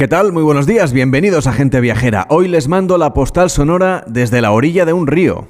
¿Qué tal? Muy buenos días, bienvenidos a Gente Viajera. Hoy les mando la postal sonora desde la orilla de un río.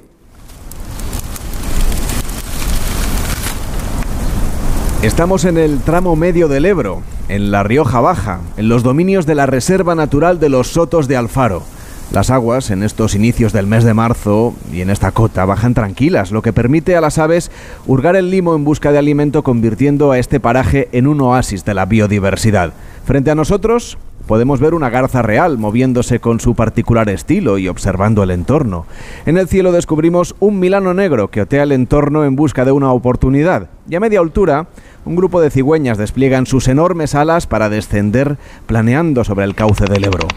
Estamos en el tramo medio del Ebro, en la Rioja Baja, en los dominios de la Reserva Natural de los Sotos de Alfaro. Las aguas en estos inicios del mes de marzo y en esta cota bajan tranquilas, lo que permite a las aves hurgar el limo en busca de alimento, convirtiendo a este paraje en un oasis de la biodiversidad. Frente a nosotros podemos ver una garza real moviéndose con su particular estilo y observando el entorno. En el cielo descubrimos un milano negro que otea el entorno en busca de una oportunidad. Y a media altura, un grupo de cigüeñas despliegan sus enormes alas para descender planeando sobre el cauce del Ebro.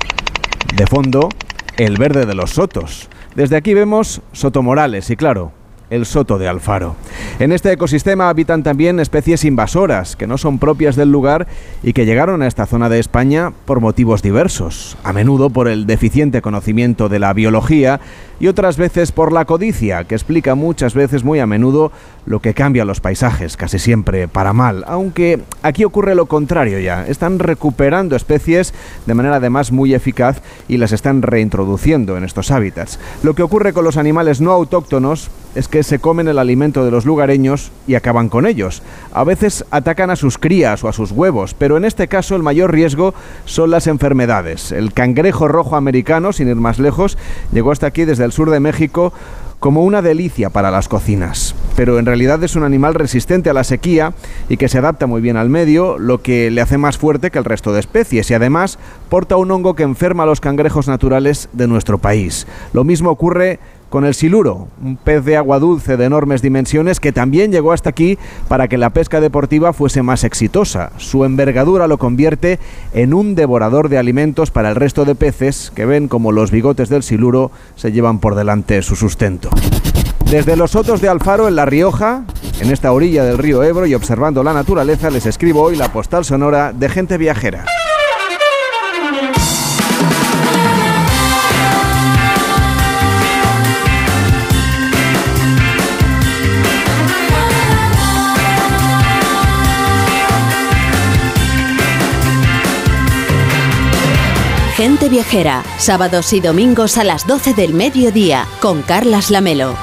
De fondo, el verde de los sotos. Desde aquí vemos Soto Morales y claro, el soto de Alfaro. En este ecosistema habitan también especies invasoras que no son propias del lugar y que llegaron a esta zona de España por motivos diversos, a menudo por el deficiente conocimiento de la biología y otras veces por la codicia, que explica muchas veces muy a menudo lo que cambia los paisajes, casi siempre para mal, aunque aquí ocurre lo contrario ya, están recuperando especies de manera además muy eficaz y las están reintroduciendo en estos hábitats. Lo que ocurre con los animales no autóctonos es que se comen el alimento de los lugareños y acaban con ellos. A veces atacan a sus crías o a sus huevos, pero en este caso el mayor riesgo son las enfermedades. El cangrejo rojo americano, sin ir más lejos, llegó hasta aquí desde el sur de México como una delicia para las cocinas. Pero en realidad es un animal resistente a la sequía y que se adapta muy bien al medio, lo que le hace más fuerte que el resto de especies y además porta un hongo que enferma a los cangrejos naturales de nuestro país. Lo mismo ocurre con el siluro, un pez de agua dulce de enormes dimensiones que también llegó hasta aquí para que la pesca deportiva fuese más exitosa. Su envergadura lo convierte en un devorador de alimentos para el resto de peces que ven como los bigotes del siluro se llevan por delante su sustento. Desde los sotos de Alfaro en La Rioja, en esta orilla del río Ebro y observando la naturaleza, les escribo hoy la postal sonora de gente viajera. Gente Viajera, sábados y domingos a las 12 del mediodía, con Carlas Lamelo.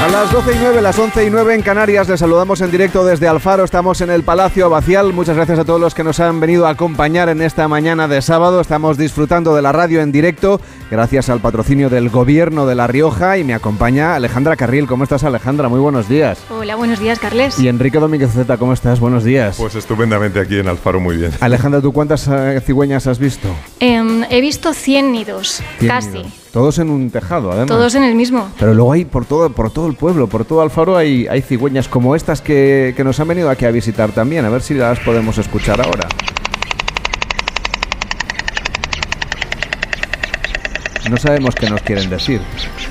A las 12 y 9, las 11 y 9 en Canarias, les saludamos en directo desde Alfaro. Estamos en el Palacio Abacial. Muchas gracias a todos los que nos han venido a acompañar en esta mañana de sábado. Estamos disfrutando de la radio en directo, gracias al patrocinio del Gobierno de La Rioja. Y me acompaña Alejandra Carril. ¿Cómo estás, Alejandra? Muy buenos días. Hola, buenos días, Carles. Y Enrique Domínguez Zeta, ¿cómo estás? Buenos días. Pues estupendamente aquí en Alfaro, muy bien. Alejandra, ¿tú cuántas eh, cigüeñas has visto? Em, he visto 100 nidos, 100 casi. nidos. Todos en un tejado, además. Todos en el mismo. Pero luego hay por todo, por todo el pueblo, por todo Alfaro hay, hay cigüeñas como estas que, que nos han venido aquí a visitar también. A ver si las podemos escuchar ahora. No sabemos qué nos quieren decir.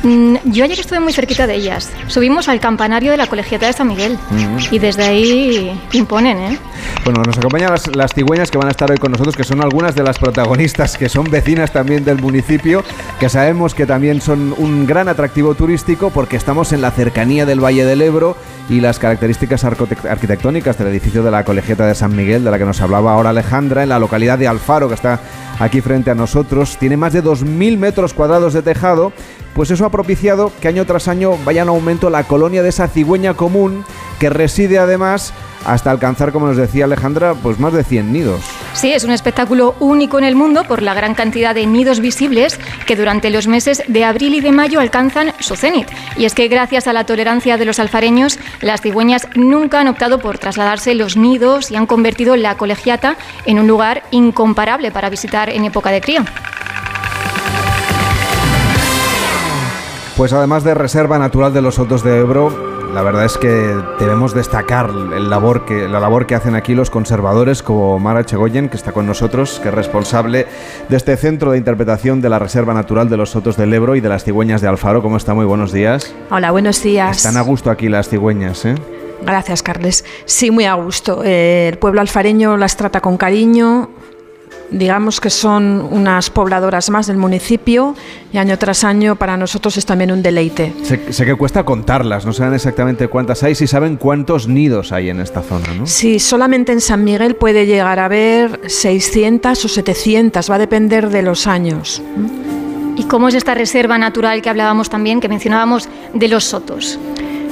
Mm, yo ayer estuve muy cerquita de ellas. Subimos al campanario de la Colegiata de San Miguel. Mm. Y desde ahí imponen, ¿eh? Bueno, nos acompañan las, cigüeñas que van a estar hoy con nosotros, que son algunas de las protagonistas, que son vecinas también del municipio, que sabemos que también son un gran atractivo turístico porque estamos en la cercanía del Valle del Ebro y las características arquitectónicas del edificio de la Colegiata de San Miguel, de la que nos hablaba ahora Alejandra, en la localidad de Alfaro, que está aquí frente a nosotros, tiene más de 2.000 metros cuadrados de tejado, pues eso ha propiciado que año tras año vaya en aumento la colonia de esa cigüeña común que reside además hasta alcanzar, como nos decía Alejandra, pues más de 100 nidos. Sí, es un espectáculo único en el mundo por la gran cantidad de nidos visibles que durante los meses de abril y de mayo alcanzan su cenit. Y es que gracias a la tolerancia de los alfareños, las cigüeñas nunca han optado por trasladarse los nidos y han convertido la colegiata en un lugar incomparable para visitar en época de cría. Pues además de Reserva Natural de los Sotos de Ebro, la verdad es que debemos destacar el labor que, la labor que hacen aquí los conservadores como Mara Chegoyen, que está con nosotros, que es responsable de este centro de interpretación de la Reserva Natural de los Sotos del Ebro y de las cigüeñas de Alfaro. ¿Cómo está? Muy buenos días. Hola, buenos días. Están a gusto aquí las cigüeñas, ¿eh? Gracias, Carles. Sí, muy a gusto. Eh, el pueblo alfareño las trata con cariño. Digamos que son unas pobladoras más del municipio y año tras año para nosotros es también un deleite. Sé, que cuesta contarlas, no saben exactamente cuántas hay, si saben cuántos nidos hay en esta zona, ¿no? Sí, solamente en San Miguel puede llegar a haber 600 o 700, va a depender de los años. ¿Y cómo es esta reserva natural que hablábamos también, que mencionábamos de los sotos?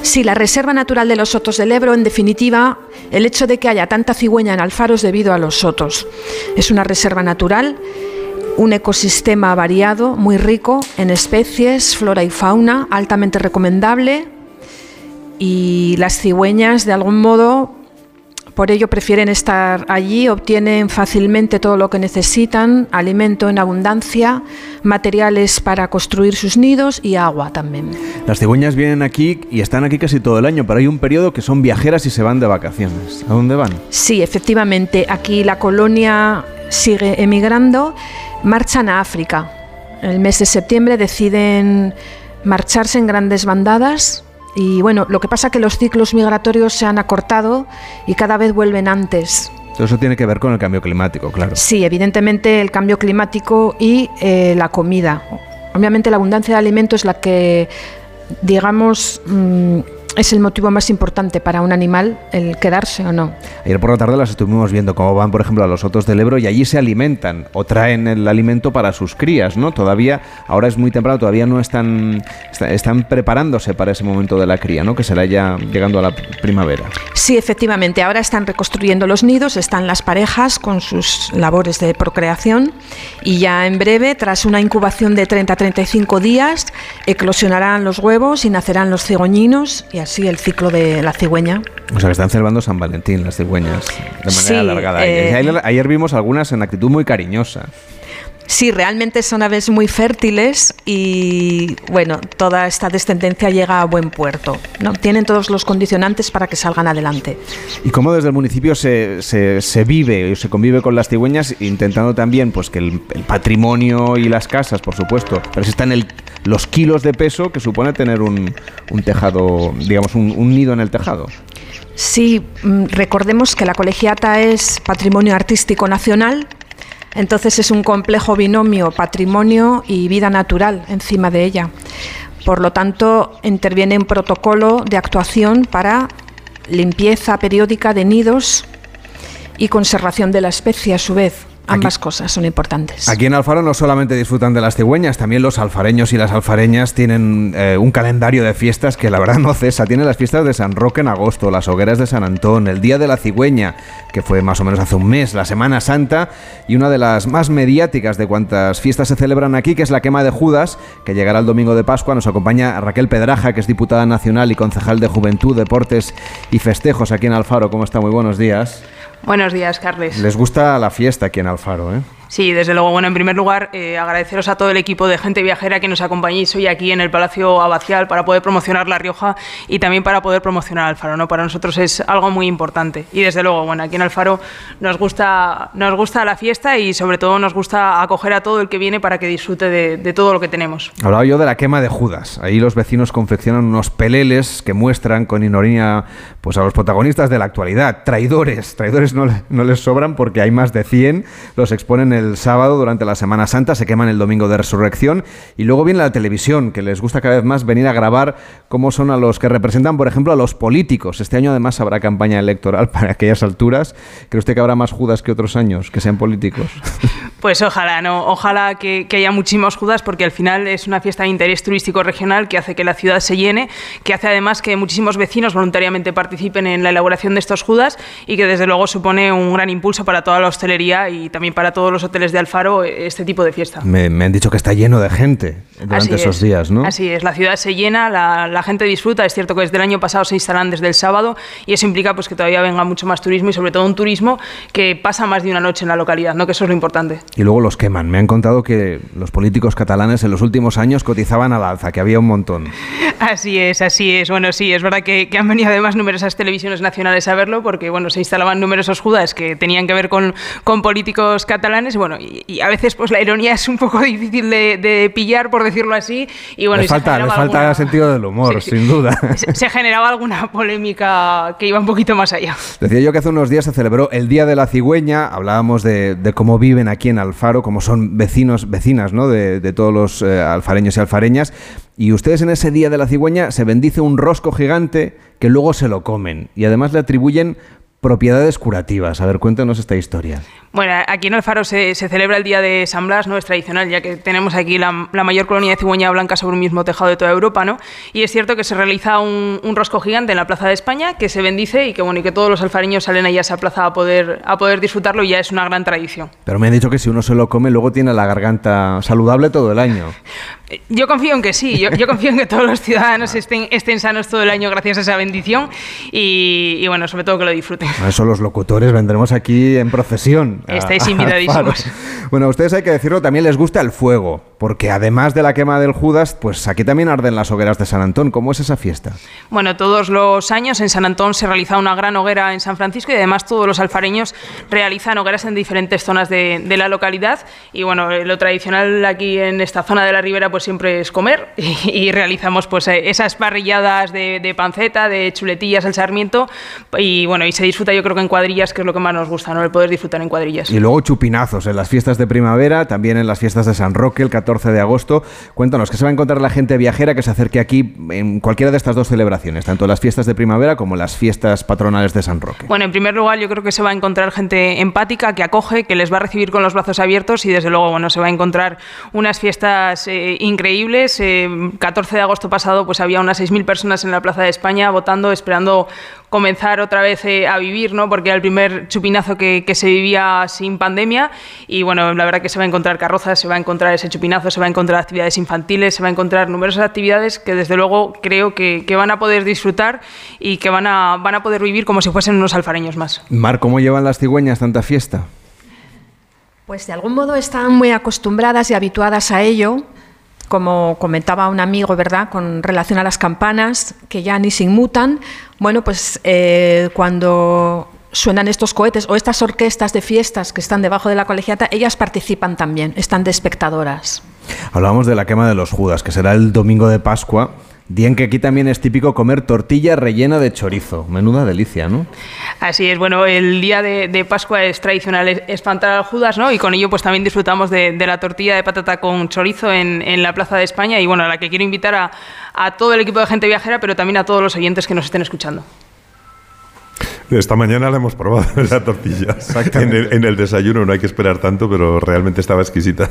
Sí, la Reserva Natural de los Sotos del Ebro, en definitiva, el hecho de que haya tanta cigüeña en Alfaro es debido a los sotos. Es una reserva natural, un ecosistema variado, muy rico en especies, flora y fauna, altamente recomendable. Y las cigüeñas, de algún modo, por ello prefieren estar allí, obtienen fácilmente todo lo que necesitan, alimento en abundancia, materiales para construir sus nidos y agua también. Las cigüeñas vienen aquí y están aquí casi todo el año, pero hay un periodo que son viajeras y se van de vacaciones. ¿A dónde van? Sí, efectivamente, aquí la colonia sigue emigrando, marchan a África. El mes de septiembre deciden marcharse en grandes bandadas y bueno, lo que pasa es que los ciclos migratorios se han acortado y cada vez vuelven antes. Eso tiene que ver con el cambio climático, claro. Sí, evidentemente el cambio climático y eh, la comida. Obviamente la abundancia de alimentos es la que, digamos, mm, es el motivo más importante para un animal el quedarse o no. Ayer por la tarde las estuvimos viendo cómo van, por ejemplo, a los Sotos del Ebro y allí se alimentan o traen el alimento para sus crías, ¿no? Todavía, ahora es muy temprano, todavía no están, están preparándose para ese momento de la cría, ¿no? Que será ya llegando a la primavera. Sí, efectivamente, ahora están reconstruyendo los nidos, están las parejas con sus labores de procreación y ya en breve, tras una incubación de 30 a 35 días, eclosionarán los huevos y nacerán los cigüeñinos y así el ciclo de la cigüeña. O sea, que están celebrando San Valentín las cigüeñas de manera alargada. Eh, ayer, ayer vimos algunas en actitud muy cariñosa. Sí, realmente son aves muy fértiles y bueno, toda esta descendencia llega a buen puerto. ¿no? Tienen todos los condicionantes para que salgan adelante. ¿Y cómo desde el municipio se, se, vive o se convive con las cigüeñas, intentando también pues que el, patrimonio y las casas, por supuesto, persistan el, los kilos de peso que supone tener un, un tejado, digamos, un, un nido en el tejado? Sí, mm, recordemos que la colegiata es patrimonio artístico nacional entonces es un complejo binomio patrimonio y vida natural encima de ella. Por lo tanto, interviene un protocolo de actuación para limpieza periódica de nidos y conservación de la especie a su vez. Ambas cosas son importantes. Aquí en Alfaro no solamente disfrutan de las cigüeñas, también los alfareños y las alfareñas tienen eh, un calendario de fiestas que la verdad no cesa. Tienen las fiestas de San Roque en agosto, las hogueras de San Antón, el Día de la Cigüeña, que fue más o menos hace un mes, la Semana Santa, y una de las más mediáticas de cuantas fiestas se celebran aquí, que es la quema de Judas, que llegará el domingo de Pascua. Nos acompaña Raquel Pedraja, que es diputada nacional y concejal de Juventud, Deportes y Festejos aquí en Alfaro. ¿Cómo está? Muy buenos días. Buenos días, Carles. Les gusta la fiesta aquí en Alfaro, ¿eh? Sí, desde luego. Bueno, en primer lugar, eh, agradeceros a todo el equipo de gente viajera que nos acompañéis hoy aquí en el Palacio Abacial para poder promocionar La Rioja y también para poder promocionar Alfaro. ¿no? Para nosotros es algo muy importante. Y desde luego, bueno, aquí en Alfaro nos gusta, nos gusta la fiesta y sobre todo nos gusta acoger a todo el que viene para que disfrute de, todo lo que tenemos. Hablaba yo de la quema de Judas. Ahí los vecinos confeccionan unos peleles que muestran con inoría pues, a los protagonistas de la actualidad. Traidores. Traidores no, no les sobran porque hay más de 100. Los exponen el sábado durante la Semana Santa, se queman el domingo de resurrección y luego viene la televisión, que les gusta cada vez más venir a grabar cómo son a los que representan, por ejemplo, a los políticos. Este año además habrá campaña electoral para aquellas alturas. ¿Cree usted que habrá más Judas que otros años que sean políticos? Pues ojalá, no, ojalá que, que haya muchísimos Judas porque al final es una fiesta de interés turístico regional que hace que la ciudad se llene, que hace además que muchísimos vecinos voluntariamente participen en la elaboración de estos Judas y que desde luego supone un gran impulso para toda la hostelería y también para todos los hoteles de Alfaro este tipo de fiesta. Me, han dicho que está lleno de gente durante esos días, ¿no? Así es, la ciudad se llena, la, gente disfruta. Es cierto que desde el año pasado se instalan desde el sábado y eso implica pues, que todavía venga mucho más turismo y sobre todo un turismo que pasa más de una noche en la localidad, ¿no? que eso es lo importante. Y luego los queman. Me han contado que los políticos catalanes en los últimos años cotizaban al alza, que había un montón. Así es, así es. Bueno, sí, es verdad que, han venido además numerosas televisiones nacionales a verlo porque, bueno, se instalaban numerosos judas que tenían que ver con, con políticos catalanes. Bueno, y, a veces pues la ironía es un poco difícil de, pillar, por decirlo así. Y bueno, le falta, le falta sentido del humor, sin duda. Se, generaba alguna polémica que iba un poquito más allá. Decía yo que hace unos días se celebró el Día de la Cigüeña. Hablábamos de, de cómo viven aquí en Alfaro, como son vecinos, vecinas ¿no? de, todos los eh, alfareños y alfareñas. Y ustedes en ese día de la cigüeña se bendice un rosco gigante que luego se lo comen. Y además le atribuyen propiedades curativas. A ver, cuéntanos esta historia. Bueno, aquí en Alfaro se, se celebra el Día de San Blas, ¿no? Es tradicional, ya que tenemos aquí la, mayor colonia de cigüeña blanca sobre un mismo tejado de toda Europa, ¿no? Y es cierto que se realiza un, rosco gigante en la Plaza de España, que se bendice y que, bueno, y que todos los alfareños salen ahí a esa plaza a poder, a poder disfrutarlo y ya es una gran tradición. Pero me han dicho que si uno se lo come, luego tiene la garganta saludable todo el año. Yo confío en que sí, yo, confío en que todos los ciudadanos estén, estén sanos todo el año gracias a esa bendición y, bueno, sobre todo que lo disfruten. Eso los locutores vendremos aquí en procesión. Estáis invitadísimos. Bueno, a ustedes hay que decirlo, también les gusta el fuego, porque además de la quema del Judas, pues aquí también arden las hogueras de San Antón. ¿Cómo es esa fiesta? Bueno, todos los años en San Antón se realiza una gran hoguera en San Francisco y además todos los alfareños realizan hogueras en diferentes zonas de, de la localidad y bueno, lo tradicional aquí en esta zona de la ribera pues siempre es comer y, realizamos pues eh, esas parrilladas de, panceta, de chuletillas al sarmiento y bueno, y se disfruta yo creo que en cuadrillas, que es lo que más nos gusta, ¿no? El poder disfrutar en cuadrillas. Y luego chupinazos en las fiestas de primavera, también en las fiestas de San Roque el 14 de agosto. Cuéntanos, ¿qué se va a encontrar la gente viajera que se acerque aquí en cualquiera de estas dos celebraciones, tanto las fiestas de primavera como las fiestas patronales de San Roque? Bueno, en primer lugar yo creo que se va a encontrar gente empática, que acoge, que les va a recibir con los brazos abiertos y desde luego, bueno, se va a encontrar unas fiestas eh, increíbles. 14 eh, de agosto pasado pues había unas 6.000 personas en la Plaza de España votando, esperando comenzar otra vez eh, a vivir, ¿no? porque era el primer chupinazo que, se vivía sin pandemia y bueno, la verdad que se va a encontrar carrozas, se va a encontrar ese chupinazo, se va a encontrar actividades infantiles, se va a encontrar numerosas actividades que desde luego creo que, van a poder disfrutar y que van a, van a poder vivir como si fuesen unos alfareños más. Mar, ¿cómo llevan las cigüeñas tanta fiesta? Pues de algún modo están muy acostumbradas y habituadas a ello como comentaba un amigo, ¿verdad?, con relación a las campanas, que ya ni se inmutan. Bueno, pues eh, cuando suenan estos cohetes o estas orquestas de fiestas que están debajo de la colegiata, ellas participan también, están de espectadoras. Hablábamos de la quema de los Judas, que será el domingo de Pascua. Dien que aquí también es típico comer tortilla rellena de chorizo. Menuda delicia, ¿no? Así es. Bueno, el día de, Pascua es tradicional espantar al Judas, ¿no? Y con ello pues también disfrutamos de, la tortilla de patata con chorizo en, la Plaza de España. Y bueno, a la que quiero invitar a, todo el equipo de gente viajera, pero también a todos los oyentes que nos estén escuchando. Esta mañana la hemos probado la tortilla. En el, en el desayuno no hay que esperar tanto, pero realmente estaba exquisita.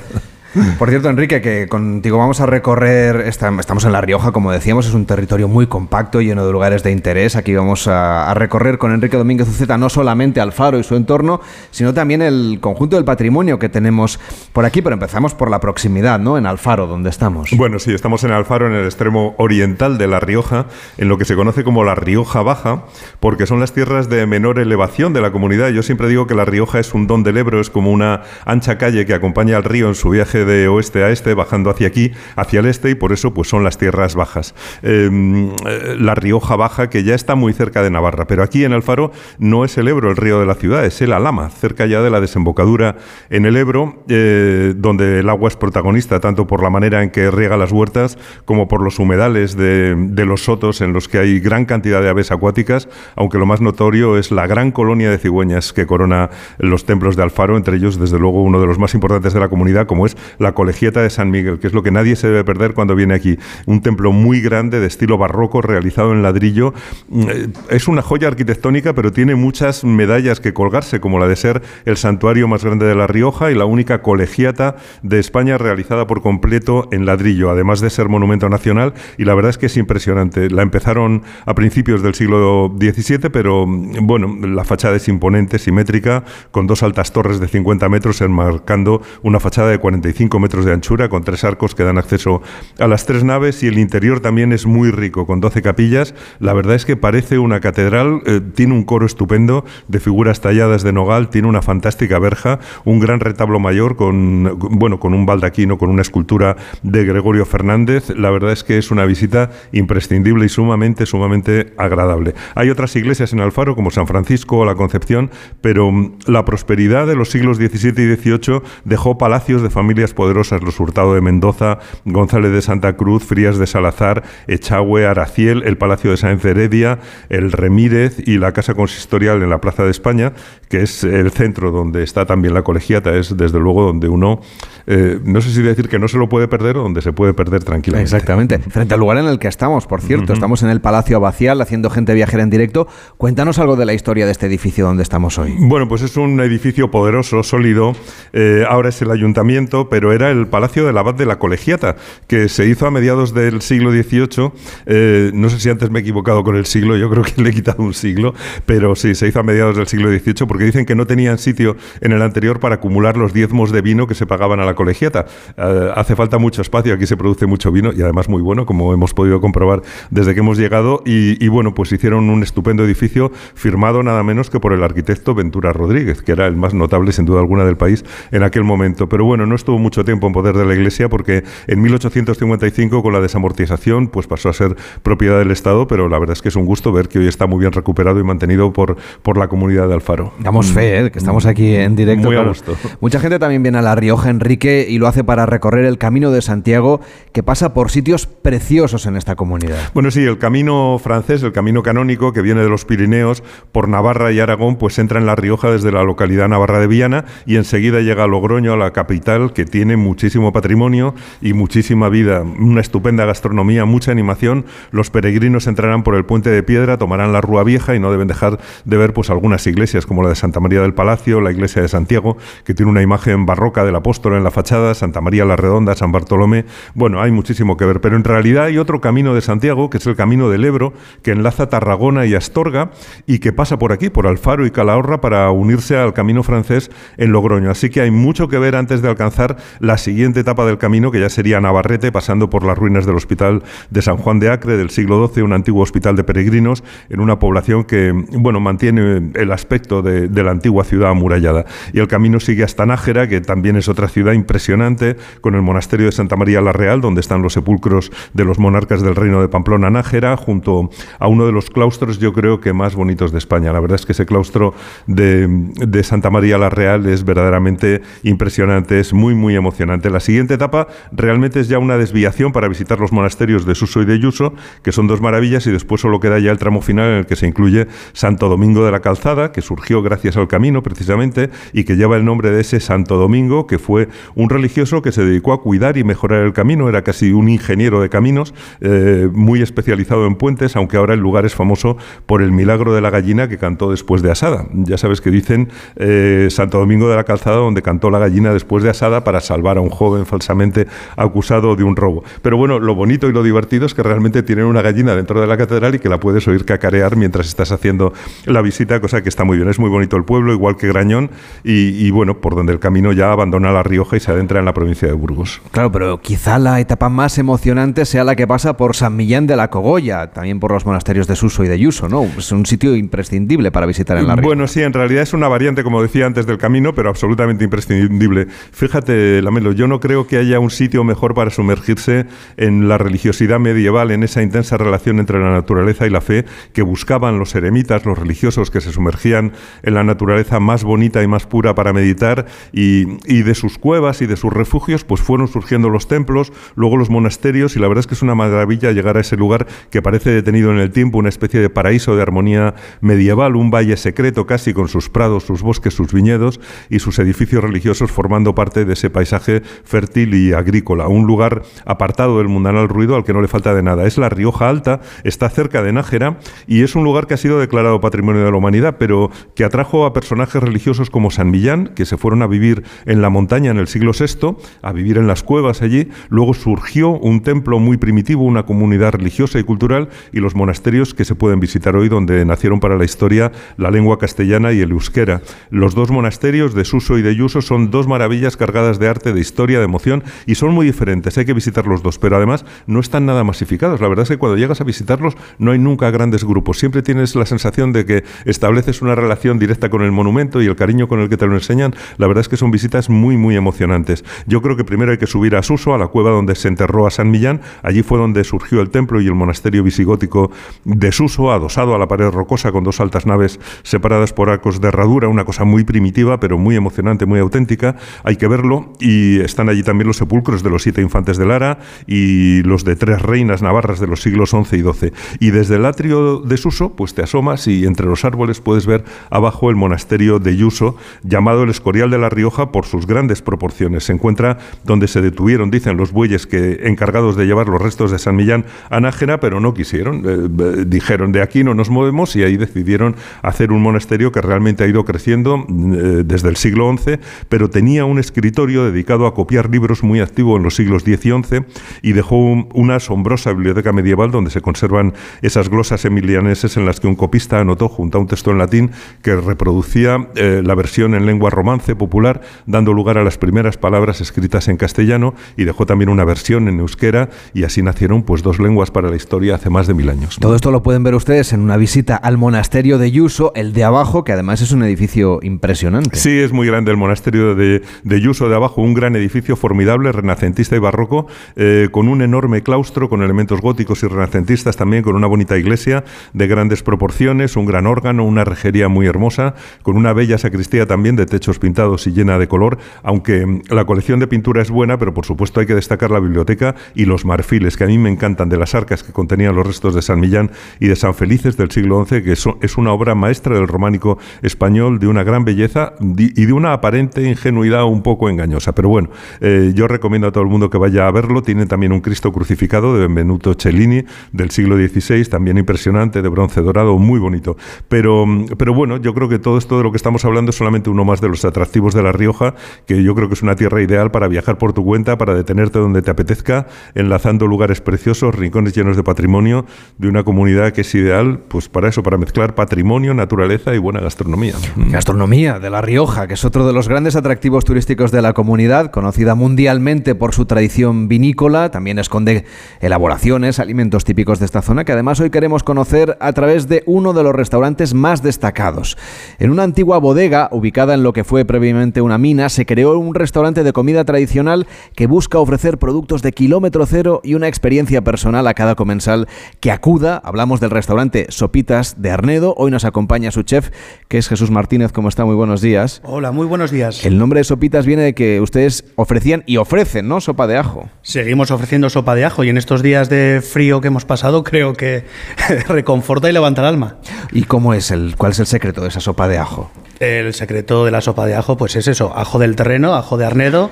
Por cierto, Enrique, que contigo vamos a recorrer, estamos en La Rioja, como decíamos, es un territorio muy compacto, lleno de lugares de interés. Aquí vamos a, recorrer con Enrique Domínguez Uceta no solamente Alfaro y su entorno, sino también el conjunto del patrimonio que tenemos por aquí, pero empezamos por la proximidad, ¿no? En Alfaro, donde estamos. Bueno, sí, estamos en Alfaro, en el extremo oriental de La Rioja, en lo que se conoce como La Rioja Baja, porque son las tierras de menor elevación de la comunidad. Yo siempre digo que La Rioja es un don del Ebro, es como una ancha calle que acompaña al río en su viaje de oeste a este, bajando hacia aquí, hacia el este, y por eso pues son las tierras bajas. Em, eh, la Rioja Baja, que ya está muy cerca de Navarra, pero aquí en Alfaro no es el Ebro el río de la ciudad, es el Alama, cerca ya de la desembocadura en el Ebro, eh, donde el agua es protagonista tanto por la manera en que riega las huertas como por los humedales de, de los sotos en los que hay gran cantidad de aves acuáticas, aunque lo más notorio es la gran colonia de cigüeñas que corona los templos de Alfaro, entre ellos desde luego uno de los más importantes de la comunidad, como es la Colegiata de San Miguel, que es lo que nadie se debe perder cuando viene aquí. Un templo muy grande de estilo barroco realizado en ladrillo. Mm, eh, es una joya arquitectónica, pero tiene muchas medallas que colgarse, como la de ser el santuario más grande de La Rioja y la única colegiata de España realizada por completo en ladrillo, además de ser monumento nacional. Y la verdad es que es impresionante. La empezaron a principios del siglo XVII, pero mm, bueno, la fachada es imponente, simétrica, con dos altas torres de 50 metros enmarcando una fachada de 45 25 metros de anchura, con tres arcos que dan acceso a las tres naves y el interior también es muy rico, con 12 capillas. La verdad es que parece una catedral, eh, tiene un coro estupendo de figuras talladas de nogal, tiene una fantástica verja, un gran retablo mayor con, bueno, con un baldaquino, con una escultura de Gregorio Fernández. La verdad es que es una visita imprescindible y sumamente, sumamente agradable. Hay otras iglesias en Alfaro, como San Francisco o la Concepción, pero mm, la prosperidad de los siglos XVII y XVIII dejó palacios de familias poderosas, los Hurtado de Mendoza, González de Santa Cruz, Frías de Salazar, Echagüe, Araciel, el Palacio de Sáenz Heredia, el Remírez y la Casa Consistorial en la Plaza de España, que es el centro donde está también la colegiata, es desde luego donde uno, eh, no sé si decir que no se lo puede perder o donde se puede perder tranquilamente. Exactamente, frente al lugar en el que estamos, por cierto, estamos en el Palacio Abacial haciendo gente viajera en directo. Cuéntanos algo de la historia de este edificio donde estamos hoy. Bueno, pues es un edificio poderoso, sólido, eh, ahora es el ayuntamiento, pero era el Palacio del Abad de la Colegiata, que se hizo a mediados del siglo XVIII, eh, no sé si antes me he equivocado con el siglo, yo creo que le he quitado un siglo, pero sí, se hizo a mediados del siglo XVIII, porque dicen que no tenían sitio en el anterior para acumular los diezmos de vino que se pagaban a la colegiata. Eh, hace falta mucho espacio, aquí se produce mucho vino y además muy bueno, como hemos podido comprobar desde que hemos llegado. Y, bueno, pues hicieron un estupendo edificio firmado nada menos que por el arquitecto Ventura Rodríguez, que era el más notable sin duda alguna del país en aquel momento. Pero bueno, no estuvo mucho tiempo en poder de la Iglesia porque en 1855 con la desamortización pues pasó a ser propiedad del Estado, pero la verdad es que es un gusto ver que hoy está muy bien recuperado y mantenido por, por la comunidad de Alfaro. Damos fe, ¿eh? que estamos aquí en directo. Muy a gusto. Mucha gente también viene a La Rioja, Enrique, y lo hace para recorrer el Camino de Santiago, que pasa por sitios preciosos en esta comunidad. Bueno, sí, el camino francés, el camino canónico que viene de los Pirineos por Navarra y Aragón, pues entra en La Rioja desde la localidad navarra de Viana y enseguida llega a Logroño, a la capital, que tiene muchísimo patrimonio y muchísima vida, una estupenda gastronomía, mucha animación. Los peregrinos entrarán por el puente de piedra, tomarán la Rúa Vieja y no deben dejar de ver pues algunas iglesias como la de Santa María del Palacio, la iglesia de Santiago, que tiene una imagen barroca del apóstol en la fachada, Santa María la Redonda, San Bartolomé. Bueno, hay muchísimo que ver, pero en realidad hay otro camino de Santiago, que es el camino del Ebro, que enlaza Tarragona y Astorga y que pasa por aquí, por Alfaro y Calahorra, para unirse al camino francés en Logroño. Así que hay mucho que ver antes de alcanzar la siguiente etapa del camino, que ya sería Navarrete, pasando por las ruinas del Hospital de San Juan de Acre del siglo XII, un antiguo hospital de peregrinos en una población que, bueno, mantiene el aspecto de, la antigua ciudad amurallada. Y el camino sigue hasta Nájera, que también es otra ciudad impresionante, con el monasterio de Santa María la Real, donde están los sepulcros de los monarcas del reino de Pamplona Nájera, junto a uno de los claustros, yo creo que más bonitos de España. La verdad es que ese claustro de, de Santa María la Real es verdaderamente impresionante, es muy, muy emocionante. La siguiente etapa realmente es ya una desviación para visitar los monasterios de Suso y de Yuso, que son dos maravillas, y después solo queda ya el tramo final en el que se incluye Santo Domingo de la Calzada, que surgió gracias al camino precisamente, y que lleva el nombre de ese Santo Domingo, que fue un religioso que se dedicó a cuidar y mejorar el camino, era casi un ingeniero de caminos, eh, muy especializado en puentes, aunque ahora el lugar es famoso por el milagro de la gallina que cantó después de asada. Ya sabes que dicen eh, Santo Domingo de la Calzada, donde cantó la gallina después de asada para salvar a un joven falsamente acusado de un robo. Pero bueno, lo bonito y lo divertido es que realmente tienen una gallina dentro de la catedral y que la puedes oír cacarear mientras estás haciendo la visita, cosa que está muy bien. Es muy bonito el pueblo, igual que Grañón, y, bueno, por donde el camino ya abandona La Rioja y se adentra en la provincia de Burgos. Claro, pero quizá la etapa más emocionante sea la que pasa por San Millán de la Cogolla, también por los monasterios de Suso y de Yuso, ¿no? Es un sitio imprescindible para visitar en La Rioja. Bueno, sí, en realidad es una variante, como decía antes, del camino, pero absolutamente imprescindible. Fíjate, Lamelo, yo no creo que haya un sitio mejor para sumergirse en la religiosidad medieval, en esa intensa relación entre la naturaleza y la fe que buscaban los eremitas, los religiosos que se sumergían en la naturaleza más bonita y más pura para meditar, y, y de sus cuevas y de sus refugios, pues fueron surgiendo los templos, luego los monasterios, y la verdad es que es una maravilla llegar a ese lugar que parece detenido en el tiempo, una especie de paraíso de armonía medieval, un valle secreto casi con sus prados, sus bosques, sus viñedos y sus edificios religiosos formando parte de ese paisaje fértil y agrícola, un lugar apartado del mundanal ruido al que no le falta de nada. Es la Rioja Alta, está cerca de Nájera y es un lugar que ha sido declarado Patrimonio de la Humanidad, pero que atrajo a personajes religiosos como San Millán, que se fueron a vivir en la montaña en el siglo VI, a vivir en las cuevas allí. Luego surgió un templo muy primitivo, una comunidad religiosa y cultural y los monasterios que se pueden visitar hoy, donde nacieron para la historia la lengua castellana y el euskera. Los dos monasterios de Suso y de Yuso son dos maravillas cargadas de arte, de historia, de emoción, y son muy diferentes. Hay que visitar los dos, pero además no están nada masificados. La verdad es que cuando llegas a visitarlos no hay nunca grandes grupos. Siempre tienes la sensación de que estableces una relación directa con el monumento y el cariño con el que te lo enseñan. La verdad es que son visitas muy, muy emocionantes. Yo creo que primero hay que subir a Suso, a la cueva donde se enterró a San Millán. Allí fue donde surgió el templo y el monasterio visigótico de Suso, adosado a la pared rocosa con dos altas naves separadas por arcos de herradura, una cosa muy primitiva, pero muy emocionante, muy auténtica. Hay que verlo y están allí también los sepulcros de los siete infantes de Lara y los de tres reinas navarras de los siglos XI y XII. Y desde el atrio de Suso, pues te asomas y entre los árboles puedes ver abajo el monasterio de Yuso, llamado el Escorial de la Rioja por sus grandes proporciones. Se encuentra donde se detuvieron, dicen los bueyes que encargados de llevar los restos de San Millán a Nájera, pero no quisieron. Eh, eh, dijeron, de aquí no nos movemos y ahí decidieron hacer un monasterio que realmente ha ido creciendo eh, desde el siglo XI, pero tenía un escritorio dedicado a copiar libros muy activo en los siglos X y XI y dejó una asombrosa biblioteca medieval donde se conservan esas glosas emilianeses en las que un copista anotó junto a un texto en latín que reproducía la versión en lengua romance popular, dando lugar a las primeras palabras escritas en castellano y dejó también una versión en euskera y así nacieron pues dos lenguas para la historia hace más de mil años. Todo esto lo pueden ver ustedes en una visita al monasterio de Yuso, el de abajo, que además es un edificio impresionante. Sí, es muy grande el monasterio de, de Yuso de abajo, un gran edificio formidable, renacentista y barroco, eh, con un enorme claustro, con elementos góticos y renacentistas también, con una bonita iglesia de grandes proporciones, un gran órgano, una rejería muy hermosa, con una bella sacristía también de techos pintados y llena de color, aunque la colección de pintura es buena, pero por supuesto hay que destacar la biblioteca y los marfiles, que a mí me encantan, de las arcas que contenían los restos de San Millán y de San Felices del siglo XI, que es una obra maestra del románico español de una gran belleza y de una aparente ingenuidad un poco engañosa. Pero bueno, eh, yo recomiendo a todo el mundo que vaya a verlo. Tiene también un Cristo crucificado de Benvenuto Cellini del siglo XVI, también impresionante, de bronce dorado, muy bonito. Pero, pero bueno, yo creo que todo esto de lo que estamos hablando es solamente uno más de los atractivos de La Rioja, que yo creo que es una tierra ideal para viajar por tu cuenta, para detenerte donde te apetezca, enlazando lugares preciosos, rincones llenos de patrimonio, de una comunidad que es ideal, pues para eso, para mezclar patrimonio, naturaleza y buena gastronomía. Gastronomía de La Rioja, que es otro de los grandes atractivos turísticos de la comunidad, conocida mundialmente por su tradición vinícola, también esconde elaboraciones, alimentos típicos de esta zona, que además hoy queremos conocer a través de uno de los restaurantes más destacados. En una antigua bodega, ubicada en lo que fue previamente una mina, se creó un restaurante de comida tradicional que busca ofrecer productos de kilómetro cero y una experiencia personal a cada comensal que acuda. Hablamos del restaurante Sopitas de Arnedo. Hoy nos acompaña su chef, que es Jesús Martínez. ¿Cómo está? Muy buenos días. Hola, muy buenos días. El nombre de Sopitas viene de que ustedes ofrecían y ofrecen, ¿no? Sopa de ajo. Seguimos ofreciendo sopa de ajo y en estos días de frío que hemos pasado creo que reconforta y levanta el alma. ¿Y cómo es el, cuál es el secreto de esa sopa de ajo? El secreto de la sopa de ajo, pues es eso, ajo del terreno, ajo de Arnedo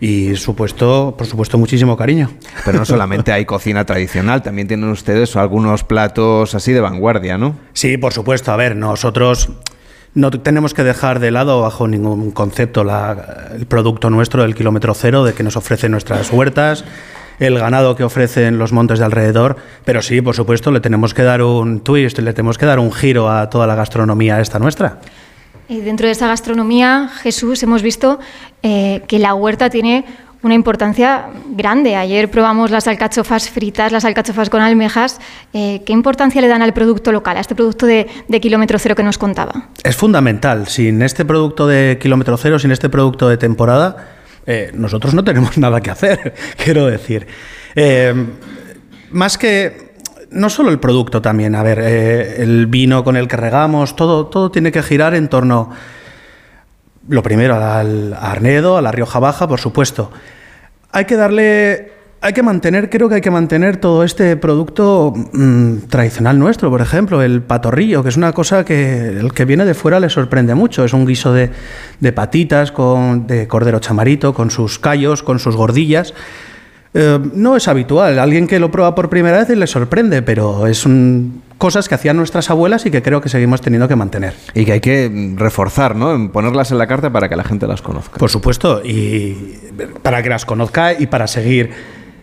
y supuesto, por supuesto muchísimo cariño. Pero no solamente hay cocina tradicional, también tienen ustedes algunos platos así de vanguardia, ¿no? Sí, por supuesto. A ver, nosotros no tenemos que dejar de lado bajo ningún concepto el producto nuestro del kilómetro cero, de que nos ofrecen nuestras huertas, el ganado que ofrecen los montes de alrededor, pero sí, por supuesto, le tenemos que dar un twist, le tenemos que dar un giro a toda la gastronomía esta nuestra. Y dentro de esa gastronomía, Jesús, hemos visto eh, que la huerta tiene una importancia grande. Ayer probamos las alcachofas fritas, las alcachofas con almejas. Eh, ¿Qué importancia le dan al producto local, a este producto de, kilómetro cero que nos contaba? Es fundamental. Sin este producto de kilómetro cero, sin este producto de temporada, eh, nosotros no tenemos nada que hacer, quiero decir. más que no solo el producto también, a ver, eh, el vino con el que regamos, todo, todo tiene que girar en torno, lo primero, al Arnedo, a la Rioja Baja, por supuesto. Hay que darle, hay que mantener, creo que hay que mantener todo este producto mm, tradicional nuestro, por ejemplo, el patorrillo, que es una cosa que el que viene de fuera le sorprende mucho. Es un guiso de, de patitas, con, de cordero chamarito, con sus callos, con sus gordillas eh, no es habitual. Alguien que lo prueba por primera vez le sorprende, pero es un, cosas que hacían nuestras abuelas y que creo que seguimos teniendo que mantener. Y que hay que reforzar, ¿no? Ponerlas en la carta para que la gente las conozca. Por supuesto, y para que las conozca y para seguir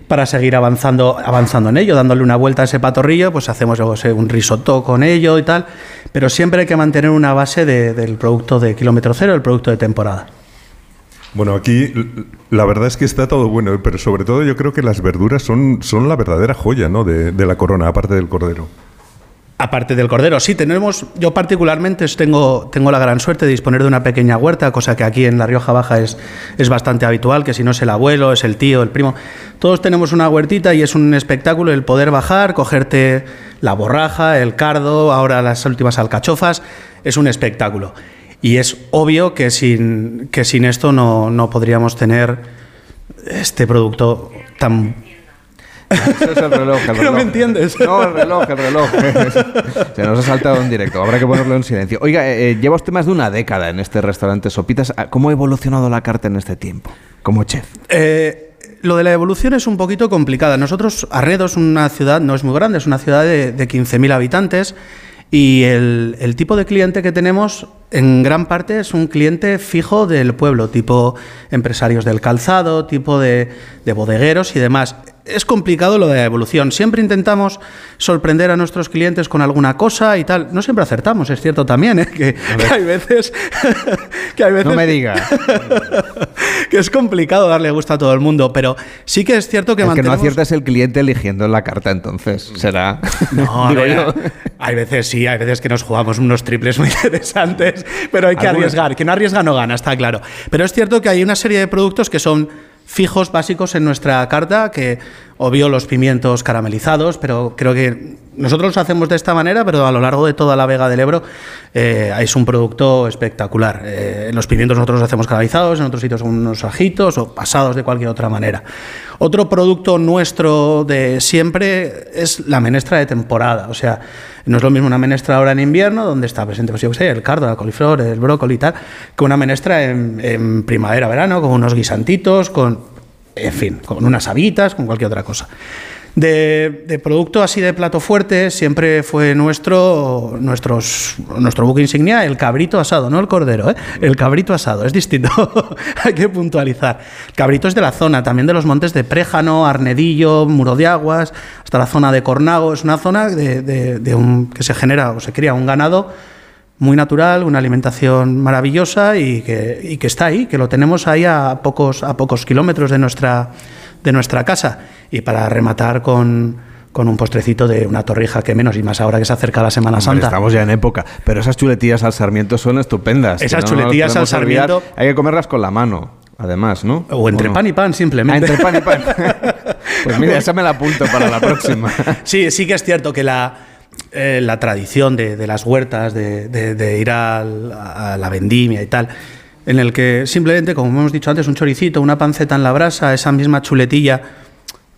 para seguir avanzando, avanzando en ello, dándole una vuelta a ese patorrillo, pues hacemos un risotto con ello y tal, pero siempre hay que mantener una base del producto de kilómetro cero, el producto de temporada. Bueno, aquí la verdad es que está todo bueno, pero sobre todo yo creo que las verduras son, son la verdadera joya ¿no? de, de la corona, aparte del cordero. Aparte del cordero, sí, tenemos, yo particularmente tengo, tengo la gran suerte de disponer de una pequeña huerta, cosa que aquí en La Rioja Baja es, es bastante habitual, que si no es el abuelo, es el tío, el primo. Todos tenemos una huertita y es un espectáculo el poder bajar, cogerte la borraja, el cardo, ahora las últimas alcachofas, es un espectáculo. Y es obvio que sin, que sin esto no, no podríamos tener este producto tan eso es el reloj, el reloj. No me entiendes. No, el reloj, el reloj. Se nos ha saltado en directo. Habrá que ponerlo en silencio. Oiga, eh, eh, lleva usted más de una década en este restaurante Sopitas. ¿Cómo ha evolucionado la carta en este tiempo? Como chef. Eh, lo de la evolución es un poquito complicada. Nosotros, Arredo es una ciudad, no es muy grande, es una ciudad de, de 15.000 habitantes y el, el, tipo de cliente que tenemos en gran parte es un cliente fijo del pueblo, tipo empresarios del calzado, tipo de, de bodegueros y demás es complicado lo de la evolución. Siempre intentamos sorprender a nuestros clientes con alguna cosa y tal. No siempre acertamos, es cierto también, ¿eh? que, que, hay veces que hay veces no me diga que es complicado darle gusto a todo el mundo, pero sí que es cierto que el mantenemos... que no acierta es el cliente eligiendo la carta, entonces será. No, Digo ver, yo. hay veces sí, hay veces que nos jugamos unos triples muy interesantes, pero hay que ¿Alguna? arriesgar. Quien no arriesga no gana, está claro. Pero es cierto que hay una serie de productos que son fijos básicos en nuestra carta, que obvio los pimientos caramelizados, pero creo que nosotros los hacemos de esta manera, pero a lo largo de toda la Vega del Ebro eh, es un producto espectacular. Eh, los pimientos nosotros los hacemos caramelizados, en otros sitios unos ajitos o pasados de cualquier otra manera. Otro producto nuestro de siempre es la menestra de temporada, o sea, no es lo mismo una menestra ahora en invierno, donde está presente, pues yo sé, el cardo, la coliflor, el brócoli y tal, que una menestra en, en primavera, verano, con unos guisantitos, con, en fin, con unas habitas, con cualquier otra cosa. De, producto así de plato fuerte siempre fue nuestro nuestros, nuestro buque insignia el cabrito asado, no el cordero, ¿eh? el cabrito asado, es distinto, hay que puntualizar. El cabrito es de la zona, también de los montes de Préjano, Arnedillo, Muro de Aguas, hasta la zona de Cornago, es una zona de, de un, que se genera o se cría un ganado muy natural, una alimentación maravillosa y que, y que está ahí, que lo tenemos ahí a pocos, a pocos kilómetros de nuestra, de nuestra casa. Y para rematar con, con un postrecito de una torrija que menos y más ahora que se acerca la Semana Hombre, Santa. Estamos ya en época, pero esas chuletillas al sarmiento son estupendas. Esas no chuletillas al sarmiento olvidar. hay que comerlas con la mano. Además, ¿no? O entre no? pan y pan, simplemente. Ah, entre pan y pan. pues mira, esa me la apunto para la próxima. sí, sí que es cierto que la, eh, la tradición de, las huertas, de, ir a la vendimia y tal, en el que simplemente, como hemos dicho antes, un choricito, una panceta en la brasa, esa misma chuletilla,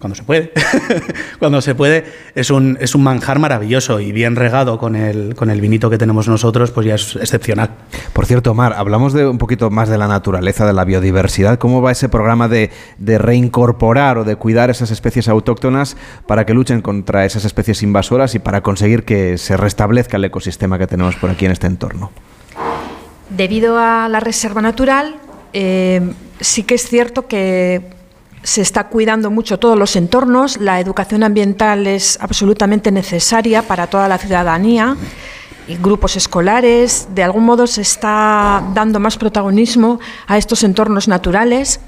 cuando se puede, cuando se puede, es un, es un manjar maravilloso y bien regado con el, con el vinito que tenemos nosotros, pues ya es excepcional. Por cierto, Omar, hablamos de un poquito más de la naturaleza, de la biodiversidad. ¿Cómo va ese programa de, de reincorporar o de cuidar esas especies autóctonas para que luchen contra esas especies invasoras y para conseguir que se restablezca el ecosistema que tenemos por aquí en este entorno? Debido a la reserva natural, eh, sí que es cierto que se está cuidando mucho todos los entornos, la educación ambiental es absolutamente necesaria para toda la ciudadanía grupos escolares, de algún modo se está dando más protagonismo a estos entornos naturales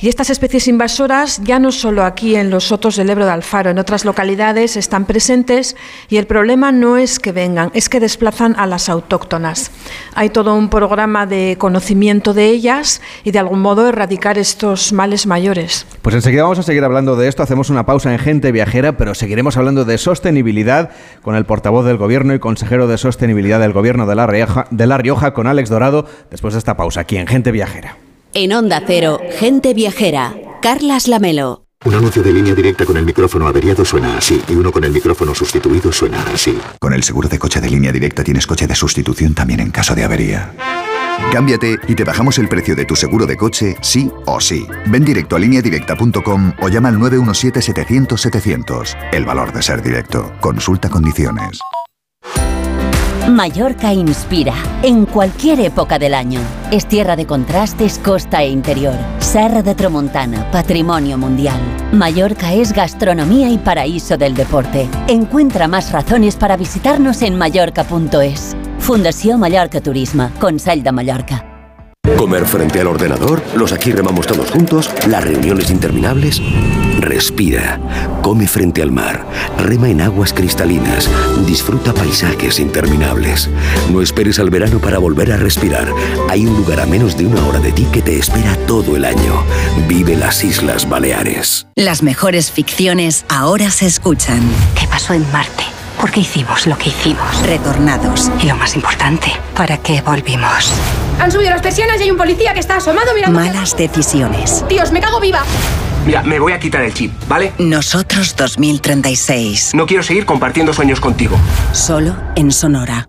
y estas especies invasoras ya no solo aquí en los sotos del Ebro de Alfaro, en otras localidades están presentes y el problema no es que vengan, es que desplazan a las autóctonas. Hay todo un programa de conocimiento de ellas y de algún modo erradicar estos males mayores. Pues enseguida vamos a seguir hablando de esto, hacemos una pausa en Gente Viajera, pero seguiremos hablando de sostenibilidad con el portavoz del Gobierno y consejero de Sostenibilidad del Gobierno de La Rioja, de la Rioja con Alex Dorado, después de esta pausa aquí en Gente Viajera. En Onda Cero, Gente Viajera, Carlas Lamelo. Un anuncio de línea directa con el micrófono averiado suena así y uno con el micrófono sustituido suena así. Con el seguro de coche de línea directa tienes coche de sustitución también en caso de avería. Cámbiate y te bajamos el precio de tu seguro de coche, sí o sí. Ven directo a lineadirecta.com o llama al 917-700-700. El valor de ser directo. Consulta condiciones. Mallorca inspira en cualquier época del año. Es tierra de contrastes, costa e interior. Serra de Tramontana, patrimonio mundial. Mallorca es gastronomía y paraíso del deporte. Encuentra más razones para visitarnos en mallorca.es. Fundació Mallorca Turisme, Consell de Mallorca. Comer frente al ordenador, los aquí remamos todos juntos, las reuniones interminables. Respira, come frente al mar, rema en aguas cristalinas, disfruta paisajes interminables. No esperes al verano para volver a respirar. Hay un lugar a menos de una hora de ti que te espera todo el año. Vive las Islas Baleares. Las mejores ficciones ahora se escuchan. ¿Qué pasó en Marte? ¿Por qué hicimos lo que hicimos? Retornados. Y lo más importante, ¿para qué volvimos? Han subido las persianas y hay un policía que está asomado mirando. Malas decisiones. Dios, me cago viva. Mira, me voy a quitar el chip, ¿vale? Nosotros 2036. No quiero seguir compartiendo sueños contigo. Solo en Sonora.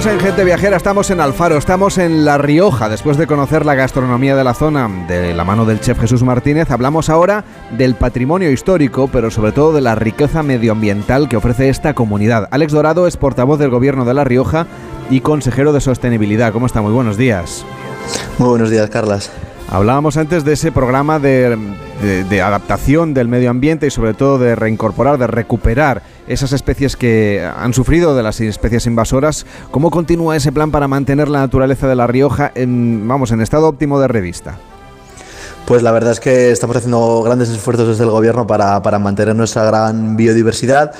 Seguimos en Gente Viajera, estamos en Alfaro, estamos en La Rioja. Después de conocer la gastronomía de la zona de la mano del chef Jesús Martínez, hablamos ahora del patrimonio histórico, pero sobre todo de la riqueza medioambiental que ofrece esta comunidad. Alex Dorado es portavoz del gobierno de La Rioja y consejero de sostenibilidad. ¿Cómo está? Muy buenos días. Muy buenos días, Carlas. Hablábamos antes de ese programa de, de, de, adaptación del medio ambiente y sobre todo de reincorporar, de recuperar esas especies que han sufrido de las especies invasoras. ¿Cómo continúa ese plan para mantener la naturaleza de La Rioja en, vamos, en estado óptimo de revista? Pues la verdad es que estamos haciendo grandes esfuerzos desde el gobierno para, para mantener nuestra gran biodiversidad.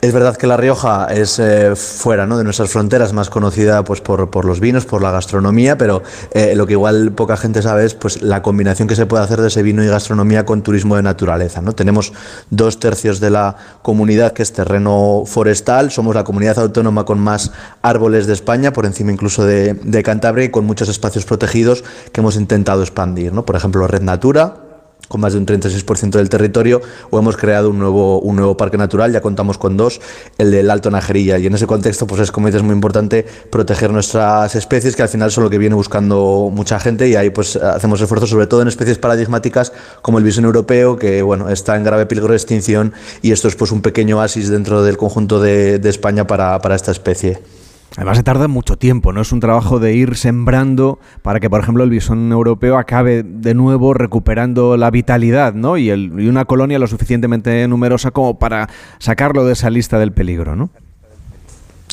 Es verdad que La Rioja es eh, fuera ¿no? de nuestras fronteras más conocida pues, por, por, los vinos, por la gastronomía, pero eh, lo que igual poca gente sabe es pues, la combinación que se puede hacer de ese vino y gastronomía con turismo de naturaleza. ¿no? Tenemos dos tercios de la comunidad que es terreno forestal, somos la comunidad autónoma con más árboles de España, por encima incluso de, de Cantabria y con muchos espacios protegidos que hemos intentado expandir. ¿no? Por ejemplo, Red Natura, con más de un 36% del territorio, o hemos creado un nuevo, un nuevo parque natural, ya contamos con dos, el del Alto Najerilla. Y en ese contexto, pues es como dices, muy importante proteger nuestras especies, que al final son lo que viene buscando mucha gente, y ahí pues hacemos esfuerzos, sobre todo en especies paradigmáticas como el bisón europeo, que bueno, está en grave peligro de extinción, y esto es pues un pequeño oasis dentro del conjunto de, de España para, para esta especie. Además se tarda mucho tiempo, ¿no? Es un trabajo de ir sembrando para que, por ejemplo, el bisón europeo acabe de nuevo recuperando la vitalidad, ¿no? Y, el, y una colonia lo suficientemente numerosa como para sacarlo de esa lista del peligro, ¿no?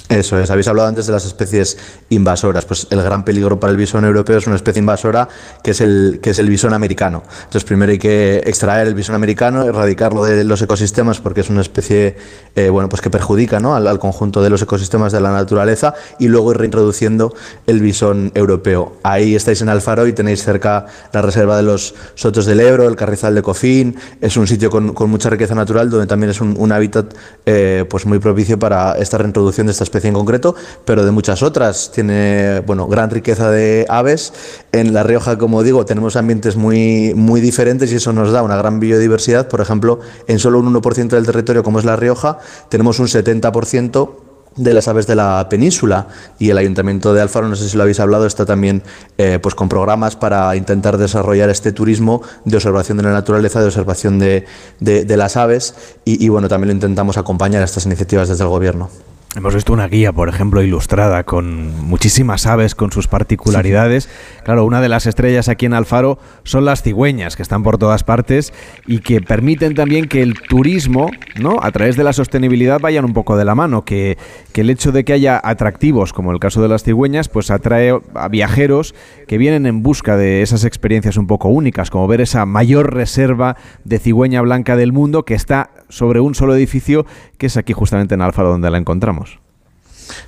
Eso es, habéis hablado antes de las especies invasoras. Pues el gran peligro para el bisón europeo es una especie invasora que es el, que es el bisón americano. Entonces, primero hay que extraer el bisón americano, erradicarlo de los ecosistemas porque es una especie eh, bueno, pues que perjudica ¿no? al, conjunto de los ecosistemas de la naturaleza y luego ir reintroduciendo el bisón europeo. Ahí estáis en Alfaro y tenéis cerca la reserva de los Sotos del Ebro, el Carrizal de Cofín. Es un sitio con, con mucha riqueza natural donde también es un, hábitat eh, pues muy propicio para esta reintroducción de esta especie en concreto, pero de muchas otras. Tiene bueno, gran riqueza de aves. En La Rioja, como digo, tenemos ambientes muy, muy diferentes y eso nos da una gran biodiversidad. Por ejemplo, en solo un 1% del territorio, como es La Rioja, tenemos un 70% de las aves de la península y el ayuntamiento de Alfaro, no sé si lo habéis hablado, está también eh, pues con programas para intentar desarrollar este turismo de observación de la naturaleza, de observación de, de, de las aves y, y bueno, también lo intentamos acompañar a estas iniciativas desde el gobierno. Hemos visto una guía, por ejemplo, ilustrada con muchísimas aves, con sus particularidades. Claro, una de las estrellas aquí en Alfaro son las cigüeñas, que están por todas partes y que permiten también que el turismo, ¿no? a través de la sostenibilidad, vayan un poco de la mano. Que, que el hecho de que haya atractivos, como el caso de las cigüeñas, pues atrae a viajeros que vienen en busca de esas experiencias un poco únicas, como ver esa mayor reserva de cigüeña blanca del mundo que está sobre un solo edificio, que es aquí justamente en Alfaro donde la encontramos.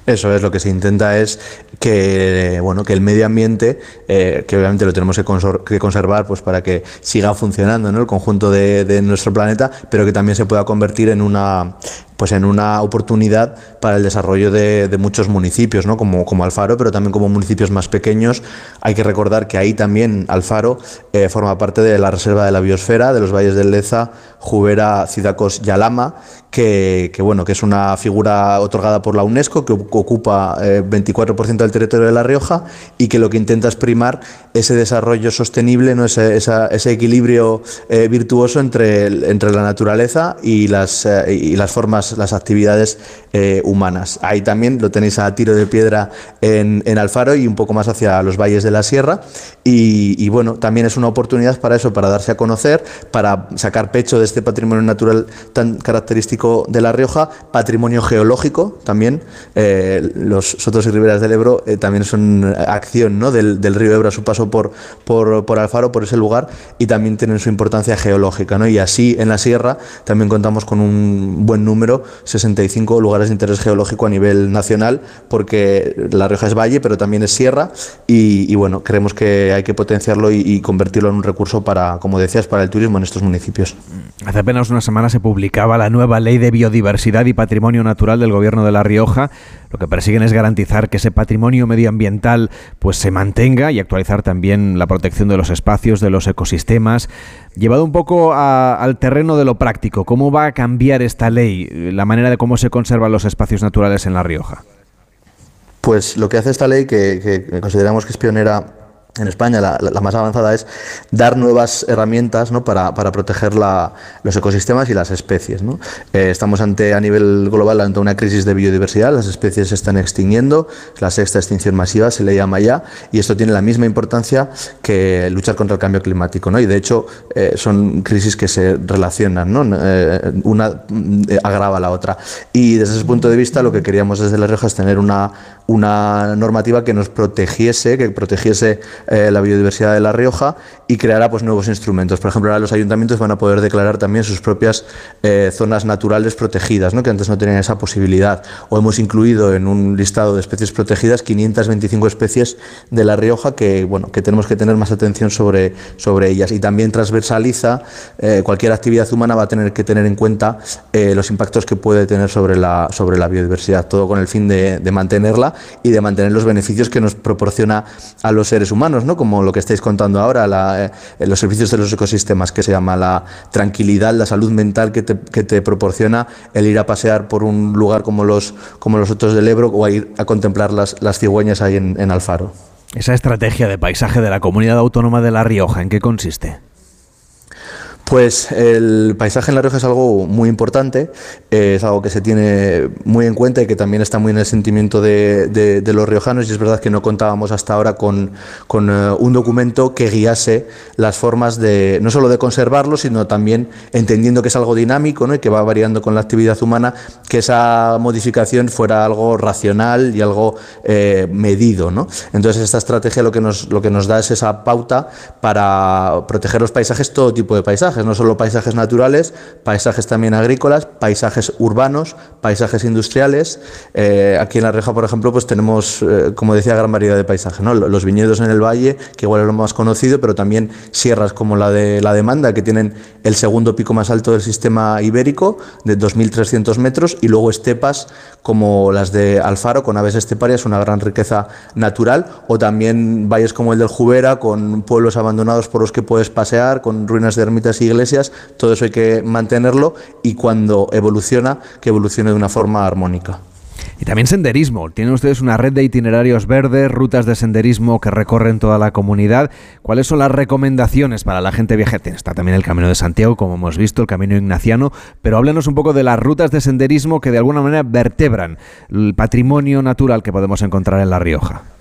Eso es, lo que se intenta es que, bueno, que el medio ambiente, eh, que obviamente lo tenemos que, conservar pues para que siga funcionando ¿no? el conjunto de, nuestro planeta, pero que también se pueda convertir en una, pues en una oportunidad para el desarrollo de, muchos municipios, ¿no? como, como Alfaro, pero también como municipios más pequeños. Hay que recordar que ahí también Alfaro eh, forma parte de la Reserva de la Biosfera, de los valles del Leza, Jubera, Cidacos y Alama, que, bueno, que es una figura otorgada por la UNESCO, que ocupa 24% eh, del territorio de La Rioja y que lo que intenta es primar ese desarrollo sostenible, ¿no? ese, ese equilibrio eh, virtuoso entre, entre la naturaleza y las, eh, y las formas, las actividades humanas. Ahí también lo tenéis a tiro de piedra en, en, Alfaro y un poco más hacia los valles de la sierra. Y, bueno, también es una oportunidad para eso, para darse a conocer, para sacar pecho de este patrimonio natural tan característico de La Rioja, patrimonio geológico también. Eh, los sotos y riberas del Ebro eh, también son acción ¿no? del, río Ebro a su paso por, por, Alfaro, por ese lugar, y también tienen su importancia geológica. ¿no? Y así en la sierra también contamos con un buen número, 65 lugares de interés geológico a nivel nacional, porque La Rioja es valle, pero también es sierra, y, bueno, creemos que hay que potenciarlo y, y convertirlo en un recurso para, como decías, para el turismo en estos municipios. Hace apenas una semana se publicaba la nueva ley de biodiversidad y patrimonio natural del Gobierno de La Rioja. Lo que persiguen es garantizar que ese patrimonio medioambiental pues se mantenga y actualizar también la protección de los espacios, de los ecosistemas. Llevado un poco al terreno de lo práctico, ¿cómo va a cambiar esta ley la manera de cómo se conservan los espacios naturales en La Rioja? Pues lo que hace esta ley, que consideramos que es pionera en España la, más avanzada es dar nuevas herramientas para, para proteger los ecosistemas y las especies. Eh, estamos ante, a nivel global ante una crisis de biodiversidad, las especies se están extinguiendo, la sexta extinción masiva se le llama ya, y esto tiene la misma importancia que luchar contra el cambio climático. Y de hecho eh, son crisis que se relacionan. Eh, una agrava la otra. Y desde ese punto de vista lo que queríamos desde La Rioja es tener una, una normativa que nos protegiese, que protegiese eh, la biodiversidad de La Rioja y creara pues, nuevos instrumentos. Por ejemplo, ahora los ayuntamientos van a poder declarar también sus propias eh, zonas naturales protegidas, ¿no? que antes no tenían esa posibilidad. O hemos incluido en un listado de especies protegidas 525 especies de La Rioja que, bueno, que tenemos que tener más atención sobre, sobre ellas. Y también transversaliza eh, cualquier actividad humana va a tener que tener en cuenta los impactos que puede tener sobre la, sobre la biodiversidad, todo con el fin de, de mantenerla y de mantener los beneficios que nos proporciona a los seres humanos, ¿no? como lo que estáis contando ahora, eh, los servicios de los ecosistemas, que se llama la tranquilidad, la salud mental que te, que te, proporciona el ir a pasear por un lugar como los, como los otros del Ebro o a ir a contemplar las, las cigüeñas ahí en, en Alfaro. Esa estrategia de paisaje de la Comunidad Autónoma de La Rioja, ¿en qué consiste? Pues el paisaje en La Rioja es algo muy importante, eh, es algo que se tiene muy en cuenta y que también está muy en el sentimiento de, los riojanos y es verdad que no contábamos hasta ahora con, eh, un documento que guiase las formas de no solo de conservarlo, sino también entendiendo que es algo dinámico ¿no? y que va variando con la actividad humana, que esa modificación fuera algo racional y algo eh, medido. ¿no? Entonces esta estrategia lo que, nos, lo que nos da es esa pauta para proteger los paisajes, todo tipo de paisajes no solo paisajes naturales, paisajes también agrícolas, paisajes urbanos, paisajes industriales. Eh, aquí en La Reja, por ejemplo, pues tenemos, eh, como decía, gran variedad de paisajes. ¿no? Los viñedos en el valle, que igual es lo más conocido, pero también sierras como la de la demanda, que tienen el segundo pico más alto del sistema ibérico, de 2.300 metros, y luego estepas como las de Alfaro, con aves esteparias, una gran riqueza natural, o también valles como el del Jubera, con pueblos abandonados por los que puedes pasear, con ruinas de ermitas y iglesias, todo eso hay que mantenerlo y cuando evoluciona, que evolucione de una forma armónica. Y también senderismo. Tienen ustedes una red de itinerarios verdes, rutas de senderismo que recorren toda la comunidad. ¿Cuáles son las recomendaciones para la gente viajera? Está también el Camino de Santiago, como hemos visto, el Camino Ignaciano, pero háblenos un poco de las rutas de senderismo que de alguna manera vertebran el patrimonio natural que podemos encontrar en La Rioja.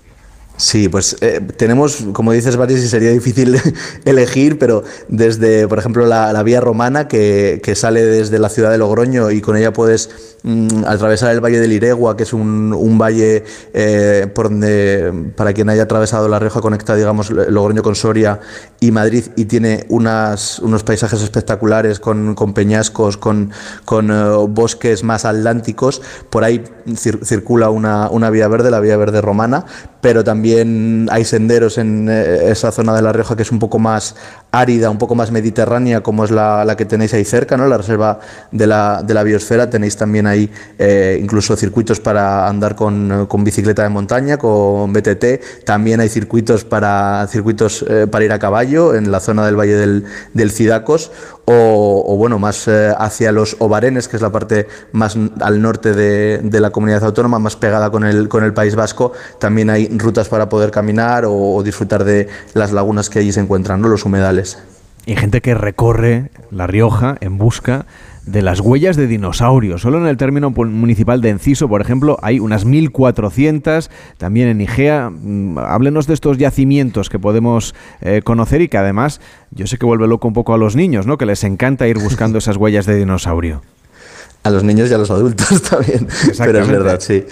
Sí, pues eh, tenemos, como dices, varios y sería difícil elegir, pero desde, por ejemplo, la, vía romana que, que, sale desde la ciudad de Logroño y con ella puedes mm, atravesar el Valle del Iregua, que es un, un valle eh, por donde, para quien haya atravesado La Rioja, conecta, digamos, Logroño con Soria y Madrid y tiene unas, unos paisajes espectaculares con, con peñascos, con, con eh, bosques más atlánticos. Por ahí circula una, una vía verde, la vía verde romana, pero también hay senderos en eh, esa zona de La Rioja que es un poco más árida, un poco más mediterránea, como es la, la que tenéis ahí cerca, ¿no? la reserva de la, de la biosfera. Tenéis también ahí eh, incluso circuitos para andar con, con, bicicleta de montaña, con BTT. También hay circuitos para, circuitos, eh, para ir a caballo en la zona del Valle del, del Cidacos o, bueno, más eh, hacia los Obarenes, que es la parte más al norte de, de, la comunidad autónoma, más pegada con el, con el País Vasco. También hay rutas para poder caminar o, o disfrutar de las lagunas que allí se encuentran, ¿no? los humedales. Y gente que recorre La Rioja en busca de las huellas de dinosaurios. Solo en el término municipal de Enciso, por ejemplo, hay unas 1.400. También en Igea. Mm, háblenos de estos yacimientos que podemos eh, conocer y que además yo sé que vuelve loco un poco a los niños, ¿no? Que les encanta ir buscando esas huellas de dinosaurio. A los niños y a los adultos también. Pero es verdad, sí.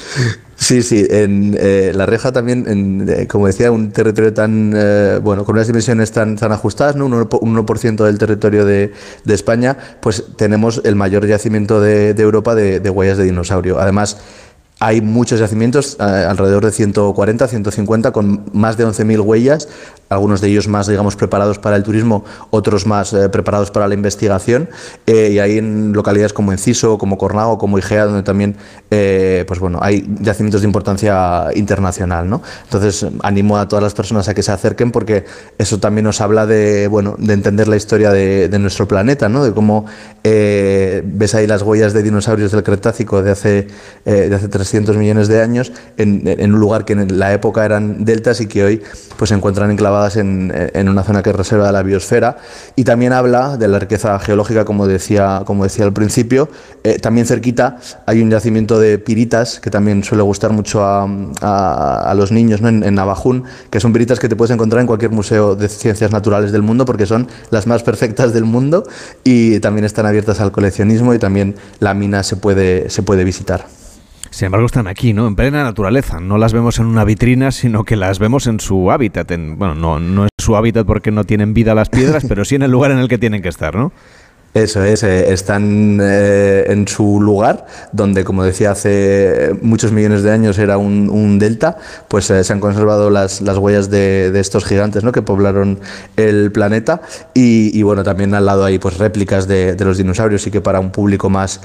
Sí, sí, en eh, La Reja también, en, eh, como decía, un territorio tan, eh, bueno, con unas dimensiones tan, tan ajustadas, ¿no? un 1%, del territorio de, de, España, pues tenemos el mayor yacimiento de, de Europa de, de, huellas de dinosaurio. Además, hay muchos yacimientos, eh, alrededor de 140, 150, con más de 11.000 huellas, algunos de ellos más, digamos, preparados para el turismo, otros más eh, preparados para la investigación. Eh, y hay en localidades como Enciso, como Cornago, como Igea, donde también, pues bueno, hay yacimientos de importancia internacional, ¿no? Entonces, animo a todas las personas a que se acerquen porque eso también nos habla de, bueno, de entender la historia de, de nuestro planeta, ¿no? De cómo ves ahí las huellas de dinosaurios del Cretácico de hace, de hace 300 millones de años en, un lugar que en la época eran deltas y que hoy pues se encuentran enclavadas en, en, una zona que es reserva de la biosfera y también habla de la riqueza geológica como decía, como decía al principio eh, también cerquita hay un yacimiento de piritas que también suele gustar mucho a, a, a los niños ¿no? en, en, Navajún que son piritas que te puedes encontrar en cualquier museo de ciencias naturales del mundo porque son las más perfectas del mundo y también están abiertas al coleccionismo y también la mina se puede, se puede visitar. Sin embargo, están aquí, ¿no? En plena naturaleza. No las vemos en una vitrina, sino que las vemos en su hábitat. En, bueno, no, no es su hábitat porque no tienen vida las piedras, pero sí en el lugar en el que tienen que estar, ¿no? Eso es, eh, están eh, en su lugar, donde, como decía, hace muchos millones de años era un, un delta, pues eh, se han conservado las, las huellas de, de, estos gigantes ¿no? que poblaron el planeta. Y, bueno, también al lado hay pues, réplicas de, de los dinosaurios y que para un público más,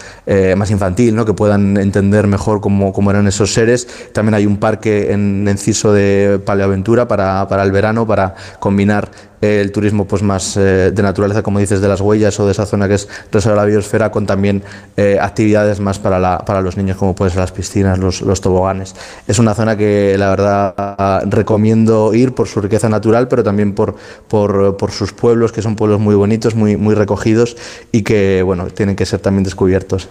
más infantil, ¿no? que puedan entender mejor cómo, cómo, eran esos seres. También hay un parque en Enciso de paleoaventura para, para el verano, para combinar el turismo pues más eh, de naturaleza, como dices, de las huellas o de esa zona que es reserva de la biosfera, con también eh, actividades más para, la, para los niños, como pueden ser las piscinas, los, los, toboganes. Es una zona que la verdad recomiendo ir por su riqueza natural, pero también por, por, por sus pueblos, que son pueblos muy bonitos, muy, muy recogidos y que bueno, tienen que ser también descubiertos.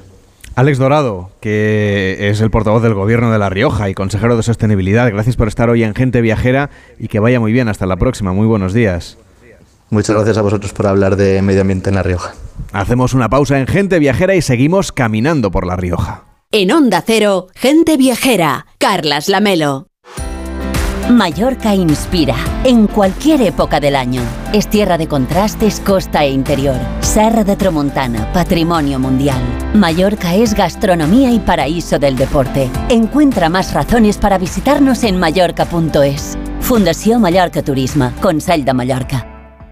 Alex Dorado, que es el portavoz del Gobierno de La Rioja y consejero de Sostenibilidad, gracias por estar hoy en Gente Viajera y que vaya muy bien. Hasta la próxima. Muy buenos días. Muchas gracias a vosotros por hablar de medio ambiente en La Rioja. Hacemos una pausa en Gente Viajera y seguimos caminando por La Rioja. En Onda Cero, Gente Viajera, Carlas Lamelo. Mallorca inspira en cualquier época del año. Es tierra de contrastes, costa e interior. Serra de Tramuntana, patrimonio mundial. Mallorca es gastronomía y paraíso del deporte. Encuentra más razones para visitarnos en mallorca.es. Fundación Mallorca Turismo, Consell de Mallorca.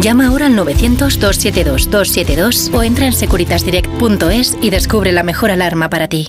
Llama ahora al 900-272-272 o entra en securitasdirect.es y descubre la mejor alarma para ti.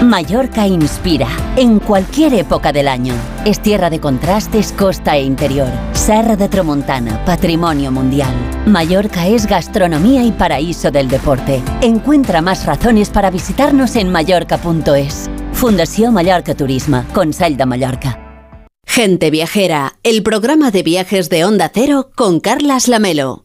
Mallorca inspira en cualquier época del año. Es tierra de contrastes, costa e interior. Serra de Tramuntana, patrimonio mundial. Mallorca es gastronomía y paraíso del deporte. Encuentra más razones para visitarnos en mallorca.es. Fundación Mallorca Turismo, Consell de Mallorca. Gente Viajera, el programa de viajes de Onda Cero con Carlas Lamelo.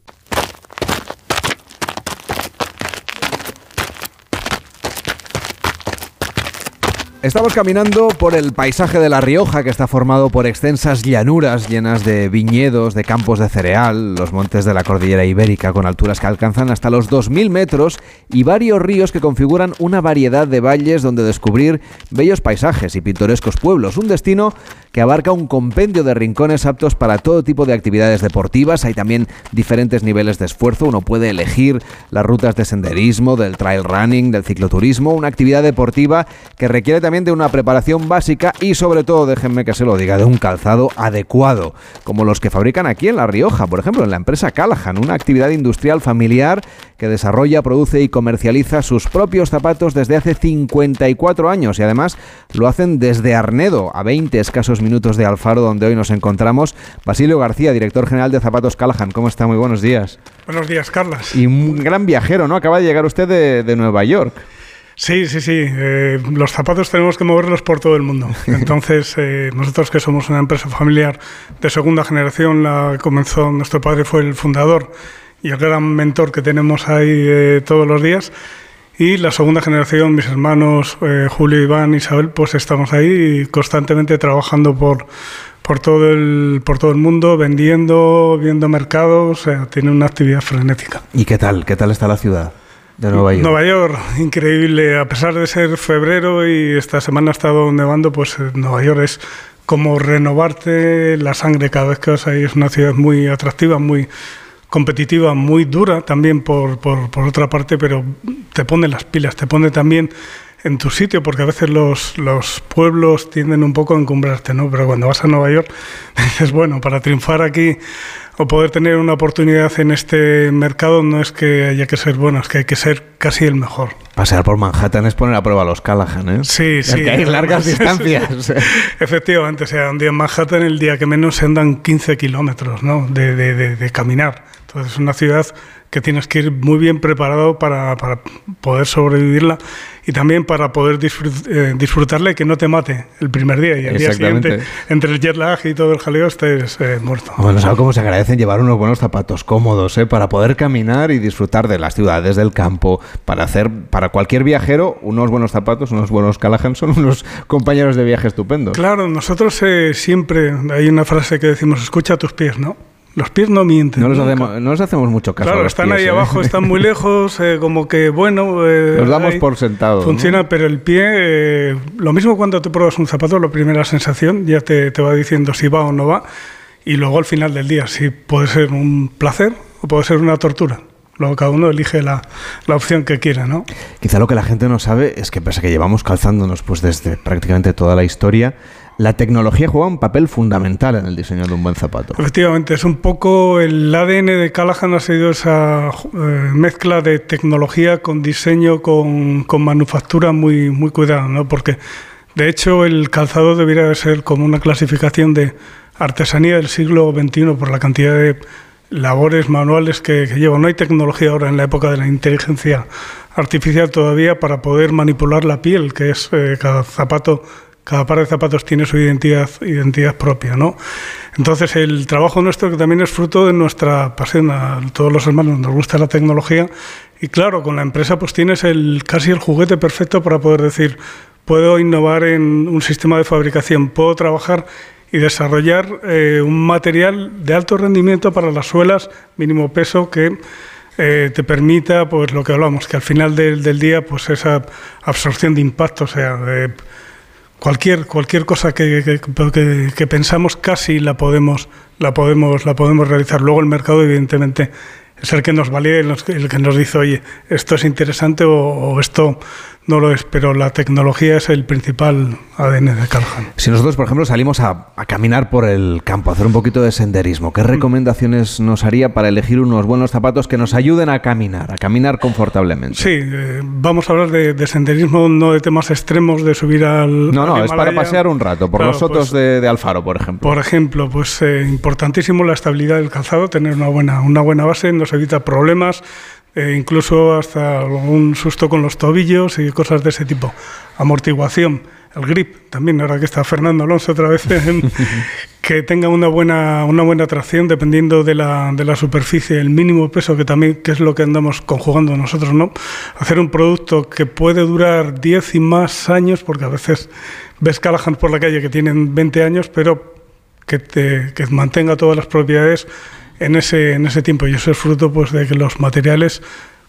Estamos caminando por el paisaje de La Rioja, que está formado por extensas llanuras llenas de viñedos, de campos de cereal, los montes de la cordillera ibérica con alturas que alcanzan hasta los 2.000 metros y varios ríos que configuran una variedad de valles donde descubrir bellos paisajes y pintorescos pueblos. Un destino que abarca un compendio de rincones aptos para todo tipo de actividades deportivas. Hay también diferentes niveles de esfuerzo. Uno puede elegir las rutas de senderismo, del trail running, del cicloturismo, una actividad deportiva que requiere también de una preparación básica y sobre todo, déjenme que se lo diga, de un calzado adecuado, como los que fabrican aquí en La Rioja, por ejemplo, en la empresa Callahan, una actividad industrial familiar que desarrolla, produce y comercializa sus propios zapatos desde hace 54 años y además lo hacen desde Arnedo, a 20 escasos minutos de Alfaro, donde hoy nos encontramos. Basilio García, director general de Zapatos Callahan, ¿cómo está? Muy buenos días. Buenos días, Carlas. Y un gran viajero, ¿no? Acaba de llegar usted de, de Nueva York. Sí, sí, sí. Eh, los zapatos tenemos que moverlos por todo el mundo. Entonces, eh, nosotros que somos una empresa familiar de segunda generación, la comenzó, nuestro padre fue el fundador y el gran mentor que tenemos ahí eh, todos los días. Y la segunda generación, mis hermanos Julio, Iván, Isabel, pues estamos ahí constantemente trabajando por, por todo el por todo el mundo, vendiendo, viendo mercados, o sea, tiene una actividad frenética. ¿Y qué tal? ¿Qué tal está la ciudad? de Nueva York. Nueva York, increíble. A pesar de ser febrero y esta semana ha estado nevando, pues Nueva York es como renovarte la sangre cada vez que vas ahí. Es una ciudad muy atractiva, muy competitiva, muy dura también por, por, por otra parte, pero te pone las pilas, te pone también en tu sitio, porque a veces los, los pueblos tienden un poco a encumbrarte, ¿no? Pero cuando vas a Nueva York, dices, bueno, para triunfar aquí o poder tener una oportunidad en este mercado no es que haya que ser bueno, es que hay que ser casi el mejor. Pasear por Manhattan es poner a prueba los Callahan, ¿eh? Sí, sí. hay largas distancias. Efectivamente, o sea, un día en Manhattan, el día que menos se andan 15 kilómetros, ¿no? De, de, de, de caminar. Entonces, es una ciudad que tienes que ir muy bien preparado para, para poder sobrevivirla y también para poder disfrut, eh, disfrutarla y que no te mate el primer día y el día siguiente, entre el jet lag y todo el jaleo, estés eh, muerto. Bueno, ¿sabes cómo se agradecen llevar unos buenos zapatos cómodos eh, para poder caminar y disfrutar de las ciudades, del campo, para hacer, para cualquier viajero, unos buenos zapatos, unos buenos Callahan son unos compañeros de viaje estupendos. Claro, nosotros eh, siempre, hay una frase que decimos, escucha tus pies, ¿no? Los pies no mienten. No les, hacemos, no les hacemos mucho caso. Claro, a los están pies, ahí ¿eh? abajo, están muy lejos, eh, como que bueno. Eh, Los damos ahí por sentados. ¿no? Funciona, pero el pie, eh, lo mismo cuando te pruebas un zapato, la primera sensación ya te, te va diciendo si va o no va. Y luego al final del día, si puede ser un placer o puede ser una tortura. Luego cada uno elige la, la opción que quiera, ¿no? Quizá lo que la gente no sabe es que pese a que llevamos calzándonos pues desde prácticamente toda la historia, la tecnología juega un papel fundamental en el diseño de un buen zapato. Efectivamente, es un poco el ADN de Callahan ha sido esa eh, mezcla de tecnología con diseño, con, con manufactura muy, muy cuidada, ¿no? Porque de hecho el calzado debería de ser como una clasificación de artesanía del siglo XXI por la cantidad de labores manuales que, que lleva. No hay tecnología ahora en la época de la inteligencia artificial todavía para poder manipular la piel, que es eh, cada zapato cada par de zapatos tiene su identidad, propia, ¿no? Entonces el trabajo nuestro que también es fruto de nuestra pasión, a todos los hermanos nos gusta la tecnología y claro, con la empresa pues tienes el, casi el juguete perfecto para poder decir, puedo innovar en un sistema de fabricación, puedo trabajar y desarrollar eh, un material de alto rendimiento para las suelas, mínimo peso, que eh, te permita, pues lo que hablamos, que al final del, del día, pues esa absorción de impacto, o sea, de, cualquier cualquier cosa que, que, que, que, pensamos casi la podemos la podemos la podemos realizar. Luego el mercado evidentemente es el que nos valida el que nos dice oye esto es interesante o, o esto no lo es, pero la tecnología es el principal ADN de Callahan. Si nosotros, por ejemplo, salimos a, caminar por el campo, a hacer un poquito de senderismo, ¿qué mm. recomendaciones nos haría para elegir unos buenos zapatos que nos ayuden a caminar, a caminar confortablemente? Sí, eh, vamos a hablar de, senderismo, no de temas extremos, de subir al... No, no, es para pasear un rato, por los sotos pues, de, Alfaro, por ejemplo. Por ejemplo, pues eh, importantísimo la estabilidad del calzado, tener una buena, una buena base, nos evita problemas, eh, incluso hasta un susto con los tobillos y cosas de ese tipo. Amortiguación, el grip, también ahora que está Fernando Alonso otra vez, que tenga una buena, una buena tracción dependiendo de la, de la superficie, el mínimo peso que también, que es lo que andamos conjugando nosotros, ¿no? Hacer un producto que puede durar 10 y más años, porque a veces ves Callahan por la calle que tienen 20 años, pero que, te, que mantenga todas las propiedades en ese, en ese tiempo. Y eso es fruto pues, de que los materiales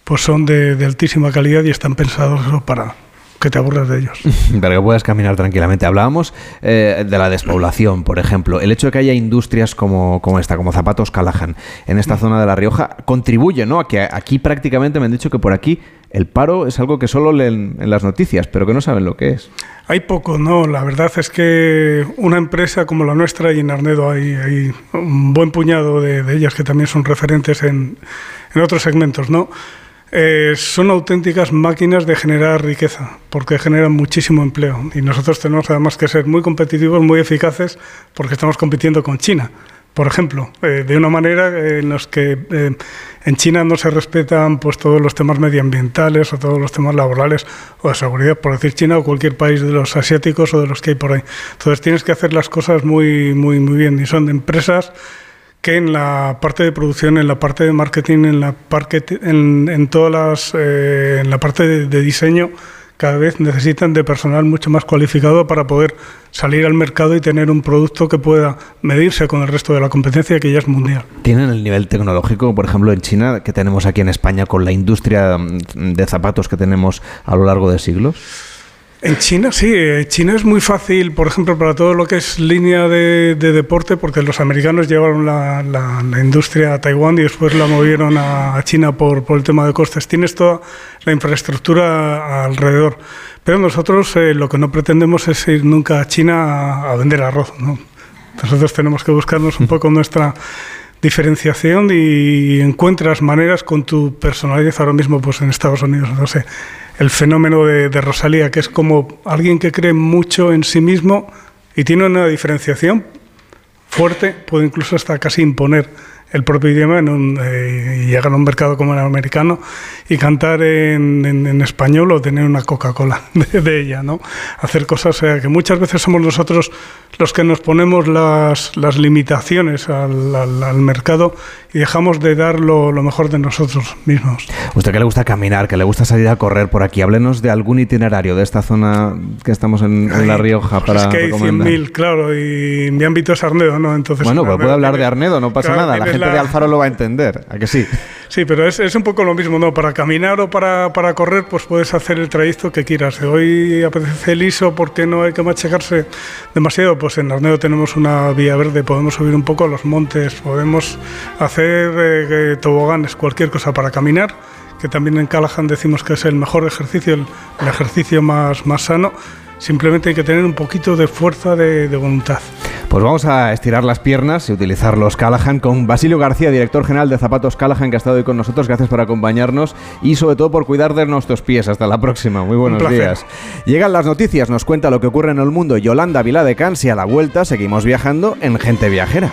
pues, son de, altísima calidad y están pensados para, que te aburras de ellos. Para que puedas caminar tranquilamente. Hablábamos eh, de la despoblación, por ejemplo. El hecho de que haya industrias como, como esta, como Zapatos Callahan, en esta zona de La Rioja, contribuye ¿no? a que aquí prácticamente me han dicho que por aquí el paro es algo que solo leen en las noticias, pero que no saben lo que es. Hay poco, no. La verdad es que una empresa como la nuestra, y en Arnedo hay, hay un buen puñado de, ellas que también son referentes en, en otros segmentos, ¿no? Eh, son auténticas máquinas de generar riqueza, porque generan muchísimo empleo. Y nosotros tenemos además que ser muy competitivos, muy eficaces, porque estamos compitiendo con China por ejemplo, eh, de una manera en los que eh, en China no se respetan pues todos los temas medioambientales o todos los temas laborales o de seguridad, por decir China o cualquier país de los asiáticos o de los que hay por ahí. Entonces tienes que hacer las cosas muy muy muy bien y son empresas que en la parte de producción, en la parte de marketing, en la parte en, todas las eh, en la parte de diseño cada vez necesitan de personal mucho más cualificado para poder salir al mercado y tener un producto que pueda medirse con el resto de la competencia que ya es mundial. ¿Tienen el nivel tecnológico, por ejemplo, en China, que tenemos aquí en España con la industria de zapatos que tenemos a lo largo de siglos? En China sí, eh, China es muy fácil, por ejemplo, para todo lo que es línea de, deporte, porque los americanos llevaron la, industria a Taiwán y después la movieron a, China por, el tema de costes. Tienes toda la infraestructura alrededor, pero nosotros eh, lo que no pretendemos es ir nunca a China a, vender arroz. Nosotros tenemos que buscarnos un poco nuestra diferenciación y encuentras maneras con tu personalidad ahora mismo pues en Estados Unidos, no sé. El fenómeno de, Rosalía, que es como alguien que cree mucho en sí mismo y tiene una diferenciación fuerte, puede incluso hasta casi imponer el propio idioma en eh, y llegar a un mercado como el americano y cantar en, español o tener una Coca-Cola de, ella, ¿no? Hacer cosas, o sea, que muchas veces somos nosotros los que nos ponemos las, las limitaciones al, al, mercado y dejamos de dar lo, mejor de nosotros mismos. Usted que le gusta caminar, que le gusta salir a correr por aquí, háblenos de algún itinerario de esta zona que estamos en, La Rioja para Es que hay 100.000, claro, y mi ámbito es Arnedo, ¿no? Entonces, bueno, pues puede hablar de Arnedo, no pasa nada, la gente de Alfaro lo va a entender, ¿a que sí? Sí, pero es, es un poco lo mismo, ¿no? Para caminar o para, para, correr, pues puedes hacer el trayecto que quieras. Hoy apetece liso porque no hay que machacarse demasiado, pues en Arnedo tenemos una vía verde, podemos subir un poco a los montes, podemos hacer eh, toboganes, cualquier cosa para caminar que también en Callahan decimos que es el mejor ejercicio, el, ejercicio más, más sano. Simplemente hay que tener un poquito de fuerza de, de voluntad. Pues vamos a estirar las piernas y utilizar los Callahan con Basilio García, director general de Zapatos Callahan, que ha estado hoy con nosotros. Gracias por acompañarnos y sobre todo por cuidar de nuestros pies. Hasta la próxima. Muy buenos días. Llegan las noticias, nos cuenta lo que ocurre en el mundo Yolanda Vila de Cans y a la vuelta seguimos viajando en Gente Viajera.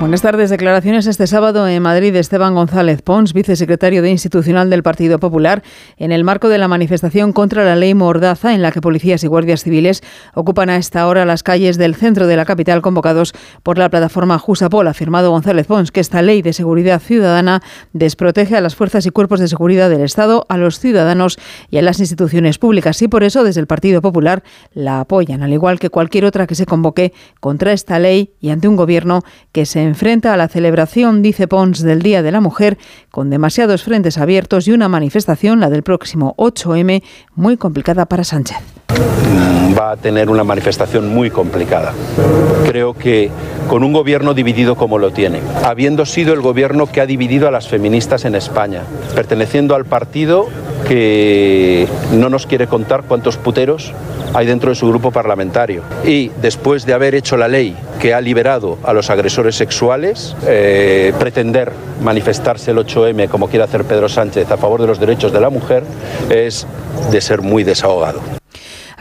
Buenas tardes. Declaraciones este sábado en Madrid de Esteban González Pons, vicesecretario de Institucional del Partido Popular, en el marco de la manifestación contra la ley Mordaza, en la que policías y guardias civiles ocupan a esta hora las calles del centro de la capital convocados por la plataforma Jusapol. Ha afirmado González Pons que esta ley de seguridad ciudadana desprotege a las fuerzas y cuerpos de seguridad del Estado, a los ciudadanos y a las instituciones públicas. Y por eso, desde el Partido Popular, la apoyan, al igual que cualquier otra que se convoque contra esta ley y ante un gobierno que se enfrenta a la celebración, dice Pons, del Día de la Mujer, con demasiados frentes abiertos y una manifestación, la del próximo 8M, muy complicada para Sánchez. Mm, va a tener una manifestación muy complicada. Creo que con un gobierno dividido como lo tiene, habiendo sido el gobierno que ha dividido a las feministas en España, perteneciendo al partido que no nos quiere contar cuántos puteros hay dentro de su grupo parlamentario. Y después de haber hecho la ley que ha liberado a los agresores sexuales, eh, pretender manifestarse el 8M como quiere hacer Pedro Sánchez a favor de los derechos de la mujer es de ser muy desahogado.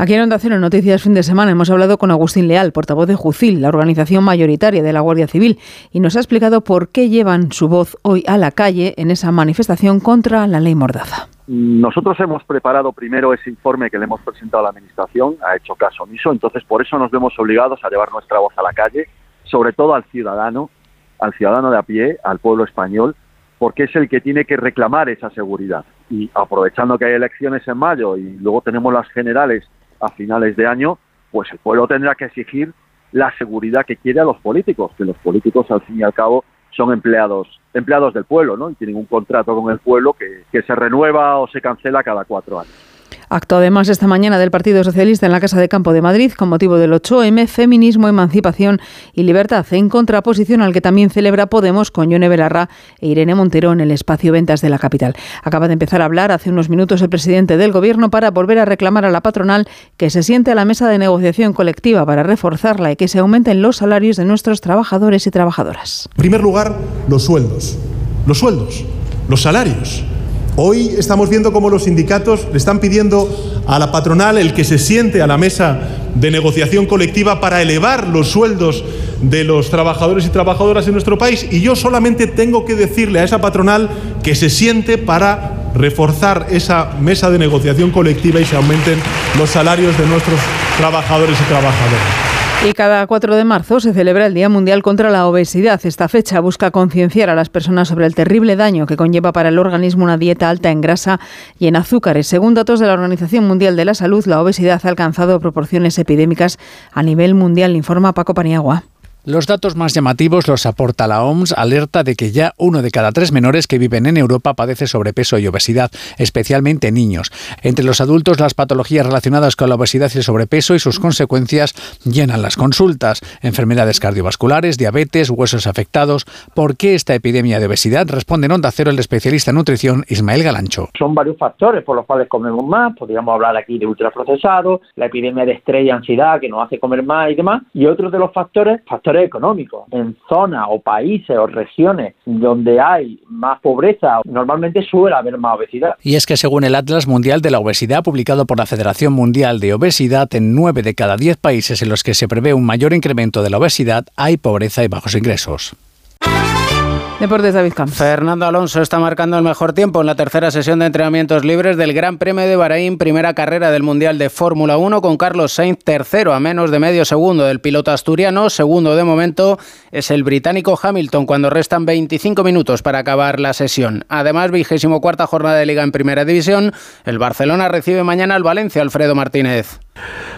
Aquí en Onda Cero Noticias fin de semana hemos hablado con Agustín Leal, portavoz de Jucil, la organización mayoritaria de la Guardia Civil, y nos ha explicado por qué llevan su voz hoy a la calle en esa manifestación contra la ley Mordaza. Nosotros hemos preparado primero ese informe que le hemos presentado a la Administración, ha hecho caso omiso, entonces por eso nos vemos obligados a llevar nuestra voz a la calle, sobre todo al ciudadano, al ciudadano de a pie, al pueblo español, porque es el que tiene que reclamar esa seguridad. Y aprovechando que hay elecciones en mayo y luego tenemos las generales a finales de año, pues el pueblo tendrá que exigir la seguridad que quiere a los políticos, que los políticos al fin y al cabo son empleados empleados del pueblo, ¿no? Y tienen un contrato con el pueblo que, que se renueva o se cancela cada cuatro años. Acto además esta mañana del Partido Socialista en la Casa de Campo de Madrid con motivo del 8M, feminismo, emancipación y libertad, en contraposición al que también celebra Podemos con Yone Belarra e Irene Montero en el espacio Ventas de la capital. Acaba de empezar a hablar hace unos minutos el presidente del Gobierno para volver a reclamar a la patronal que se siente a la mesa de negociación colectiva para reforzarla y que se aumenten los salarios de nuestros trabajadores y trabajadoras. En primer lugar, los sueldos. Los sueldos, los salarios Hoy estamos viendo cómo los sindicatos le están pidiendo a la patronal el que se siente a la mesa de negociación colectiva para elevar los sueldos de los trabajadores y trabajadoras en nuestro país y yo solamente tengo que decirle a esa patronal que se siente para reforzar esa mesa de negociación colectiva y se aumenten los salarios de nuestros trabajadores y trabajadoras. Y cada 4 de marzo se celebra el Día Mundial contra la Obesidad. Esta fecha busca concienciar a las personas sobre el terrible daño que conlleva para el organismo una dieta alta en grasa y en azúcares. Según datos de la Organización Mundial de la Salud, la obesidad ha alcanzado proporciones epidémicas a nivel mundial, informa Paco Paniagua. Los datos más llamativos los aporta la OMS, alerta de que ya uno de cada tres menores que viven en Europa padece sobrepeso y obesidad, especialmente niños. Entre los adultos, las patologías relacionadas con la obesidad y el sobrepeso y sus consecuencias llenan las consultas. Enfermedades cardiovasculares, diabetes, huesos afectados. ¿Por qué esta epidemia de obesidad? Responde en Onda Cero el especialista en nutrición Ismael Galancho. Son varios factores por los cuales comemos más. Podríamos hablar aquí de ultraprocesados, la epidemia de estrés y ansiedad que nos hace comer más y demás. Y otros de los factores, factores económicos. En zonas o países o regiones donde hay más pobreza, normalmente suele haber más obesidad. Y es que según el Atlas Mundial de la Obesidad, publicado por la Federación Mundial de Obesidad, en nueve de cada diez países en los que se prevé un mayor incremento de la obesidad hay pobreza y bajos ingresos. Deportes David Camps. Fernando Alonso está marcando el mejor tiempo en la tercera sesión de entrenamientos libres del Gran Premio de Bahrein, primera carrera del Mundial de Fórmula 1 con Carlos Sainz tercero a menos de medio segundo del piloto asturiano, segundo de momento es el británico Hamilton cuando restan 25 minutos para acabar la sesión. Además, vigésimo cuarta jornada de liga en primera división, el Barcelona recibe mañana al Valencia Alfredo Martínez.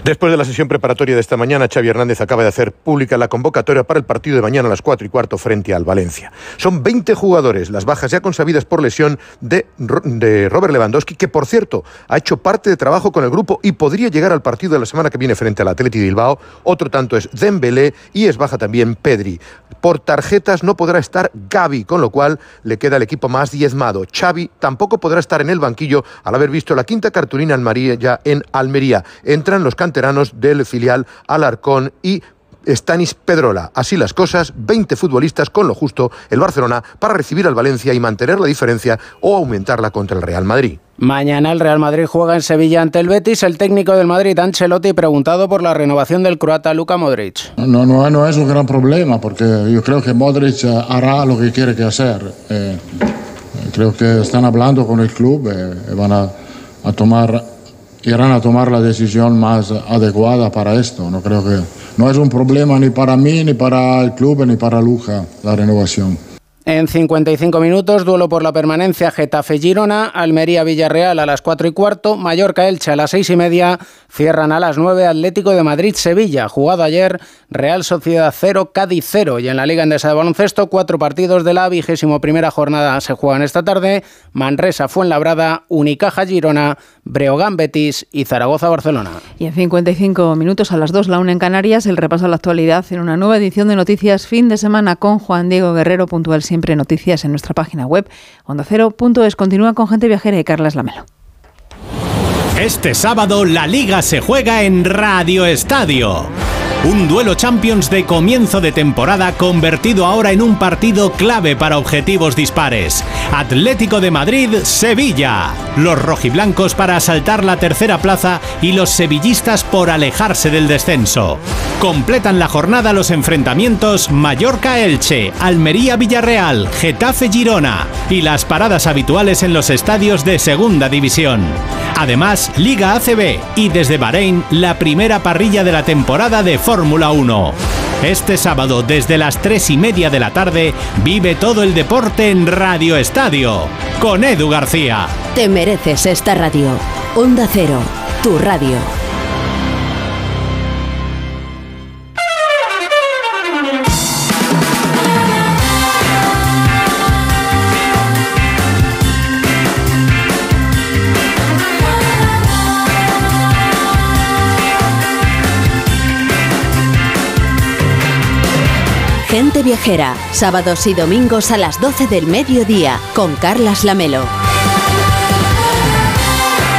Después de la sesión preparatoria de esta mañana, Xavi Hernández acaba de hacer pública la convocatoria para el partido de mañana a las 4 y cuarto frente al Valencia. Son 20 jugadores, las bajas ya consabidas por lesión de, de Robert Lewandowski, que por cierto ha hecho parte de trabajo con el grupo y podría llegar al partido de la semana que viene frente al Atleti de Bilbao. Otro tanto es Dembélé y es baja también Pedri. Por tarjetas no podrá estar Gaby, con lo cual le queda el equipo más diezmado. Xavi tampoco podrá estar en el banquillo al haber visto la quinta cartulina en ya en Almería. Entran los canteranos del filial Alarcón y Stanis Pedrola. Así las cosas, 20 futbolistas con lo justo el Barcelona para recibir al Valencia y mantener la diferencia o aumentarla contra el Real Madrid. Mañana el Real Madrid juega en Sevilla ante el Betis. El técnico del Madrid, Ancelotti, preguntado por la renovación del croata Luka Modric. No, no, no es un gran problema porque yo creo que Modric eh, hará lo que quiere que hacer. Eh, creo que están hablando con el club y eh, van a, a tomar irán a tomar la decisión más adecuada para esto. No creo que no es un problema ni para mí, ni para el club, ni para Luja la renovación. En 55 minutos, duelo por la permanencia Getafe-Girona, Almería-Villarreal a las 4 y cuarto, Mallorca-Elche a las 6 y media, cierran a las 9 Atlético de Madrid-Sevilla, jugado ayer Real Sociedad 0, Cádiz 0 y en la Liga Endesa de Baloncesto, cuatro partidos de la vigésimo primera jornada se juegan esta tarde, Manresa-Fuenlabrada, Unicaja-Girona, Breogán-Betis y Zaragoza-Barcelona. Y en 55 minutos a las 2, la una en Canarias, el repaso a la actualidad en una nueva edición de Noticias Fin de Semana con Juan Diego Guerrero, puntual siempre noticias en nuestra página web, ondacero.es. Continúa con Gente Viajera y Carlas Lamelo. Este sábado la liga se juega en Radio Estadio. Un duelo Champions de comienzo de temporada convertido ahora en un partido clave para objetivos dispares. Atlético de Madrid, Sevilla. Los rojiblancos para asaltar la tercera plaza y los sevillistas por alejarse del descenso. Completan la jornada los enfrentamientos Mallorca-Elche, Almería-Villarreal, Getafe-Girona y las paradas habituales en los estadios de Segunda División. Además, Liga ACB y desde Bahrein la primera parrilla de la temporada de Fórmula 1. Este sábado desde las 3 y media de la tarde vive todo el deporte en Radio Estadio con Edu García. Te mereces esta radio. Onda Cero, tu radio. Gente Viajera, sábados y domingos a las 12 del mediodía, con Carlas Lamelo.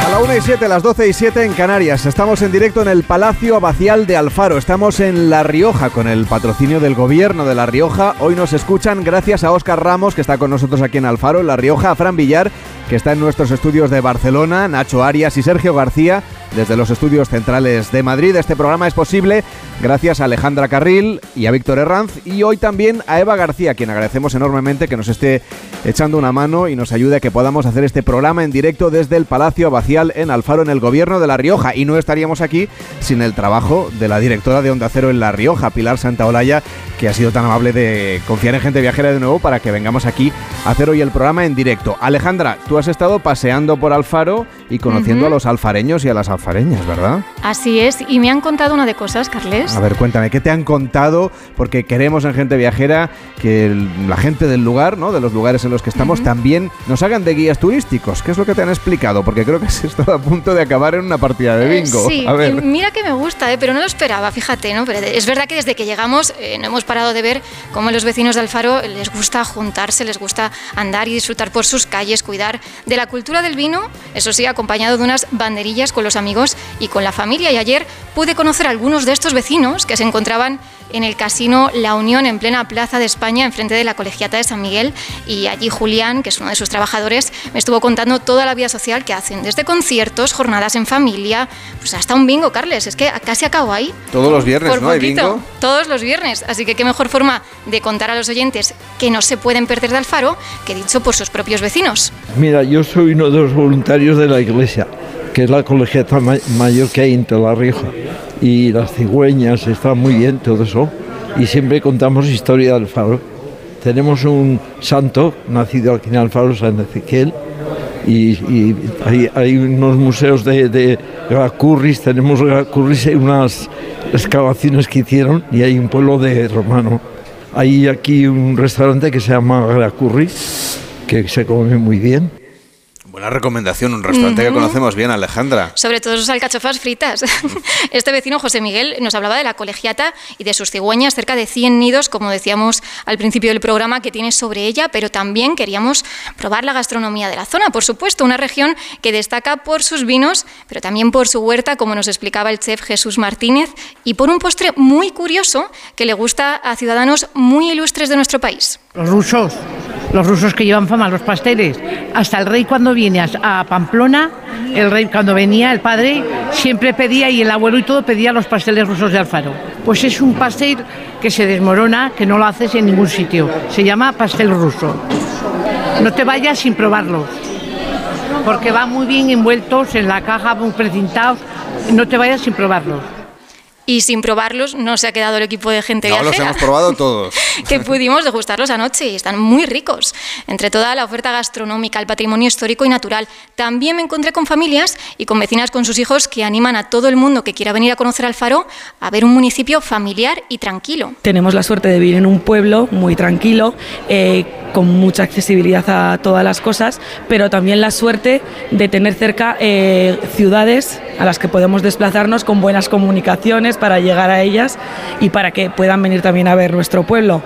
A la 1 y 7, las 12 y 7 en Canarias. Estamos en directo en el Palacio Abacial de Alfaro. Estamos en La Rioja con el patrocinio del gobierno de La Rioja. Hoy nos escuchan gracias a Óscar Ramos, que está con nosotros aquí en Alfaro, en La Rioja, a Fran Villar, está en nuestros estudios de Barcelona, Nacho Arias y Sergio García desde los estudios centrales de Madrid. Este programa es posible gracias a Alejandra Carril y a Víctor Herranz y hoy también a Eva García, quien agradecemos enormemente que nos esté echando una mano y nos ayude a que podamos hacer este programa en directo desde el Palacio Abacial en Alfaro, en el gobierno de La Rioja. Y no estaríamos aquí sin el trabajo de la directora de Onda Cero en La Rioja, Pilar Santaolalla, que ha sido tan amable de confiar en gente viajera de nuevo para que vengamos aquí a hacer hoy el programa en directo. Alejandra, tú has estado paseando por Alfaro y conociendo a los alfareños y a las alfareñas, ¿verdad? Así es, y me han contado una de cosas, Carles. A ver, cuéntame, ¿qué te han contado? Porque queremos en Gente Viajera que el- la gente del lugar, ¿no? De los lugares en los que estamos, también nos hagan de guías turísticos. ¿Qué es lo que te han explicado? Porque creo que has estado a punto de acabar en una partida de bingo. Sí, a ver. mira que me gusta, ¿eh? pero no lo esperaba, fíjate, ¿no? Pero es verdad que desde que llegamos eh, no hemos parado de ver cómo los vecinos de Alfaro les gusta juntarse, les gusta andar y disfrutar por sus calles, cuidar de la cultura del vino, eso sí, acompañado de unas banderillas con los amigos y con la familia. Y ayer pude conocer a algunos de estos vecinos que se encontraban en el casino La Unión en plena Plaza de España, enfrente de la Colegiata de San Miguel. Y allí Julián, que es uno de sus trabajadores, me estuvo contando toda la vida social que hacen, desde conciertos, jornadas en familia, pues hasta un bingo, Carles. Es que casi acabo ahí. Todos los viernes, Por ¿no? Hay poquito. bingo. Todos los viernes. Así que qué mejor forma de contar a los oyentes que no se pueden perder de Alfaro que dicho por sus propios vecinos. Mira, yo soy uno de los voluntarios de la iglesia, que es la colegiata ma- mayor que hay en toda La Rioja. Y las cigüeñas, está muy bien todo eso. Y siempre contamos historia del faro. Tenemos un santo nacido aquí en Alfaro, San Ezequiel, y, hay, unos museos de, de Gracurris, tenemos Gracurris y unas excavaciones que hicieron, y hay un pueblo de romano. Hay aquí un restaurante que se llama Gracurris, que se come muy bien. Buena recomendación, un restaurante que conocemos bien, Alejandra. Sobre todo sus alcachofas fritas. Este vecino, José Miguel, nos hablaba de la colegiata y de sus cigüeñas, cerca de 100 nidos, como decíamos al principio del programa, que tiene sobre ella, pero también queríamos probar la gastronomía de la zona, por supuesto, una región que destaca por sus vinos, pero también por su huerta, como nos explicaba el chef Jesús Martínez, y por un postre muy curioso que le gusta a ciudadanos muy ilustres de nuestro país. Los rusos, los rusos que llevan fama, los pasteles. Hasta el rey cuando viene a, Pamplona, el rey cuando venía, el padre, siempre pedía, y el abuelo y todo, pedía los pasteles rusos de Alfaro. Pues es un pastel que se desmorona, que no lo haces en ningún sitio. Se llama pastel ruso. No te vayas sin probarlos, porque van muy bien envueltos en la caja, muy precintados. No te vayas sin probarlos. Y sin probarlos no se ha quedado el equipo de gente no, los hemos probado todos. que pudimos degustarlos anoche y están muy ricos. Entre toda la oferta gastronómica, el patrimonio histórico y natural. También me encontré con familias y con vecinas con sus hijos que animan a todo el mundo que quiera venir a conocer Alfaro a ver un municipio familiar y tranquilo. Tenemos la suerte de vivir en un pueblo muy tranquilo, eh, con mucha accesibilidad a todas las cosas, pero también la suerte de tener cerca eh, ciudades a las que podemos desplazarnos con buenas comunicaciones para llegar a ellas y para que puedan venir también a ver nuestro pueblo.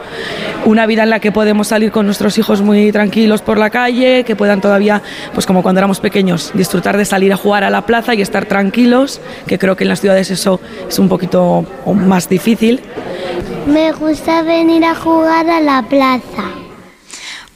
Una vida en la que podemos salir con nuestros hijos muy tranquilos por la calle, que puedan todavía, pues como cuando éramos pequeños, disfrutar de salir a jugar a la plaza y estar tranquilos, que creo que en las ciudades eso es un poquito más difícil. Me gusta venir a jugar a la plaza.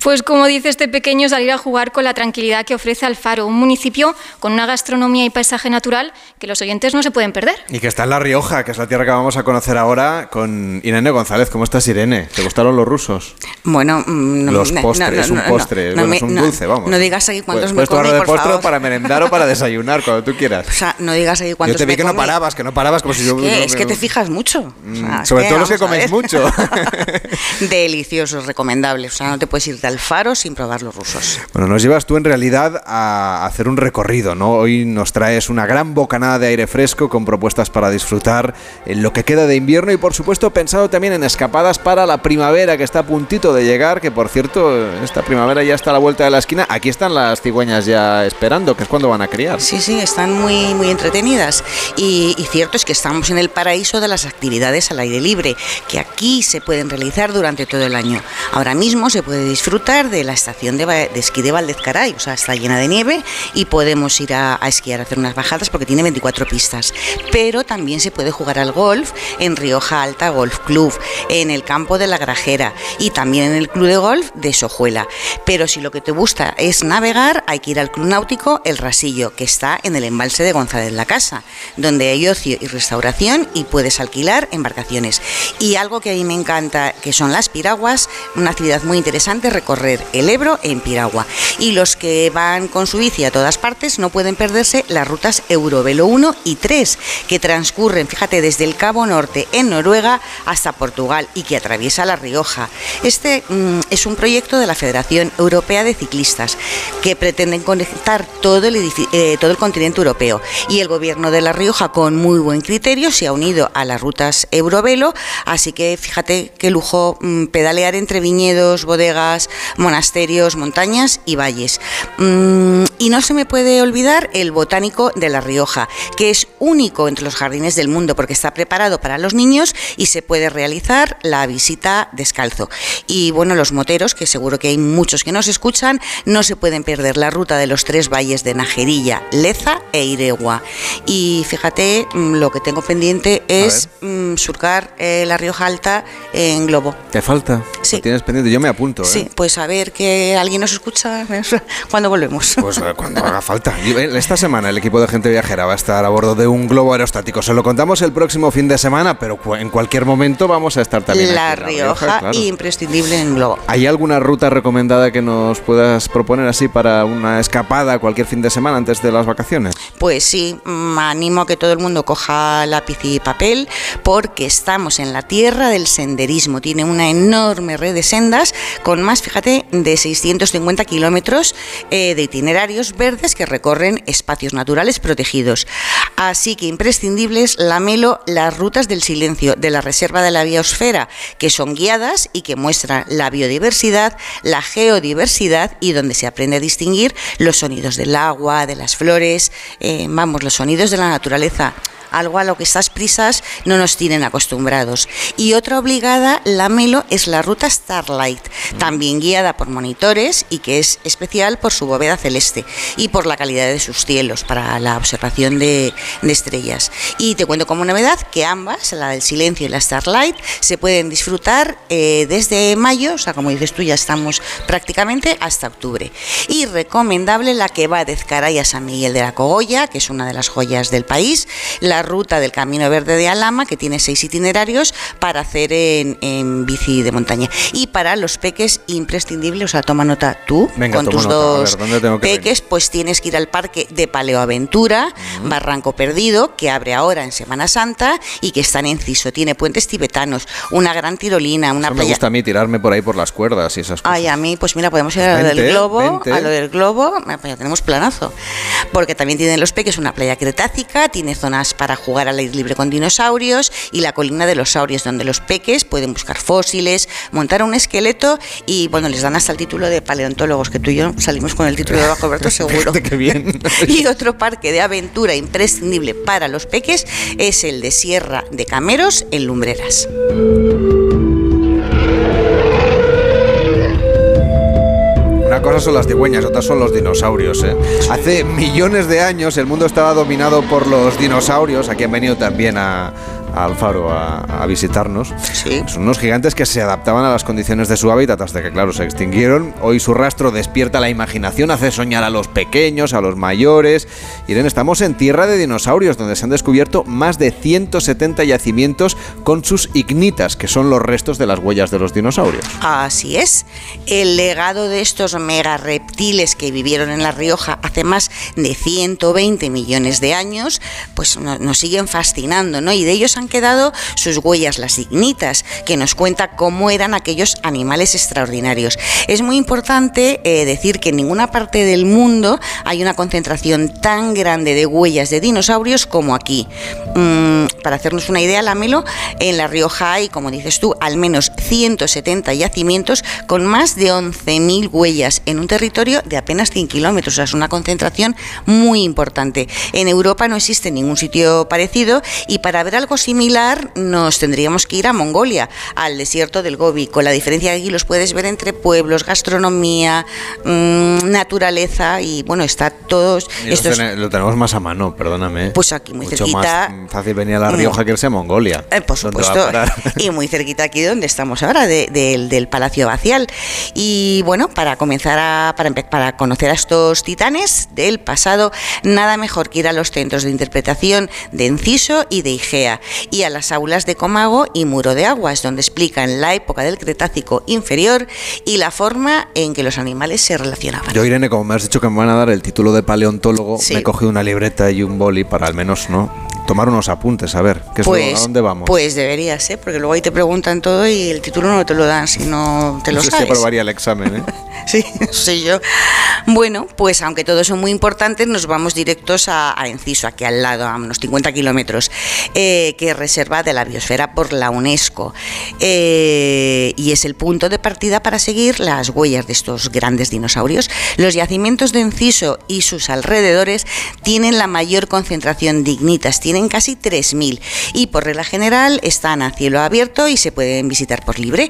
Pues como dice este pequeño, salir a jugar con la tranquilidad que ofrece Alfaro, un municipio con una gastronomía y paisaje natural que los oyentes no se pueden perder. Y que está en La Rioja, que es la tierra que vamos a conocer ahora con Irene González. ¿Cómo estás, Irene? ¿Te gustaron los rusos? Bueno, mm, los postres, es un postre, bueno, es un dulce, vamos. No digas aquí cuántos pues, me comí, de postre para merendar o para desayunar, cuando tú quieras. O sea, no digas aquí cuántos Yo te vi que no parabas, que no parabas como si yo... Es que te fijas mucho. Mm, sobre todo los que coméis mucho. Deliciosos, recomendables. O sea, no te puedes ir de Alfaro sin probar los rusos. Bueno, nos llevas tú en realidad a hacer un recorrido, ¿no? Hoy nos traes una gran bocanada de aire fresco con propuestas para disfrutar en lo que queda de invierno y por supuesto pensado también en escapadas para la primavera que está a puntito de llegar, que por cierto, esta primavera ya está a la vuelta de la esquina. Aquí están las cigüeñas ya esperando, que es cuando van a criar. Sí, sí, están muy, muy entretenidas. Y, y cierto es que estamos en el paraíso de las actividades al aire libre, que aquí se pueden realizar durante todo el año. Ahora mismo se puede disfrutar de la estación de, esquí de Valdezcaray, o sea, está llena de nieve y podemos ir a, esquiar, a hacer unas bajadas porque tiene 24 pistas. Pero también se puede jugar al golf en Rioja Alta Golf Club, en el campo de la Grajera y también en el club de golf de Sojuela. Pero si lo que te gusta es navegar, hay que ir al club náutico El Rasillo, que está en el embalse de González la Casa, donde hay ocio y restauración y puedes alquilar embarcaciones. Y algo que a mí me encanta, que son las piraguas, una actividad muy interesante, recorrer el Ebro en Piragua. Y los que van con su bici a todas partes no pueden perderse las rutas Eurovelo 1 y 3, que transcurren, fíjate, desde el Cabo Norte en Noruega hasta Portugal y que atraviesa La Rioja. Este mm, es un proyecto de la Federación Europea de Ciclistas que pretenden conectar todo el, eh, todo el continente europeo. Y el gobierno de La Rioja, con muy buen criterio, se ha unido a las rutas Eurovelo. Así que fíjate qué lujo mm, pedalear entre viñedos, bodegas, monasterios montañas y valles. Mm, y no se me puede olvidar el botánico de La Rioja, que es único entre los jardines del mundo porque está preparado para los niños y se puede realizar la visita descalzo. Y bueno, los moteros, que seguro que hay muchos que nos escuchan, no se pueden perder la ruta de los tres valles de Najerilla, Leza e Iregua. Y fíjate, mm, lo que tengo pendiente es mm, surcar eh, La Rioja Alta en globo. ¿Te falta? Sí. tienes pendiente? Yo me apunto. ¿eh? Sí, pues a ver que alguien nos escucha cuando volvemos. Pues eh, cuando haga falta. Esta semana el equipo de gente viajera va a estar a bordo de un globo aerostático. Se lo contamos el próximo fin de semana, pero en cualquier momento vamos a estar también. La, Rioja, imprescindible en globo. ¿Hay alguna ruta recomendada que nos puedas proponer así para una escapada cualquier fin de semana antes de las vacaciones? Pues sí, me animo a que todo el mundo coja lápiz y papel porque estamos en la tierra del senderismo. Tiene una enorme red de sendas con más, fíjate, de 650 kilómetros eh, de itinerarios verdes que recorren espacios naturales protegidos. Así que imprescindibles, la Melo, las rutas del silencio de la Reserva de la Biosfera, que son guiadas y que muestran la biodiversidad, la geodiversidad y donde se aprende a distinguir los sonidos del agua, de las flores, eh, vamos, los sonidos de la naturaleza algo a lo que estas prisas no nos tienen acostumbrados. Y otra obligada, la Melo, es la ruta Starlight, también guiada por monitores y que es especial por su bóveda celeste y por la calidad de sus cielos para la observación de, estrellas. Y te cuento como novedad que ambas, la del silencio y la Starlight, se pueden disfrutar eh, desde mayo, o sea, como dices tú, ya estamos prácticamente hasta octubre. Y recomendable la que va de Ezcaray a San Miguel de la Cogolla, que es una de las joyas del país, la la ruta del Camino Verde de Alama, que tiene seis itinerarios para hacer en, en bici de montaña. Y para los peques, imprescindible, o sea, toma nota tú, Venga, con tus nota. Dos ver, ¿dónde tengo que peques, pues tienes que ir al parque de Paleoaventura, Barranco Perdido, que abre ahora en Semana Santa y que está en Enciso. Tiene puentes tibetanos, una gran tirolina, una Eso me playa. gusta a mí tirarme por ahí por las cuerdas y esas cosas. Ay, a mí, pues mira, podemos ir a lo del globo, vente. a lo del globo, ah, pues ya tenemos planazo. Porque también tienen los peques una playa cretácica, tiene zonas para jugar al aire libre con dinosaurios y la colina de los saurios, donde los peques pueden buscar fósiles, montar un esqueleto y, bueno, les dan hasta el título de paleontólogos, que tú y yo salimos con el título de Bajo Alberto seguro. Qué bien. Y otro parque de aventura imprescindible para los peques es el de Sierra de Cameros en Lumbreras. Una cosa son las cigüeñas, otras son los dinosaurios. ¿eh? Hace millones de años el mundo estaba dominado por los dinosaurios. Aquí han venido también a, a Alfaro a, a visitarnos. Son unos gigantes que se adaptaban a las condiciones de su hábitat hasta que, claro, se extinguieron. Hoy su rastro despierta la imaginación, hace soñar a los pequeños, a los mayores. Irene, estamos en tierra de dinosaurios, donde se han descubierto más de 170 yacimientos con sus ignitas, que son los restos de las huellas de los dinosaurios. Así es. El legado de estos mega reptiles que vivieron en La Rioja hace más de 120 millones de años, pues no- nos siguen fascinando, ¿no? Y de ellos han quedado sus huellas, las ignitas, que nos cuenta cómo eran aquellos animales extraordinarios. Es muy importante eh, decir que en ninguna parte del mundo hay una concentración tan grande de huellas de dinosaurios como aquí. Mm, para hacernos una idea, Lamelo, en La Rioja hay, como dices tú, al menos 170 yacimientos con más de 11.000 huellas en un territorio de apenas 100 kilómetros. Es una concentración muy importante. En Europa no existe ningún sitio parecido y para ver algo similar nos tendríamos que ir a Mongolia, al desierto del Gobi. Con la diferencia que aquí los puedes ver entre pueblos, gastronomía, mm, naturaleza y bueno, está todos Y estos... lo tenemos más a mano, perdóname. Pues aquí muy Mucho cerquita. más fácil venir a La Mm. Rioja que irse a Mongolia. Eh, por ¿Dónde va a supuesto, y muy cerquita aquí donde estamos ahora, de- del- del Palacio Bacial. Y bueno, para comenzar a, para, para conocer a estos titanes del pasado, nada mejor que ir a los centros de interpretación de Enciso y de Igea, y a las aulas de Comago y Muro de Aguas, donde explican la época del Cretácico inferior y la forma en que los animales se relacionaban. Yo, Irene, como me has dicho que me van a dar el título de paleontólogo, Sí. me he cogido una libreta y un boli para al menos no tomar unos apuntes, a ver, ¿qué es lo- Pues, ¿a dónde vamos? pues deberías, ¿eh? porque luego ahí te preguntan todo y el título no te lo dan si no te lo no sé sabes. aprobaría el examen, ¿eh? Sí, sí yo. Bueno, pues aunque todos son muy importantes, nos vamos directos a, a Enciso, aquí al lado, a unos 50 kilómetros, eh, que es reserva de la biosfera por la UNESCO. Eh, y es el punto de partida para seguir las huellas de estos grandes dinosaurios. Los yacimientos de Enciso y sus alrededores tienen la mayor concentración de ignitas, tienen casi 3.000 y por regla general están a cielo abierto y se pueden visitar por libre.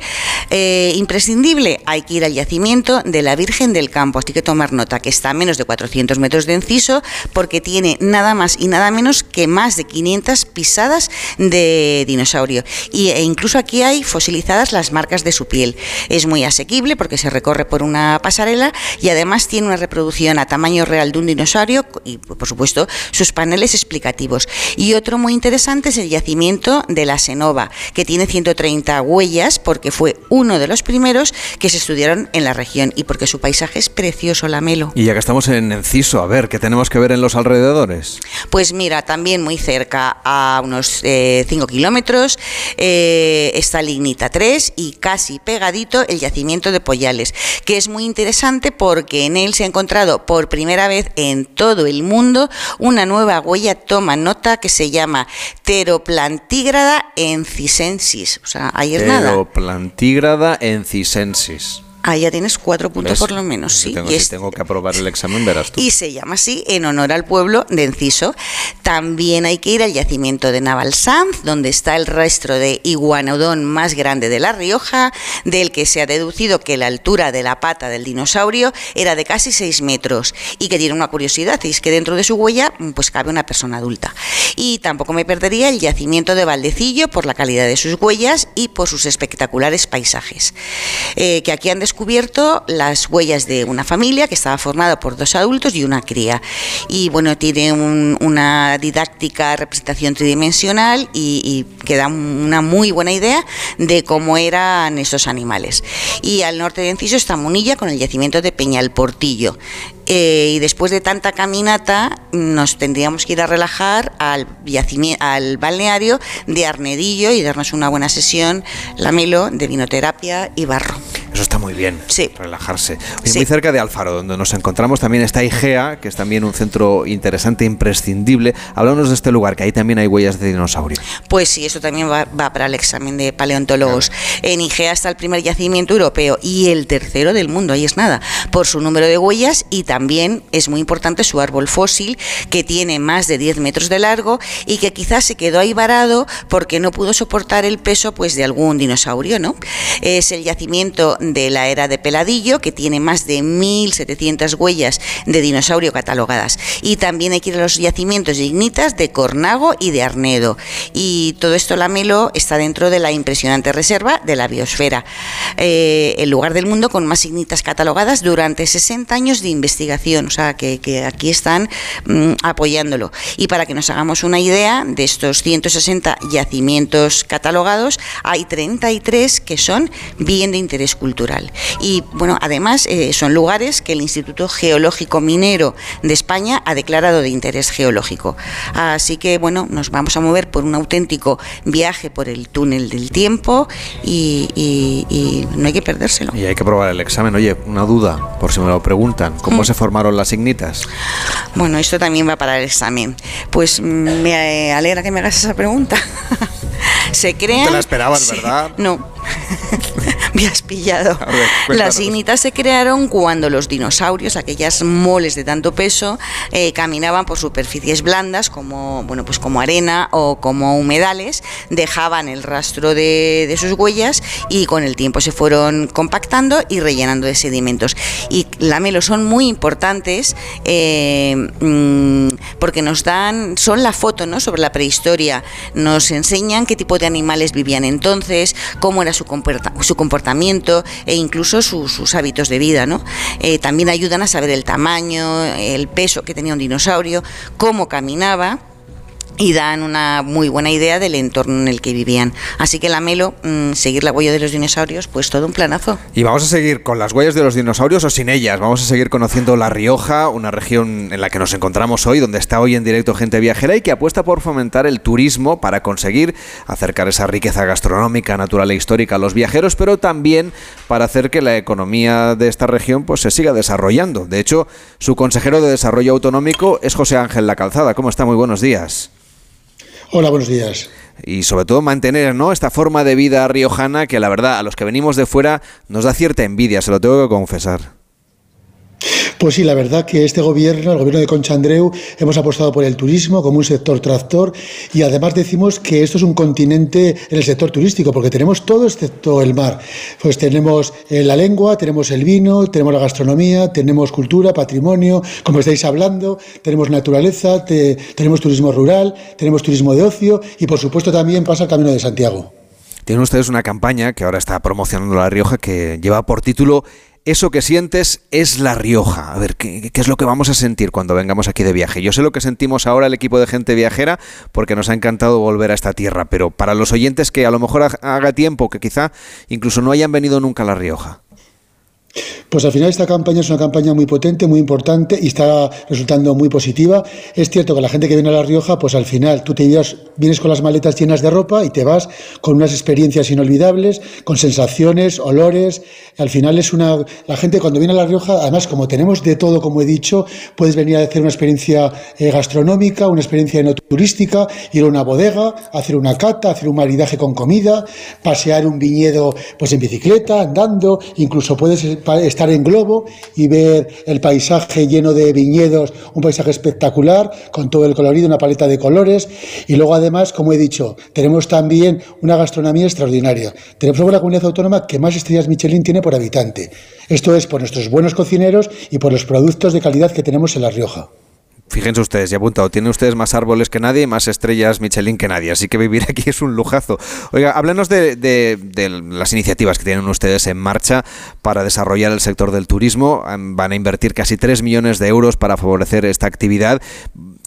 Eh, imprescindible, hay que ir al yacimiento de la Virgen del Campo, así que tomar nota que está a menos de 400 metros de Enciso porque tiene nada más y nada menos que más de 500 pisadas de dinosaurio y, e incluso aquí hay fosilizadas las marcas de su piel. Es muy asequible porque se recorre por una pasarela y además tiene una reproducción a tamaño real de un dinosaurio y por supuesto sus paneles explicativos. Y otro muy interesante es el yacimiento de la Senova, que tiene 130 huellas porque fue uno de los primeros que se estudiaron en la región y porque su paisaje es precioso, Lamelo. Y ya que estamos en Enciso, a ver, ¿qué tenemos que ver en los alrededores? Pues mira, también muy cerca, a unos 5 kilómetros, eh, está Lignita 3 y casi pegadito el yacimiento de Poyales, que es muy interesante porque en él se ha encontrado por primera vez en todo el mundo una nueva huella, toma nota, que se llama Teroplantígrada encisensis. O sea, ahí es nada. Plantígrada encisensis. Ahí ya tienes cuatro puntos ¿Ves? por lo menos, sí. Tengo, Y si es- tengo que aprobar el examen, verás tú. y se llama así en honor al pueblo de Enciso. También hay que ir al yacimiento de Navalsanz, donde está el rastro de iguanodón más grande de La Rioja, del que se ha deducido que la altura de la pata del dinosaurio era de casi 6 metros y que tiene una curiosidad, y es que dentro de su huella pues cabe una persona adulta. Y tampoco me perdería el yacimiento de Valdecillo por la calidad de sus huellas y por sus espectaculares paisajes, eh, que aquí han descubierto las huellas de una familia que estaba formada por dos adultos y una cría. Y bueno, tiene una didáctica representación tridimensional y, y que da una muy buena idea de cómo eran esos animales. Y al norte de Enciso está Munilla con el yacimiento de Peñal Portillo. Eh, y después de tanta caminata nos tendríamos que ir a relajar al, al balneario de Arnedillo y darnos una buena sesión, lamelo, de vinoterapia y barro. Eso está muy bien. Sí. Relajarse. Muy cerca de Alfaro, donde nos encontramos también está Igea, que es también un centro interesante, imprescindible. Háblanos de este lugar, que ahí también hay huellas de dinosaurio. Pues sí, eso también va, para el examen de paleontólogos. En Igea está el primer yacimiento europeo y el tercero del mundo, ahí es nada, por su número de huellas y también es muy importante su árbol fósil, que tiene más de 10 metros de largo y que quizás se quedó ahí varado porque no pudo soportar el peso pues, de algún dinosaurio, ¿no? Es el yacimiento de la era de Peladillo, que tiene más de 1.700 huellas de dinosaurio catalogadas. Y también hay que ir a los yacimientos de ignitas de Cornago y de Arnedo. Y todo esto lamelo está dentro de la impresionante reserva de la biosfera, eh, el lugar del mundo con más ignitas catalogadas durante 60 años de investigación, o sea que, aquí están mm, apoyándolo. Y para que nos hagamos una idea de estos 160 yacimientos catalogados, hay 33 que son bien de interés cultural y bueno, además eh, son lugares que el Instituto Geológico Minero de España ha declarado de interés geológico. Así que bueno, nos vamos a mover por un auténtico viaje por el túnel del tiempo y, no hay que perdérselo. Y hay que probar el examen. Oye, una duda, por si me lo preguntan, ¿cómo mm. se formaron las ignitas? Bueno, esto también va para el examen. Pues me alegra que me hagas esa pregunta. se crean... te la esperabas, ¿verdad? No. me has pillado. Las ignitas se crearon cuando los dinosaurios, aquellas moles de tanto peso, eh, caminaban por superficies blandas como, bueno, pues como arena o como humedales, dejaban el rastro de, sus huellas y con el tiempo se fueron compactando y rellenando de sedimentos. Y lamelos son muy importantes eh, mm, porque nos dan, son la foto ¿no? sobre la prehistoria, nos enseñan qué tipo de animales vivían entonces, cómo era su, su comportamiento, e incluso sus hábitos de vida. ¿no? Eh, también ayudan a saber el tamaño, el peso que tenía un dinosaurio, cómo caminaba y dan una muy buena idea del entorno en el que vivían. Así que la Melo, mm, seguir la huella de los dinosaurios, pues todo un planazo. Y vamos a seguir con las huellas de los dinosaurios o sin ellas. Vamos a seguir conociendo La Rioja, una región en la que nos encontramos hoy, donde está hoy en directo gente viajera y que apuesta por fomentar el turismo para conseguir acercar esa riqueza gastronómica, natural e histórica a los viajeros, pero también para hacer que la economía de esta región pues se siga desarrollando. De hecho, su consejero de Desarrollo Autonómico es José Ángel La Calzada. ¿Cómo está? Muy buenos días. Hola, buenos días. Y sobre todo mantener ¿no? esta forma de vida riojana que la verdad a los que venimos de fuera nos da cierta envidia, se lo tengo que confesar. Pues sí, la verdad que este gobierno, el gobierno de Concha Andreu, hemos apostado por el turismo como un sector tractor y además decimos que esto es un continente en el sector turístico porque tenemos todo excepto el mar. Pues tenemos eh, la lengua, tenemos el vino, tenemos la gastronomía, tenemos cultura, patrimonio, como estáis hablando, tenemos naturaleza, tenemos turismo rural, tenemos turismo de ocio y por supuesto también pasa el Camino de Santiago. Tienen ustedes una campaña que ahora está promocionando La Rioja que lleva por título eso que sientes es La Rioja. A ver, ¿qué, es lo que vamos a sentir cuando vengamos aquí de viaje? Yo sé lo que sentimos ahora el equipo de gente viajera porque nos ha encantado volver a esta tierra, pero para los oyentes que a lo mejor haga tiempo, que quizá incluso no hayan venido nunca a La Rioja. Pues al final esta campaña es una campaña muy potente, muy importante y está resultando muy positiva. Es cierto que la gente que viene a La Rioja, pues al final tú te vienes con las maletas llenas de ropa y te vas con unas experiencias inolvidables, con sensaciones, olores. Al final es una... La gente cuando viene a La Rioja, además como tenemos de todo, como he dicho, puedes venir a hacer una experiencia eh, gastronómica, una experiencia turística, ir a una bodega, hacer una cata, hacer un maridaje con comida, pasear un viñedo pues en bicicleta, andando, incluso puedes estar en globo y ver el paisaje lleno de viñedos, un paisaje espectacular, con todo el colorido, una paleta de colores. Y luego, además, como he dicho, tenemos también una gastronomía extraordinaria. Tenemos la comunidad autónoma que más estrellas Michelin tiene por habitante. Esto es por nuestros buenos cocineros y por los productos de calidad que tenemos en La Rioja. Fíjense ustedes, ya apuntado, tienen ustedes más árboles que nadie y más estrellas Michelin que nadie, así que vivir aquí es un lujazo. Oiga, háblenos de, las iniciativas que tienen ustedes en marcha para desarrollar el sector del turismo. Van a invertir casi 3 millones de euros para favorecer esta actividad.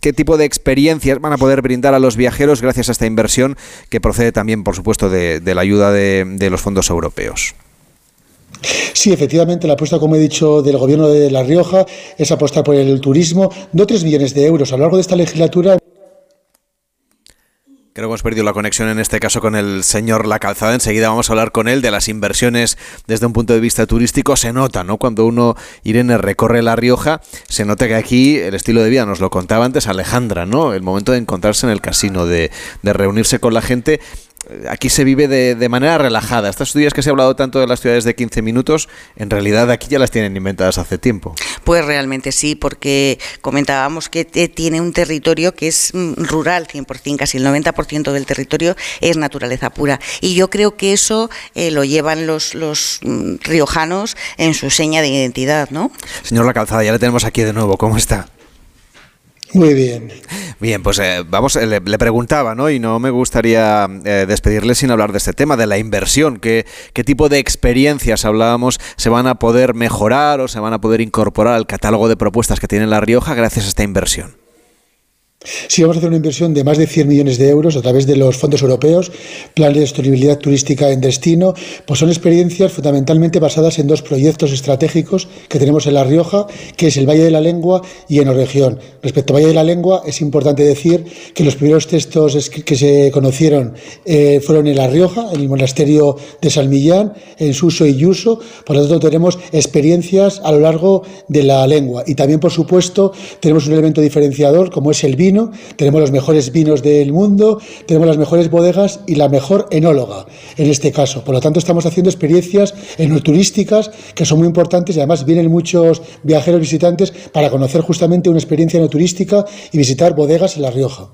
¿Qué tipo de experiencias van a poder brindar a los viajeros gracias a esta inversión que procede también, por supuesto, de, la ayuda de los fondos europeos? Sí, efectivamente, la apuesta, como he dicho, del Gobierno de La Rioja es apostar por el turismo, no 3 millones de euros a lo largo de esta legislatura. Creo que hemos perdido la conexión en este caso con el señor La Calzada. Enseguida vamos a hablar con él de las inversiones desde un punto de vista turístico. Se nota, ¿no? Cuando uno, Irene, recorre La Rioja, se nota que aquí el estilo de vida, nos lo contaba antes Alejandra, ¿no? El momento de encontrarse en el casino, de, de reunirse con la gente aquí se vive de, manera relajada. Estas ciudades que se ha hablado tanto de las ciudades de 15 minutos, en realidad aquí ya las tienen inventadas hace tiempo. Pues realmente sí, porque comentábamos que tiene un territorio que es mm, rural 100%, casi el 90% del territorio es naturaleza pura. Y yo creo que eso eh, lo llevan los, los mm, riojanos en su seña de identidad, ¿no? Señor La Calzada, ya le tenemos aquí de nuevo. ¿Cómo está? Muy bien. Bien, pues eh, vamos, eh, le, preguntaba, ¿no? Y no me gustaría eh, despedirle sin hablar de este tema, de la inversión. ¿Qué, ¿Qué tipo de experiencias hablábamos se van a poder mejorar o se van a poder incorporar al catálogo de propuestas que tiene La Rioja gracias a esta inversión? Sí, vamos a hacer una inversión de más de 100 millones de euros a través de los fondos europeos, planes de sostenibilidad turística en destino, pues son experiencias fundamentalmente basadas en dos proyectos estratégicos que tenemos en La Rioja, que es el Valle de la Lengua y Enoregión. Respecto al Valle de la Lengua, es importante decir que los primeros textos que se conocieron eh, fueron en La Rioja, en el monasterio de San Millán, en Suso y Yuso, por lo tanto tenemos experiencias a lo largo de la lengua. Y también, por supuesto, tenemos un elemento diferenciador como es el vino tenemos los mejores vinos del mundo, tenemos las mejores bodegas y la mejor enóloga en este caso. Por lo tanto, estamos haciendo experiencias enoturísticas que son muy importantes y además vienen muchos viajeros visitantes para conocer justamente una experiencia enoturística y visitar bodegas en La Rioja.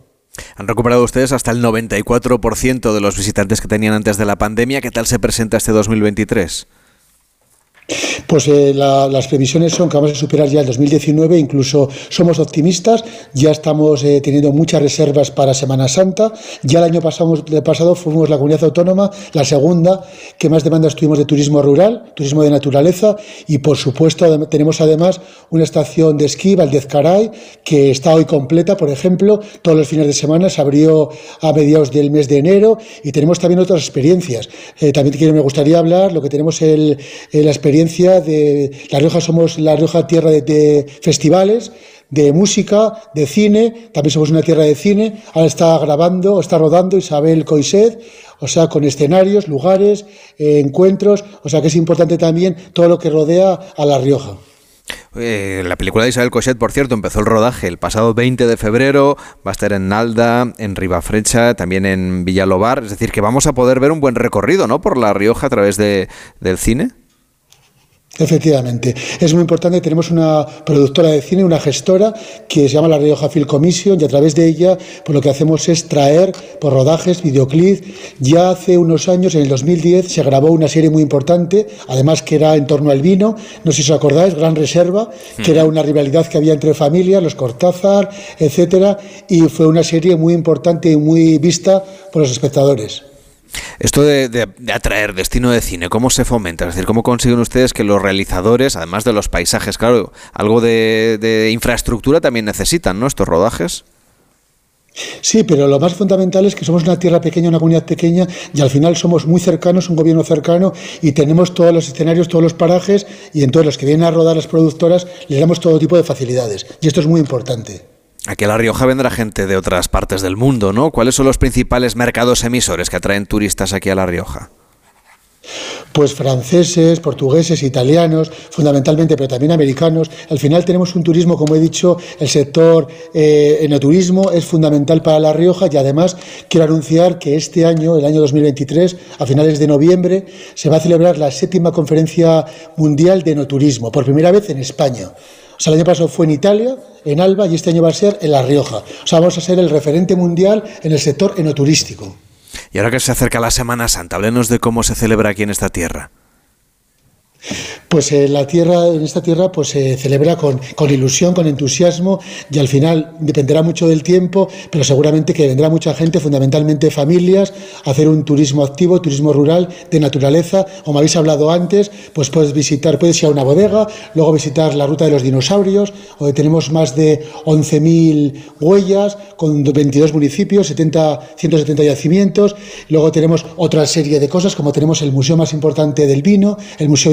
Han recuperado ustedes hasta el 94% de los visitantes que tenían antes de la pandemia. ¿Qué tal se presenta este 2023? Pues eh, las previsiones son que vamos a superar ya el 2019, incluso somos optimistas, ya estamos eh, teniendo muchas reservas para Semana Santa, ya el año pasado, fuimos la comunidad autónoma, la segunda que más demandas tuvimos de turismo rural, turismo de naturaleza y por supuesto tenemos además una estación de esquí, Valdezcaray, que está hoy completa, por ejemplo, todos los fines de semana se abrió a mediados del mes de enero y tenemos también otras experiencias. Eh, también me gustaría hablar, lo que tenemos el, la experiencia de La Rioja somos La Rioja tierra de, festivales, de música, de cine, también somos una tierra de cine, ahora está grabando, está rodando Isabel Coiset, o sea, con escenarios, lugares, eh, encuentros, o sea que es importante también todo lo que rodea a La Rioja. Eh, la película de Isabel Cochet, por cierto, empezó el rodaje el pasado 20 de febrero, va a estar en Nalda, en Ribafrecha, también en Villalobar, es decir, que vamos a poder ver un buen recorrido, ¿no?, por La Rioja a través de, del cine. Efectivamente, es muy importante. Tenemos una productora de cine, una gestora que se llama la Rioja Film Commission y a través de ella, pues lo que hacemos es traer por rodajes, videoclips. Ya hace unos años, en el 2010, se grabó una serie muy importante, además que era en torno al vino. No sé si os acordáis, Gran Reserva, que era una rivalidad que había entre familias, los Cortázar, etcétera, y fue una serie muy importante y muy vista por los espectadores. Esto de, atraer destino de cine, ¿cómo se fomenta? Es decir, ¿cómo consiguen ustedes que los realizadores, además de los paisajes, claro, algo de, infraestructura también necesitan, ¿no? Estos rodajes. Sí, pero lo más fundamental es que somos una tierra pequeña, una comunidad pequeña y al final somos muy cercanos, un gobierno cercano y tenemos todos los escenarios, todos los parajes y entonces los que vienen a rodar las productoras les damos todo tipo de facilidades y esto es muy importante. Aquí a La Rioja vendrá gente de otras partes del mundo, ¿no? ¿Cuáles son los principales mercados emisores que atraen turistas aquí a La Rioja? Pues franceses, portugueses, italianos, fundamentalmente, pero también americanos. Al final tenemos un turismo, como he dicho, el sector eh, enoturismo es fundamental para La Rioja y además quiero anunciar que este año, el año 2023, a finales de noviembre, se va a celebrar la séptima conferencia mundial de enoturismo, por primera vez en España. O sea, el año pasado fue en Italia, en Alba, y este año va a ser en La Rioja. O sea, vamos a ser el referente mundial en el sector enoturístico. Y ahora que se acerca la Semana Santa, háblenos de cómo se celebra aquí en esta tierra. Pues en la tierra, en esta tierra, pues se celebra con, con ilusión, con entusiasmo y al final dependerá mucho del tiempo, pero seguramente que vendrá mucha gente, fundamentalmente familias, a hacer un turismo activo, turismo rural de naturaleza. Como habéis hablado antes, pues puedes visitar, puedes ir a una bodega, luego visitar la ruta de los dinosaurios, donde tenemos más de 11.000 huellas con 22 municipios, 70, 170 yacimientos. Luego tenemos otra serie de cosas, como tenemos el museo más importante del vino, el Museo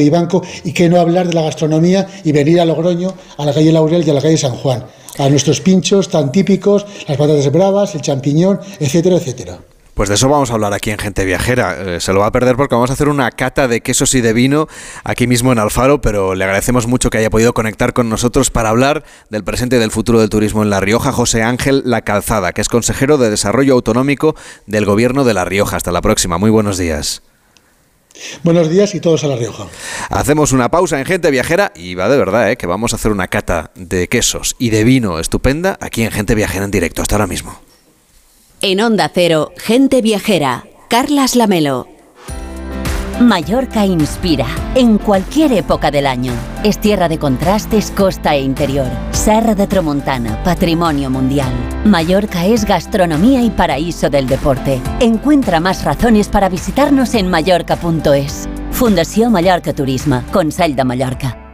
Y que no hablar de la gastronomía y venir a Logroño, a la calle Laurel y a la calle San Juan, a nuestros pinchos tan típicos, las patatas bravas, el champiñón, etcétera, etcétera. Pues de eso vamos a hablar aquí en Gente Viajera. Eh, se lo va a perder porque vamos a hacer una cata de quesos y de vino aquí mismo en Alfaro, pero le agradecemos mucho que haya podido conectar con nosotros para hablar del presente y del futuro del turismo en La Rioja, José Ángel La Calzada, que es consejero de Desarrollo Autonómico del Gobierno de La Rioja. Hasta la próxima. Muy buenos días. Buenos días y todos a La Rioja. Hacemos una pausa en Gente Viajera y va de verdad, ¿eh? que vamos a hacer una cata de quesos y de vino estupenda aquí en Gente Viajera en directo. Hasta ahora mismo. En Onda Cero, Gente Viajera, Carlas Lamelo. Mallorca inspira en cualquier época del año. Es tierra de contrastes, costa e interior. Serra de Tramontana, patrimonio mundial. Mallorca es gastronomía y paraíso del deporte. Encuentra más razones para visitarnos en mallorca.es. Fundación Mallorca Turismo, Consell de Mallorca.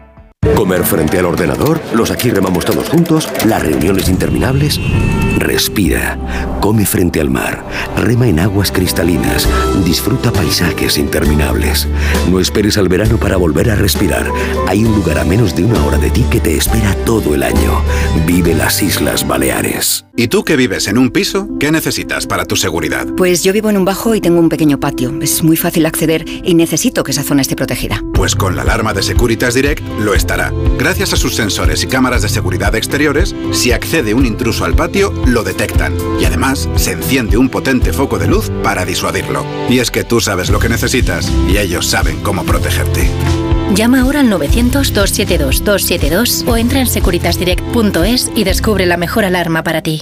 Comer frente al ordenador, los aquí remamos todos juntos, las reuniones interminables. Respira, come frente al mar, rema en aguas cristalinas, disfruta paisajes interminables. No esperes al verano para volver a respirar. Hay un lugar a menos de una hora de ti que te espera todo el año. Vive las Islas Baleares. ¿Y tú que vives en un piso? ¿Qué necesitas para tu seguridad? Pues yo vivo en un bajo y tengo un pequeño patio. Es muy fácil acceder y necesito que esa zona esté protegida. Pues con la alarma de Securitas Direct lo Gracias a sus sensores y cámaras de seguridad exteriores, si accede un intruso al patio, lo detectan. Y además, se enciende un potente foco de luz para disuadirlo. Y es que tú sabes lo que necesitas y ellos saben cómo protegerte. Llama ahora al 900-272-272 o entra en securitasdirect.es y descubre la mejor alarma para ti.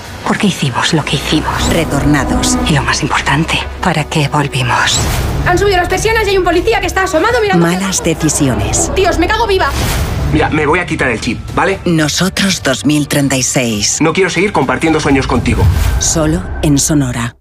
¿Por qué hicimos lo que hicimos? Retornados. Y lo más importante, ¿para qué volvimos? Han subido las persianas y hay un policía que está asomado mirando. Malas decisiones. Dios, me cago viva. Mira, me voy a quitar el chip, ¿vale? Nosotros 2036. No quiero seguir compartiendo sueños contigo. Solo en Sonora.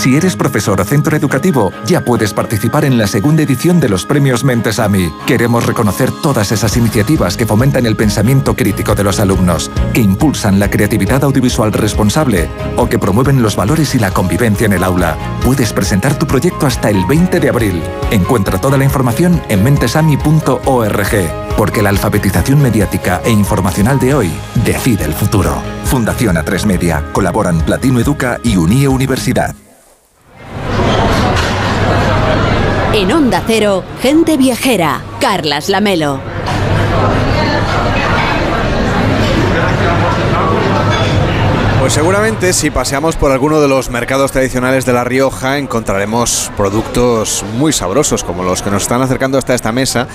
Si eres profesor o centro educativo, ya puedes participar en la segunda edición de los premios Mentesami. Queremos reconocer todas esas iniciativas que fomentan el pensamiento crítico de los alumnos, que impulsan la creatividad audiovisual responsable o que promueven los valores y la convivencia en el aula. Puedes presentar tu proyecto hasta el 20 de abril. Encuentra toda la información en mentesami.org, porque la alfabetización mediática e informacional de hoy decide el futuro. Fundación A3 Media. Colaboran Platino Educa y Unie Universidad. En Onda Cero, gente viajera, Carlas Lamelo. Pues seguramente si paseamos por alguno de los mercados tradicionales de La Rioja encontraremos productos muy sabrosos como los que nos están acercando hasta esta mesa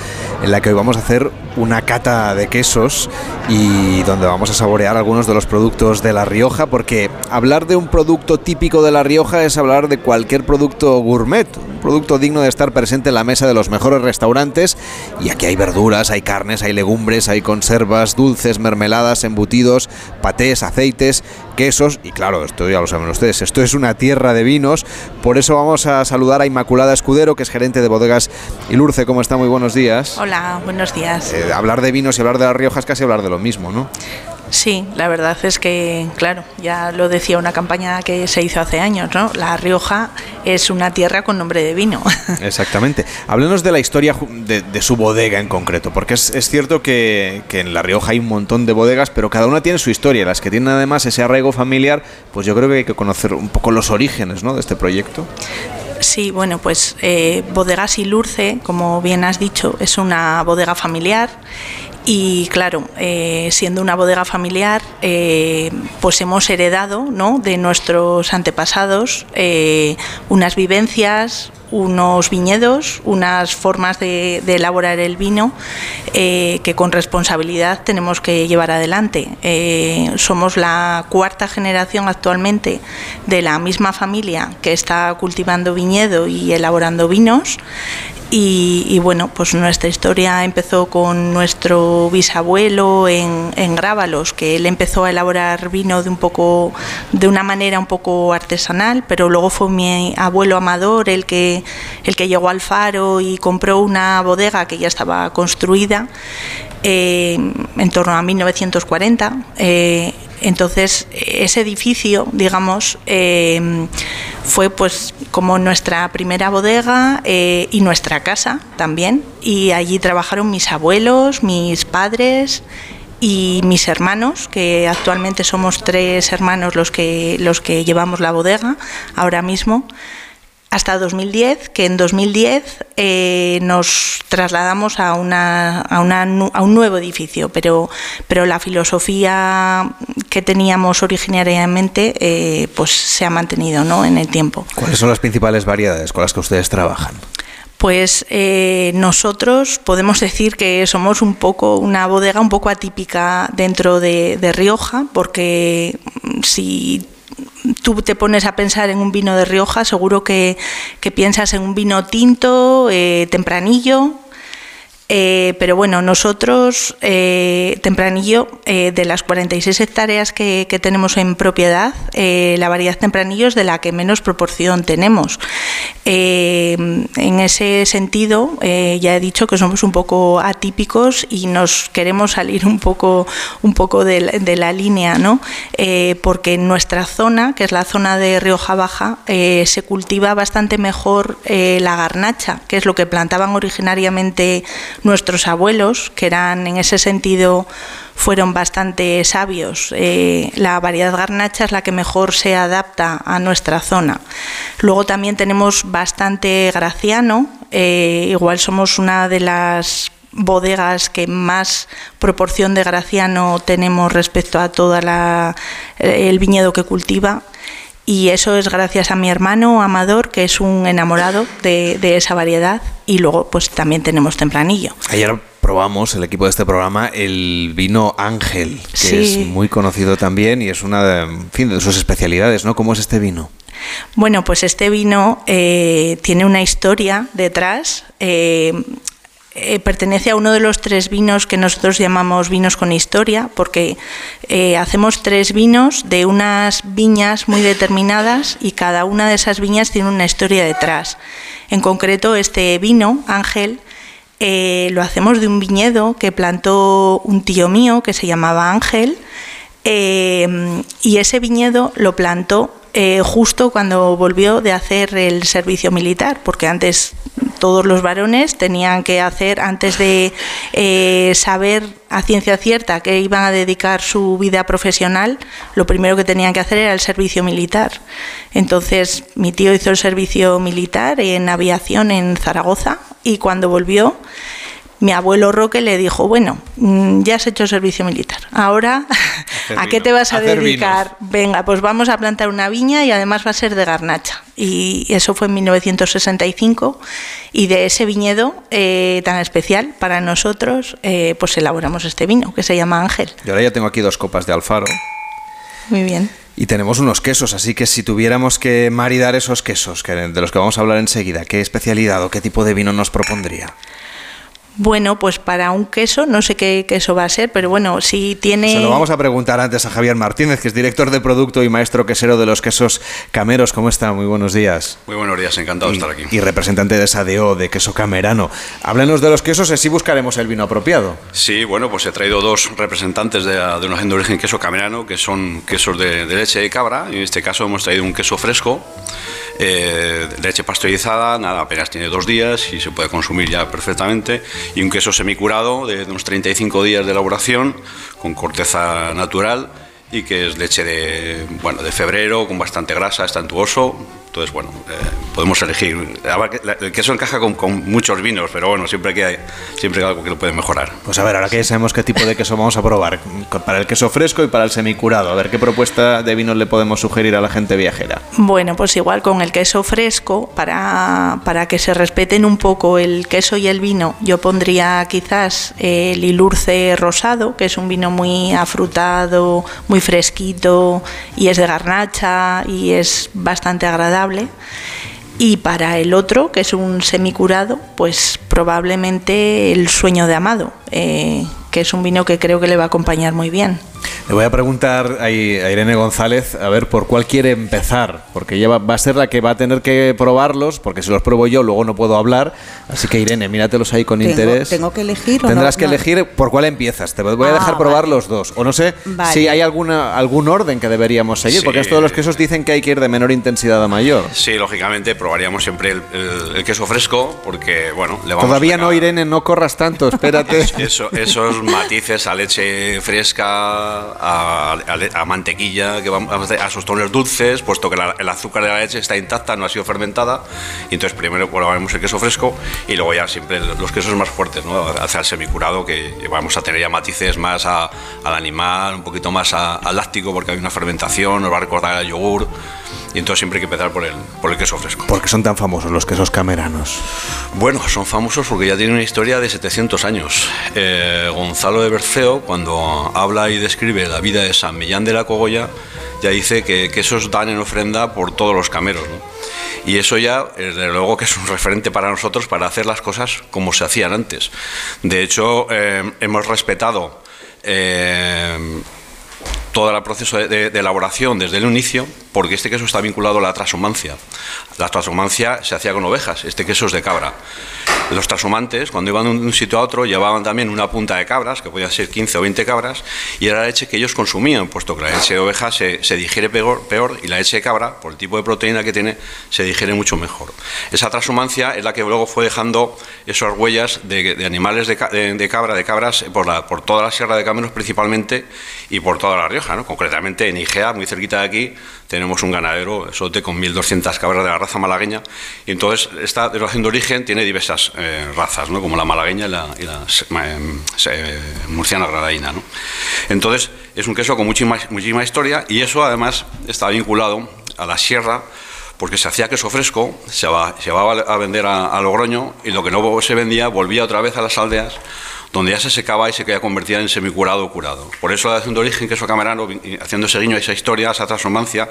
en la que hoy vamos a hacer una cata de quesos y donde vamos a saborear algunos de los productos de La Rioja porque hablar de un producto típico de La Rioja es hablar de cualquier producto gourmet, producto digno de estar presente en la mesa de los mejores restaurantes y aquí hay verduras, hay carnes, hay legumbres, hay conservas, dulces, mermeladas, embutidos, patés, aceites, quesos y claro, esto ya lo saben ustedes, esto es una tierra de vinos, por eso vamos a saludar a Inmaculada Escudero, que es gerente de bodegas Ilurce, ¿cómo está? Muy buenos días. Hola, buenos días. Eh, hablar de vinos y hablar de La Rioja es casi hablar de lo mismo, ¿no? Sí, la verdad es que, claro, ya lo decía una campaña que se hizo hace años, ¿no? La Rioja es una tierra con nombre de vino. Exactamente. Háblenos de la historia de, de su bodega en concreto, porque es, es cierto que, que, en La Rioja hay un montón de bodegas, pero cada una tiene su historia. Las que tienen además ese arraigo familiar, pues yo creo que hay que conocer un poco los orígenes ¿no? de este proyecto. Sí, bueno, pues eh, Bodegas Ilurce, como bien has dicho, es una bodega familiar Y claro, eh, siendo una bodega familiar, eh, pues hemos heredado ¿no? de nuestros antepasados eh, unas vivencias, unos viñedos, unas formas de, de elaborar el vino que con responsabilidad tenemos que llevar adelante. Somos la cuarta generación actualmente de la misma familia que está cultivando viñedo y elaborando vinos. Y, bueno, pues nuestra historia empezó con nuestro bisabuelo en, en Grábalos, que él empezó a elaborar vino de un poco, de una manera un poco artesanal, pero luego fue mi abuelo Amador el que, el que llegó al Faro y compró una bodega que ya estaba construida eh, en torno a 1940. Eh, entonces, ese edificio, digamos, eh, fue pues como nuestra primera bodega eh, y nuestra casa también. Y allí trabajaron mis abuelos, mis padres y mis hermanos, que actualmente somos tres hermanos los que, los que llevamos la bodega ahora mismo hasta 2010, que en 2010 eh, nos trasladamos a, una, a, una, a, un nuevo edificio, pero, pero la filosofía que teníamos originariamente eh, pues se ha mantenido ¿no? en el tiempo. ¿Cuáles son las principales variedades con las que ustedes trabajan? Pues eh, nosotros podemos decir que somos un poco una bodega un poco atípica dentro de, de Rioja, porque si tú te pones a pensar en un vino de Rioja, seguro que, que piensas en un vino tinto, eh, tempranillo, eh, pero bueno, nosotros, eh, Tempranillo, eh, de las 46 hectáreas que, que tenemos en propiedad, la variedad Tempranillo es de la que menos proporción tenemos. En ese sentido, ya he dicho que somos un poco atípicos y nos queremos salir un poco, un poco de, de la línea, ¿no? porque en nuestra zona, que es la zona de Rioja Baja, se cultiva bastante mejor la garnacha, que es lo que plantaban originariamente nuestros abuelos, que eran en ese sentido fueron bastante sabios. Eh, la variedad garnacha es la que mejor se adapta a nuestra zona. Luego también tenemos bastante graciano, eh, igual somos una de las bodegas que más proporción de graciano tenemos respecto a todo el viñedo que cultiva y eso es gracias a mi hermano Amador, que es un enamorado de, de esa variedad, y luego pues también tenemos tempranillo. Ayer probamos, el equipo de este programa, el vino Ángel, que sí. es muy conocido también y es una de, en fin, de sus especialidades, ¿no? ¿Cómo es este vino? Bueno, pues este vino eh, tiene una historia detrás. Eh, eh, pertenece a uno de los tres vinos que nosotros llamamos vinos con historia, porque eh, hacemos tres vinos de unas viñas muy determinadas y cada una de esas viñas tiene una historia detrás. En concreto, este vino, Ángel, eh, lo hacemos de un viñedo que plantó un tío mío que se llamaba Ángel, y ese viñedo lo plantó justo cuando volvió de hacer el servicio militar, porque antes todos los varones tenían que hacer, antes de eh, saber a ciencia cierta que iban a dedicar su vida profesional, lo primero que tenían que hacer era el servicio militar. Entonces mi tío hizo el servicio militar en aviación en Zaragoza y cuando volvió mi abuelo Roque le dijo, bueno, mm, ya has hecho servicio militar, ahora ¿a qué te vas a dedicar? Venga, pues vamos a plantar una viña y además va a ser de garnacha. Y eso fue en 1965 y de ese viñedo eh, tan especial para nosotros, eh, pues elaboramos este vino que se llama Ángel. Yo ahora ya tengo aquí dos copas de Alfaro. Muy bien. Y tenemos unos quesos, así que si tuviéramos que maridar esos quesos, que de los que vamos a hablar enseguida, ¿qué especialidad o qué tipo de vino nos propondría? Bueno, pues para un queso, no sé qué queso va a ser, pero bueno, si tiene... Se lo vamos a preguntar antes a Javier Martínez, que es director de producto y maestro quesero de los quesos cameros. ¿Cómo está? Muy buenos días. Muy buenos días, encantado y, de estar aquí. Y representante de Sadeo, de queso camerano. Háblenos de los quesos, así buscaremos el vino apropiado. Sí, bueno, pues he traído dos representantes de, de una de origen queso camerano, que son quesos de, de leche de cabra. En este caso hemos traído un queso fresco, eh, leche pasteurizada, nada, apenas tiene dos días y se puede consumir ya perfectamente y un queso semicurado de unos 35 días de elaboración con corteza natural y que es leche de, bueno, de febrero con bastante grasa, está entuoso. Entonces, bueno, eh, podemos elegir. El queso encaja con, con, muchos vinos, pero bueno, siempre que hay, siempre hay algo que lo puede mejorar. Pues a ver, ahora que ya sabemos qué tipo de queso vamos a probar, para el queso fresco y para el semicurado, a ver qué propuesta de vinos le podemos sugerir a la gente viajera. Bueno, pues igual con el queso fresco, para, para que se respeten un poco el queso y el vino, yo pondría quizás el ilurce rosado, que es un vino muy afrutado, muy fresquito y es de garnacha y es bastante agradable y para el otro, que es un semicurado, pues probablemente el sueño de Amado, eh, que es un vino que creo que le va a acompañar muy bien. Le voy a preguntar a Irene González a ver por cuál quiere empezar, porque ella va a ser la que va a tener que probarlos, porque si los pruebo yo luego no puedo hablar. Así que Irene, míratelos ahí con interés. ¿Tengo que elegir? Tendrás que elegir por cuál empiezas. Te voy a dejar ah, probar los dos. O no sé si hay alguna, algún orden que deberíamos seguir, porque es todos los quesos dicen que hay que ir de menor intensidad a mayor. Sí, lógicamente probaríamos siempre el, queso fresco, porque bueno, le vamos Todavía no, Irene, no corras tanto, espérate. Eso, esos matices a leche fresca a, mantequilla, que vamos a, sus tonos dulces, puesto que el azúcar de la leche está intacta, no ha sido fermentada. Y entonces primero probamos el queso fresco y luego ya siempre los quesos más fuertes, ¿no? hacia el semicurado, que vamos a tener ya matices más al animal, un poquito más al láctico, porque hay una fermentación, nos va a recordar el yogur. Y entonces siempre hay que empezar por el, por el queso fresco. ¿Por qué son tan famosos los quesos cameranos? Bueno, son famosos porque ya tienen una historia de 700 años. Eh, Gonzalo de Berceo, cuando habla y describe la vida de San Millán de la Cogolla, ya dice que quesos dan en ofrenda por todos los cameros. Y eso ya, desde luego, que es un referente para nosotros para hacer las cosas como se hacían antes. De hecho, eh, hemos respetado eh, todo el proceso de, elaboración desde el inicio, porque este queso está vinculado a la transhumancia. La transhumancia se hacía con ovejas, este queso es de cabra. Los transhumantes, cuando iban de un sitio a otro, llevaban también una punta de cabras, que podían ser 15 o 20 cabras, y era la leche que ellos consumían, puesto que la leche de oveja se, digiere peor, y la leche de cabra, por el tipo de proteína que tiene, se digiere mucho mejor. Esa transhumancia es la que luego fue dejando esas huellas de, animales de, cabra, de cabras, por toda la Sierra de Caminos principalmente, y por toda La Rioja. ¿no? Concretamente en Igea, muy cerquita de aquí, tenemos un ganadero, sote, con 1.200 cabras de la raza malagueña, y entonces esta de origen tiene diversas eh, razas, ¿no? como la malagueña y la, eh, murciana gradaína. ¿no? Entonces, es un queso con muchísima, historia, y eso además está vinculado a la sierra, porque se hacía queso fresco, se, va, se llevaba a vender a, Logroño, y lo que no se vendía volvía otra vez a las aldeas donde ya se secaba y se quedaba convertida en semicurado o curado. Por eso la de origen, queso camerano, haciendo ese guiño a esa historia, a esa transformancia,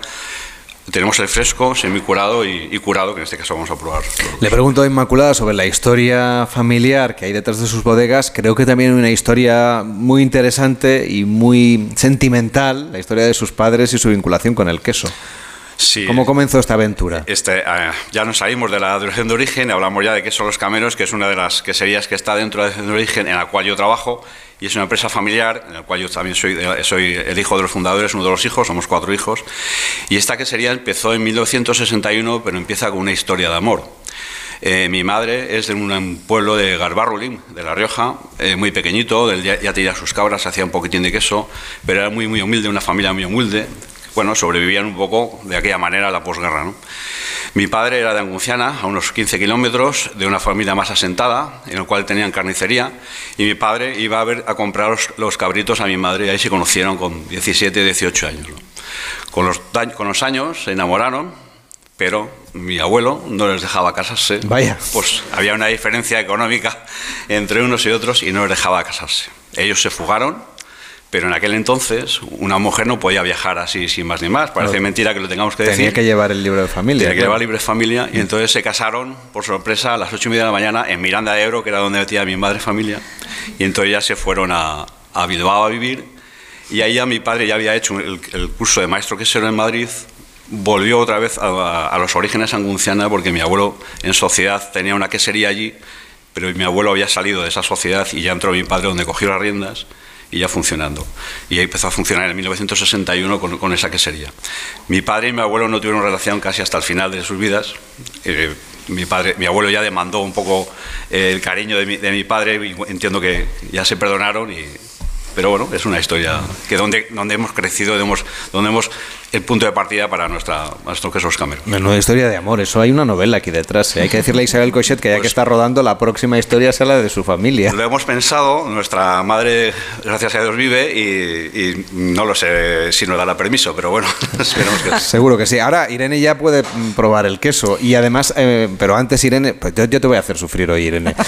tenemos el fresco, semicurado y, y curado, que en este caso vamos a probar. Le pregunto a Inmaculada sobre la historia familiar que hay detrás de sus bodegas. Creo que también hay una historia muy interesante y muy sentimental, la historia de sus padres y su vinculación con el queso. ¿Cómo comenzó esta aventura? Este, eh, ya nos salimos de la duración de origen, hablamos ya de qué son los cameros, que es una de las queserías que está dentro de la de origen en la cual yo trabajo y es una empresa familiar en la cual yo también soy, soy el hijo de los fundadores, uno de los hijos, somos cuatro hijos. Y esta quesería empezó en 1961, pero empieza con una historia de amor. Eh, mi madre es de un pueblo de Garbarrulín, de La Rioja, eh, muy pequeñito, ya, ya tenía sus cabras, hacía un poquitín de queso, pero era muy, muy humilde, una familia muy humilde, bueno, sobrevivían un poco de aquella manera a la posguerra. ¿no? Mi padre era de Angunciana, a unos 15 kilómetros, de una familia más asentada, en la cual tenían carnicería, y mi padre iba a, ver, a comprar los, cabritos a mi madre, y ahí se conocieron con 17, 18 años. Con, los, con los años se enamoraron, pero mi abuelo no les dejaba casarse. Vaya. Pues había una diferencia económica entre unos y otros y no les dejaba casarse. Ellos se fugaron pero en aquel entonces una mujer no podía viajar así sin más ni más. Parece mentira que lo tengamos que decir. Tenía que llevar el libro de familia. Tenía que llevar el libro de familia y entonces se casaron por sorpresa a las ocho y media de la mañana en Miranda de Ebro, que era donde metía mi madre familia. Y entonces ya se fueron a, a Bilbao a vivir. Y ahí ya mi padre ya había hecho el, curso de maestro quesero en Madrid. Volvió otra vez a, a los orígenes angunciana porque mi abuelo en sociedad tenía una quesería allí, pero mi abuelo había salido de esa sociedad y ya entró mi padre donde cogió las riendas y ya funcionando. Y empezó a funcionar en 1961 con, con, esa quesería. Mi padre y mi abuelo no tuvieron relación casi hasta el final de sus vidas. Eh, mi, padre, mi abuelo ya demandó un poco eh, el cariño de mi, de mi padre y entiendo que ya se perdonaron y pero bueno, es una historia que donde, donde hemos crecido, donde hemos, donde hemos el punto de partida para nuestra, nuestro quesos camero. Menuda historia de amor, eso hay una novela aquí detrás. ¿eh? Hay que decirle a Isabel Cochet que ya que Pues está rodando, la próxima historia sea la de su familia. Lo hemos pensado, nuestra madre, gracias a Dios, vive y, y no lo sé si nos dará permiso, pero bueno, esperemos que sí. Seguro que sí. Ahora Irene ya puede mm, probar el queso y además, eh, pero antes Irene, pues yo, yo te voy a hacer sufrir hoy Irene.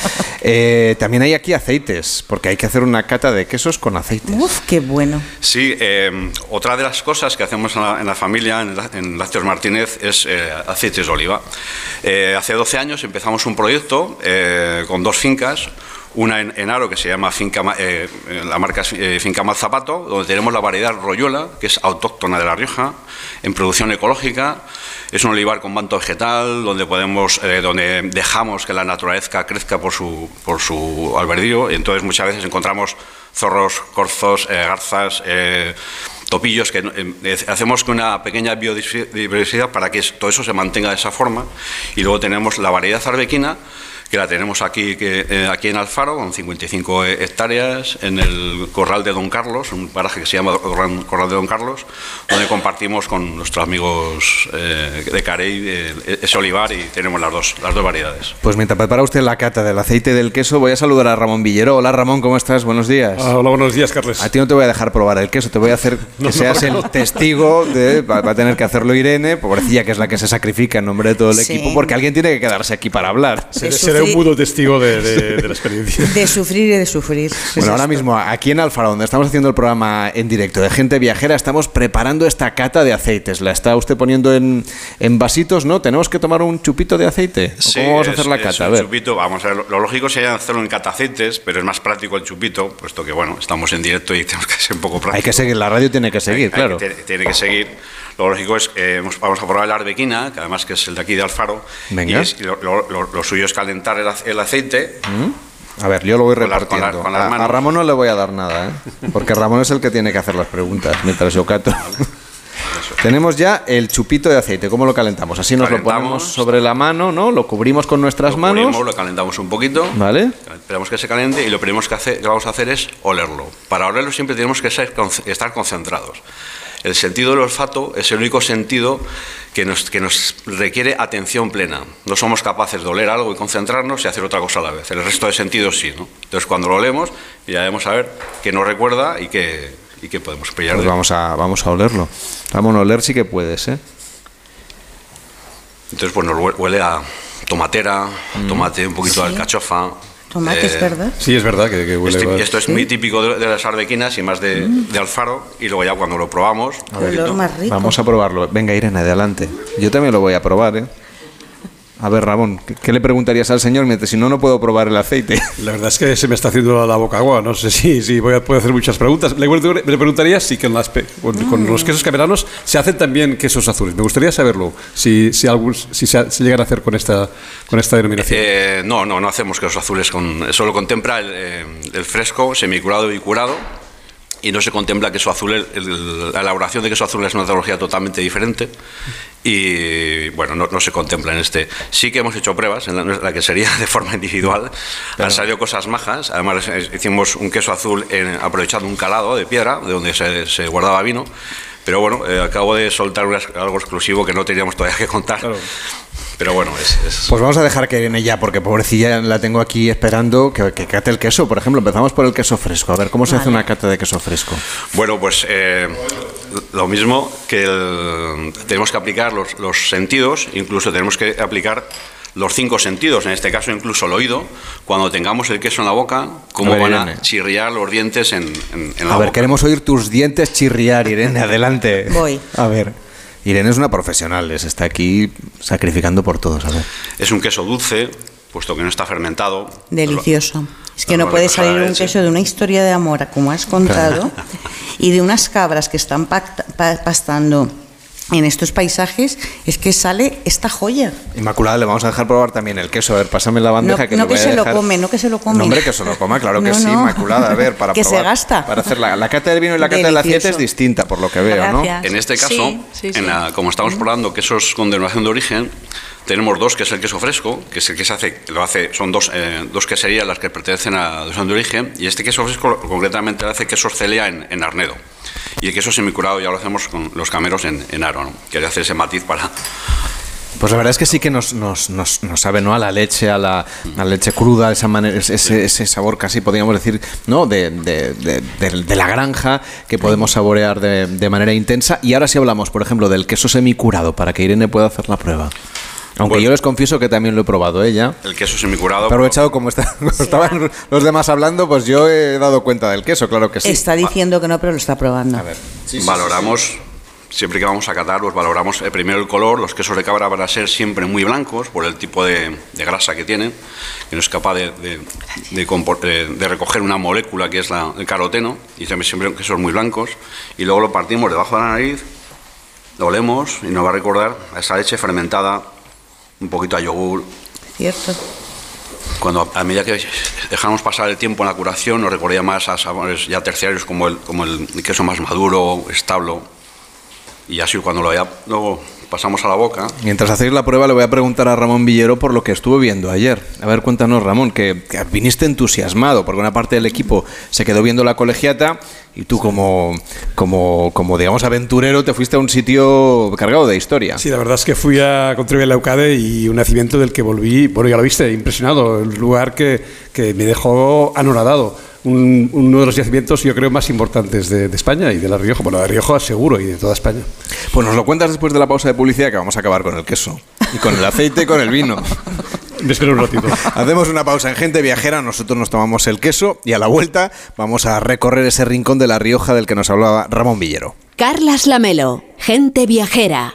Eh, también hay aquí aceites, porque hay que hacer una cata de quesos con aceite. Uf, qué bueno. Sí, eh, otra de las cosas que hacemos en la, en la familia, en, la- en Lácteos Martínez, es eh, aceites de oliva. Eh, hace 12 años empezamos un proyecto eh, con dos fincas, una en, en Aro que se llama Finca, eh, la marca eh, Finca Malzapato, donde tenemos la variedad Royola, que es autóctona de La Rioja, en producción ecológica. Es un olivar con manto vegetal, donde podemos, eh, donde dejamos que la naturaleza crezca por su, por su albedrío. Y entonces muchas veces encontramos zorros, corzos, eh, garzas, eh, topillos, que eh, hacemos con una pequeña biodiversidad para que todo eso se mantenga de esa forma. Y luego tenemos la variedad arbequina, que la tenemos aquí, que, eh, aquí en Alfaro, con 55 hectáreas, en el Corral de Don Carlos, un paraje que se llama Corral de Don Carlos, donde compartimos con nuestros amigos eh, de Carey eh, ese olivar y tenemos las dos, las dos variedades. Pues mientras prepara usted la cata del aceite y del queso, voy a saludar a Ramón Villero. Hola Ramón, ¿cómo estás? Buenos días. Ah, hola, buenos días, Carles. A ti no te voy a dejar probar el queso, te voy a hacer que No, seas no. el testigo de. Va, va a tener que hacerlo Irene, pobrecilla que es la que se sacrifica en nombre de todo el Sí. equipo, porque alguien tiene que quedarse aquí para hablar. Un mudo testigo de, de- de la experiencia. De sufrir y de sufrir. Bueno, ahora mismo aquí en Alfaro, donde estamos haciendo el programa en directo de gente viajera, estamos preparando esta cata de aceites. La está usted poniendo en, en vasitos, ¿no? ¿Tenemos que tomar un chupito de aceite? ¿O Sí, ¿Cómo vamos a hacer es- la es cata? A un ver. chupito, vamos a ver, lo, lógico sería hacerlo en cataceites, pero es más práctico el chupito, puesto que bueno, estamos en directo y tenemos que ser un poco prácticos. Hay que seguir, la radio tiene que seguir, Hay- hay claro. que- tiene que seguir. Lo lógico es que vamos a probar la arbequina, que además que es el de aquí de Alfaro. Venga. Y, es- y lo, lo- lo- lo suyo es calentar el, ace- el aceite. ¿Mm? A ver, yo lo voy Con las- con repartiendo. las- con A- a. Ramón no le voy a dar nada, ¿eh? Porque Ramón es el que tiene que hacer las preguntas mientras yo cato. Tenemos ya el chupito de aceite. ¿Cómo lo calentamos? Así nos lo Calentamos. ponemos sobre la mano, ¿no? Lo cubrimos con nuestras Lo manos. cubrimos, lo calentamos un poquito. ¿Vale? Esperamos que se caliente y lo primero que, hace- que vamos a hacer es olerlo. Para olerlo siempre tenemos que estar concentrados. El sentido del olfato es el único sentido que nos, que nos requiere atención plena. No somos capaces de oler algo y concentrarnos y hacer otra cosa a la vez. El resto de sentidos sí. ¿no? Entonces cuando lo olemos ya debemos saber qué nos recuerda y qué, y qué podemos pillar. Pues vamos a, vamos a olerlo. Vamos a oler sí que puedes, ¿eh? Entonces pues nos hue- huele a tomatera, Mm. tomate, un poquito de alcachofa. Tomate, eh, es verdad. Sí, es verdad que, que huele. Este- esto es muy típico de, de las arbequinas y más de, de Alfaro. Y luego ya cuando lo probamos, A ver, olor más rico. Vamos a probarlo. Venga, Irene, adelante. Yo también lo voy a probar, ¿eh? A ver, Ramón, ¿qué, qué le preguntarías al señor mientras si no, no puedo probar el aceite? La verdad es que se me está haciendo la boca agua. No sé si, si voy a poder hacer muchas preguntas. Le, le preguntaría si con, las con, con los quesos cameranos se hacen también quesos azules. Me gustaría saberlo, si, si, algún- si se, se llegan a hacer con esta, con esta denominación. Eh, no, no, no hacemos quesos azules. Con, solo contempla el, eh, el fresco, semicurado y curado. Y no se contempla queso azul. el- el- la elaboración de queso azul es una tecnología totalmente diferente. Y bueno, no, no se contempla en este. Sí que hemos hecho pruebas, en la, la que sería de forma individual. Han salido cosas majas. Además, hicimos un queso azul en- aprovechando un calado de piedra, de donde se, se guardaba vino. Pero bueno, eh, acabo de soltar algo exclusivo que no teníamos todavía que contar. Pero bueno, es- es, Pues vamos a dejar que Irene ya, porque pobrecilla la tengo aquí esperando que, que cate el queso. Por ejemplo, empezamos por el queso fresco. A ver, ¿cómo se hace una cata de queso fresco? Bueno, pues eh, lo mismo que el- tenemos que aplicar los, los sentidos, incluso tenemos que aplicar los cinco sentidos, en este caso incluso el oído, cuando tengamos el queso en la boca, cómo A ver, van a Irene. chirriar los dientes en, en- en la A ver, boca. queremos oír tus dientes chirriar, Irene. Adelante. Voy. A ver. Irene es una profesional, les está aquí sacrificando por todos. A ver. Es un queso dulce, puesto que no está fermentado. Delicioso. Es que no puede salir un queso de una historia de amor, como has contado, y de unas cabras que están pacta- pa- pastando en estos paisajes es que sale esta joya. Inmaculada, le vamos a dejar probar también el queso. A ver, pásame la bandeja No, que no que se lo come, no que se lo come. No, hombre, que se lo coma, claro que No, sí, no. Inmaculada. A ver, para Que se probar, gasta. Para hacer la, la cata del vino y la cata del aceite es Delicioso. distinta, por lo que veo, ¿no? En este caso, Sí, sí, sí. en la- como estamos probando quesos con denominación de origen, tenemos dos, que es el queso fresco, que es el que se hace, lo hace son dos, eh, dos queserías las que pertenecen a la denominación de origen, y este queso fresco concretamente lo hace queso Celia en, en Arnedo. Y el queso semicurado ya lo hacemos con los cameros en, en Aro, ¿no? Quería hacer ese matiz para... Pues la verdad es que sí que nos, nos, nos, nos sabe ¿no? a la leche, a la, a la leche cruda, esa manera, ese, ese sabor casi podríamos decir, ¿no? De, de, de- la granja que podemos saborear de, de manera intensa. Y ahora sí hablamos, por ejemplo, del queso semicurado, para que Irene pueda hacer la prueba. Aunque yo les confieso que también lo he probado ella. El queso semicurado... He aprovechado como, está- como estaban los demás hablando, pues yo he dado cuenta del queso, claro que sí. Está diciendo que no, pero lo está probando. valoramos, siempre que vamos a catar, pues valoramos eh, primero el color. Los quesos de cabra van a ser siempre muy blancos por el tipo de, de grasa que tienen, que no es capaz de, de- de compor- de- de recoger una molécula que es la- el caroteno, y siempre, siempre quesos muy blancos. Y luego lo partimos debajo de la nariz, lo olemos y nos va a recordar a esa leche fermentada, un poquito a yogur, Cierto. cuando a medida que dejamos pasar el tiempo en la curación nos recordaría más a sabores ya terciarios como el, como el queso más maduro, establo. Y así cuando lo ya luego pasamos a la boca, Mientras hacéis la prueba, le voy a preguntar a Ramón Villero por lo que estuvo viendo ayer. A ver, cuéntanos, Ramón, que, que viniste entusiasmado, porque una parte del equipo se quedó viendo la colegiata y tú, como, como, como digamos, aventurero, te fuiste a un sitio cargado de historia. Sí, la verdad es que fui a contribuir a la EUCADE y un nacimiento del que volví, bueno, ya lo viste, impresionado, un lugar que, que me dejó anoradado. Un- uno de los yacimientos, yo creo, más importantes de, de España y de La Rioja. Bueno, de La Rioja seguro y de toda España. Pues nos lo cuentas después de la pausa de publicidad, que vamos a acabar con el queso, y con el aceite y con el vino. Me espero un ratito. Hacemos una pausa en Gente Viajera, nosotros nos tomamos el queso y a la vuelta vamos a recorrer ese rincón de La Rioja del que nos hablaba Ramón Villero. Carlas Lamelo, gente viajera.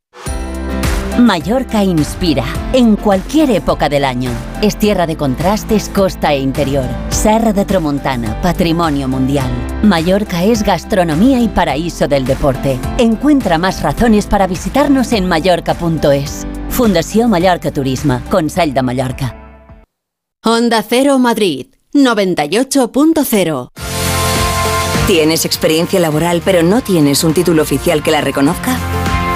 Mallorca inspira en cualquier época del año. Es tierra de contrastes, costa e interior. Serra de Tramuntana, patrimonio mundial. Mallorca es gastronomía y paraíso del deporte. Encuentra más razones para visitarnos en mallorca.es. Fundació Mallorca Turisme, Consell de Mallorca. Onda Cero Madrid, 98.0. ¿Tienes experiencia laboral pero no tienes un título oficial que la reconozca?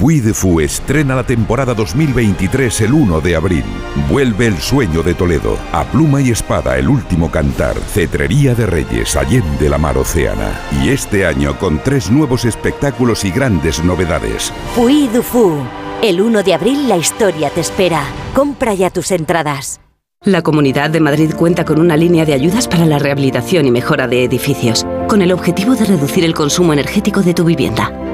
Puy de Fu estrena la temporada 2023 el 1 de abril. Vuelve el sueño de Toledo. A pluma y espada, el último cantar. Cetrería de Reyes, Allende la mar Océana. Y este año con tres nuevos espectáculos y grandes novedades. Puy du Fu. El 1 de abril la historia te espera. Compra ya tus entradas. La Comunidad de Madrid cuenta con una línea de ayudas para la rehabilitación y mejora de edificios, con el objetivo de reducir el consumo energético de tu vivienda.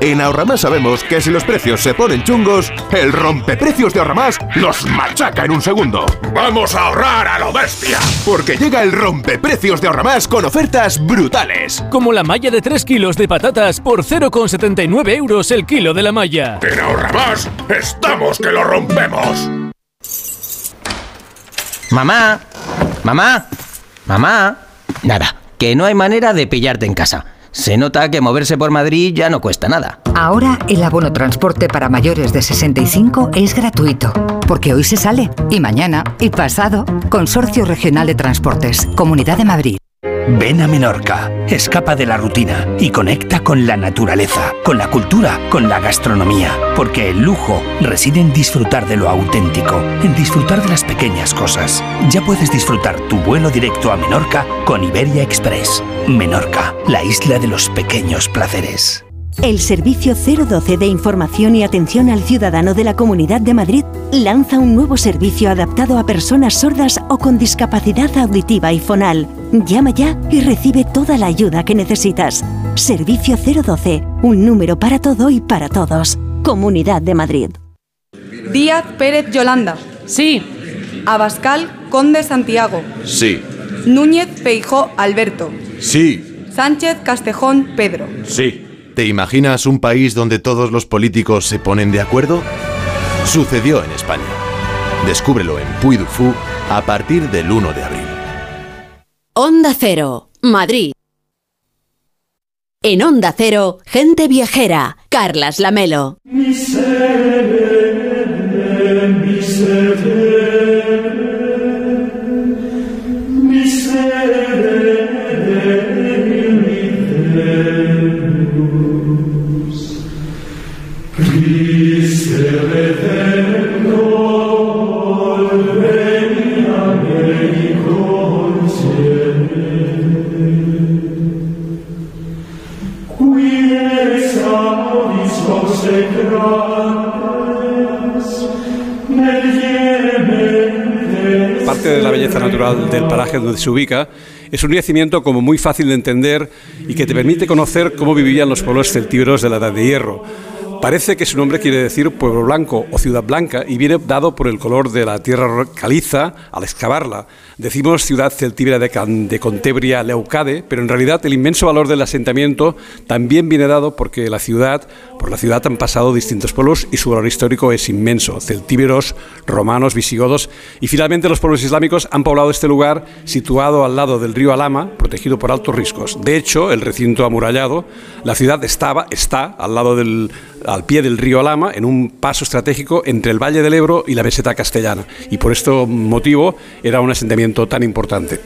En Ahorramás sabemos que si los precios se ponen chungos, el rompeprecios de Ahorramás los machaca en un segundo. ¡Vamos a ahorrar a lo bestia! Porque llega el rompeprecios de Ahorramás con ofertas brutales. Como la malla de 3 kilos de patatas por 0,79 euros el kilo de la malla. En Ahorramás estamos que lo rompemos. Mamá, mamá, mamá. Nada, que no hay manera de pillarte en casa. Se nota que moverse por Madrid ya no cuesta nada. Ahora el abono transporte para mayores de 65 es gratuito, porque hoy se sale, y mañana, y pasado. Consorcio Regional de Transportes, Comunidad de Madrid. Ven a Menorca, escapa de la rutina y conecta con la naturaleza, con la cultura, con la gastronomía, porque el lujo reside en disfrutar de lo auténtico, en disfrutar de las pequeñas cosas. Ya puedes disfrutar tu vuelo directo a Menorca con Iberia Express. Menorca, la isla de los pequeños placeres. El Servicio 012 de Información y Atención al Ciudadano de la Comunidad de Madrid lanza un nuevo servicio adaptado a personas sordas o con discapacidad auditiva y fonal. Llama ya y recibe toda la ayuda que necesitas. Servicio 012, un número para todo y para todos. Comunidad de Madrid. Díaz Pérez Yolanda. Sí. Abascal Conde Santiago. Sí. Núñez Feijó Alberto. Sí. Sánchez Castejón Pedro. Sí. ¿Te imaginas un país donde todos los políticos se ponen de acuerdo? Sucedió en España. Descúbrelo en Puy du Fou a partir del 1 de abril. Onda Cero, Madrid. En Onda Cero, gente viajera, Carlas Lamelo. Natural del paraje donde se ubica es un yacimiento como muy fácil de entender y que te permite conocer cómo vivían los pueblos celtíberos de la Edad de Hierro. Parece que su nombre quiere decir pueblo blanco o ciudad blanca y viene dado por el color de la tierra caliza al excavarla. Decimos ciudad celtíbera de, Contebria Leucade, pero en realidad el inmenso valor del asentamiento también viene dado porque la ciudad, por la ciudad han pasado distintos pueblos y su valor histórico es inmenso. Celtíberos, romanos, visigodos y finalmente los pueblos islámicos han poblado este lugar situado al lado del río Alama, protegido por altos riscos. De hecho, el recinto amurallado, la ciudad estaba, está al lado del, al pie del río Alama, en un paso estratégico entre el Valle del Ebro y la meseta castellana. Y por este motivo era un asentamiento tan importante.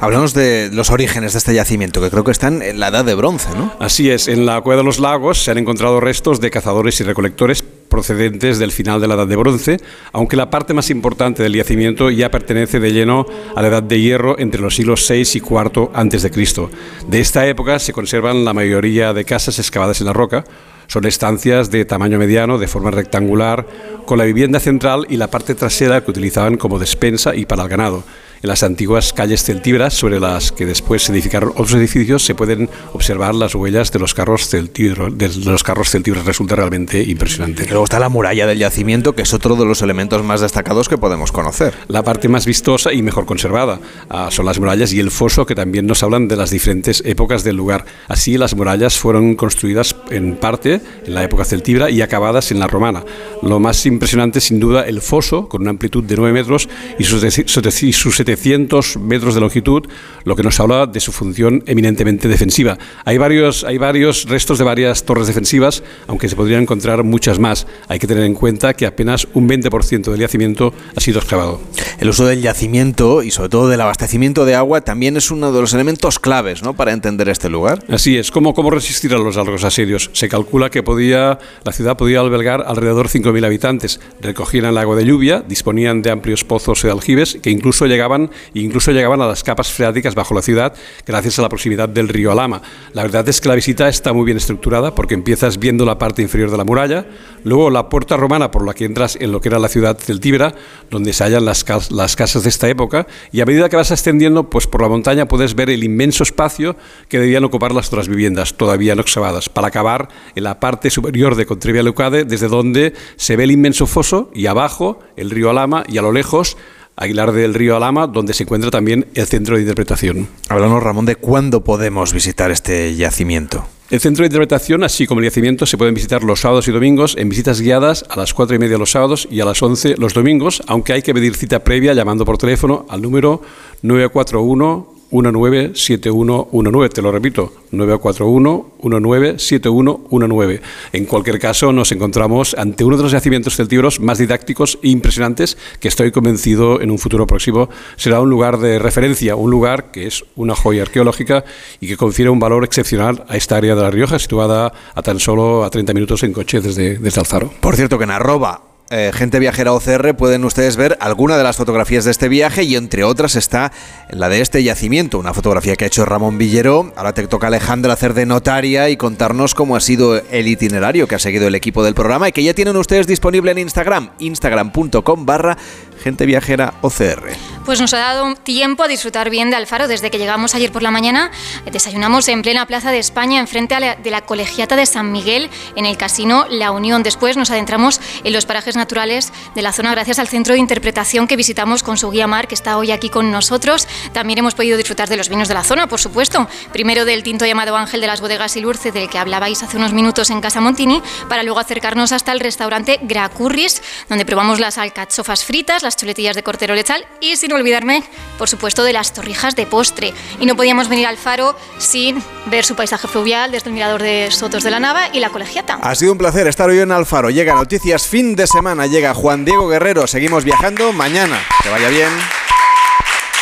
Hablamos de los orígenes de este yacimiento, que creo que están en la edad de bronce, ¿no? Así es, en la Cueva de los Lagos se han encontrado restos de cazadores y recolectores procedentes del final de la Edad de Bronce, aunque la parte más importante del yacimiento ya pertenece de lleno a la Edad de Hierro entre los siglos VI y IV antes de Cristo. De esta época se conservan la mayoría de casas excavadas en la roca. Son estancias de tamaño mediano, de forma rectangular, con la vivienda central y la parte trasera que utilizaban como despensa y para el ganado. En las antiguas calles celtíberas, sobre las que después se edificaron otros edificios, se pueden observar las huellas de los carros celtíberos. De los carros celtíberos resulta realmente impresionante. Luego está la muralla del yacimiento, que es otro de los elementos más destacados que podemos conocer. La parte más vistosa y mejor conservada ah, son las murallas y el foso, que también nos hablan de las diferentes épocas del lugar. Así, las murallas fueron construidas en parte en la época celtíbera y acabadas en la romana. Lo más impresionante, sin duda, el foso, con una amplitud de 9 metros y sus, y sus 700 metros de longitud, lo que nos habla de su función eminentemente defensiva. Hay varios, hay varios restos de varias torres defensivas, aunque se podrían encontrar muchas más. Hay que tener en cuenta que apenas un 20% del yacimiento ha sido excavado. El uso del yacimiento y sobre todo del abastecimiento de agua también es uno de los elementos claves ¿no? para entender este lugar. Así es, ¿cómo, cómo resistir a los largos asedios? Se calcula que podía, la ciudad podía albergar alrededor de 5.000 habitantes. Recogían el agua de lluvia, disponían de amplios pozos de aljibes que incluso llegaban, incluso llegaban a las capas freáticas bajo la ciudad gracias a la proximidad del río Alama. La verdad es que la visita está muy bien estructurada porque empiezas viendo la parte inferior de la muralla, luego la puerta romana por la que entras en lo que era la ciudad celtíbera, donde se hallan las casas de esta época, y a medida que vas ascendiendo pues por la montaña puedes ver el inmenso espacio que debían ocupar las otras viviendas, todavía no excavadas, para acabar en la parte superior de Contrevia Leucade, desde donde se ve el inmenso foso y abajo el río Alama y a lo lejos Aguilar del Río Alama, donde se encuentra también el centro de interpretación. Hablamos, Ramón, de cuándo podemos visitar este yacimiento. El centro de interpretación, así como el yacimiento, se pueden visitar los sábados y domingos en visitas guiadas a las 4 y media los sábados y a las 11 los domingos, aunque hay que pedir cita previa llamando por teléfono al número 941 197119. Te lo repito, 941-197119. En cualquier caso, nos encontramos ante uno de los yacimientos celtíberos más didácticos e impresionantes que estoy convencido en un futuro próximo será un lugar de referencia, un lugar que es una joya arqueológica y que confiere un valor excepcional a esta área de La Rioja, situada a tan solo a 30 minutos en coche desde, desde Alfaro. Por cierto, que en arroba eh, Gente Viajera OCR pueden ustedes ver alguna de las fotografías de este viaje y entre otras está la de este yacimiento, una fotografía que ha hecho Ramón Villero. Ahora te toca Alejandra hacer de notaria y contarnos cómo ha sido el itinerario que ha seguido el equipo del programa y que ya tienen ustedes disponible en Instagram, instagram.com barra Gente Viajera OCR. Pues nos ha dado tiempo a disfrutar bien de Alfaro. Desde que llegamos ayer por la mañana, desayunamos en plena Plaza de España, enfrente de la Colegiata de San Miguel, en el Casino La Unión. Después nos adentramos en los parajes naturales de la zona gracias al centro de interpretación que visitamos con su guía Mar, que está hoy aquí con nosotros. También hemos podido disfrutar de los vinos de la zona, por supuesto. Primero del tinto llamado Ángel de las Bodegas y Lurce, del que hablabais hace unos minutos en Casa Montini, para luego acercarnos hasta el restaurante Gracurris, donde probamos las alcachofas fritas, las chuletillas de cortero lechal y, sin olvidarme, por supuesto, de las torrijas de postre. Y no podíamos venir al faro sin ver su paisaje fluvial desde el mirador de Sotos de la Nava y la colegiata. Ha sido un placer estar hoy en Alfaro. Llega Noticias fin de semana, llega Juan Diego Guerrero. Seguimos viajando mañana. Que vaya bien.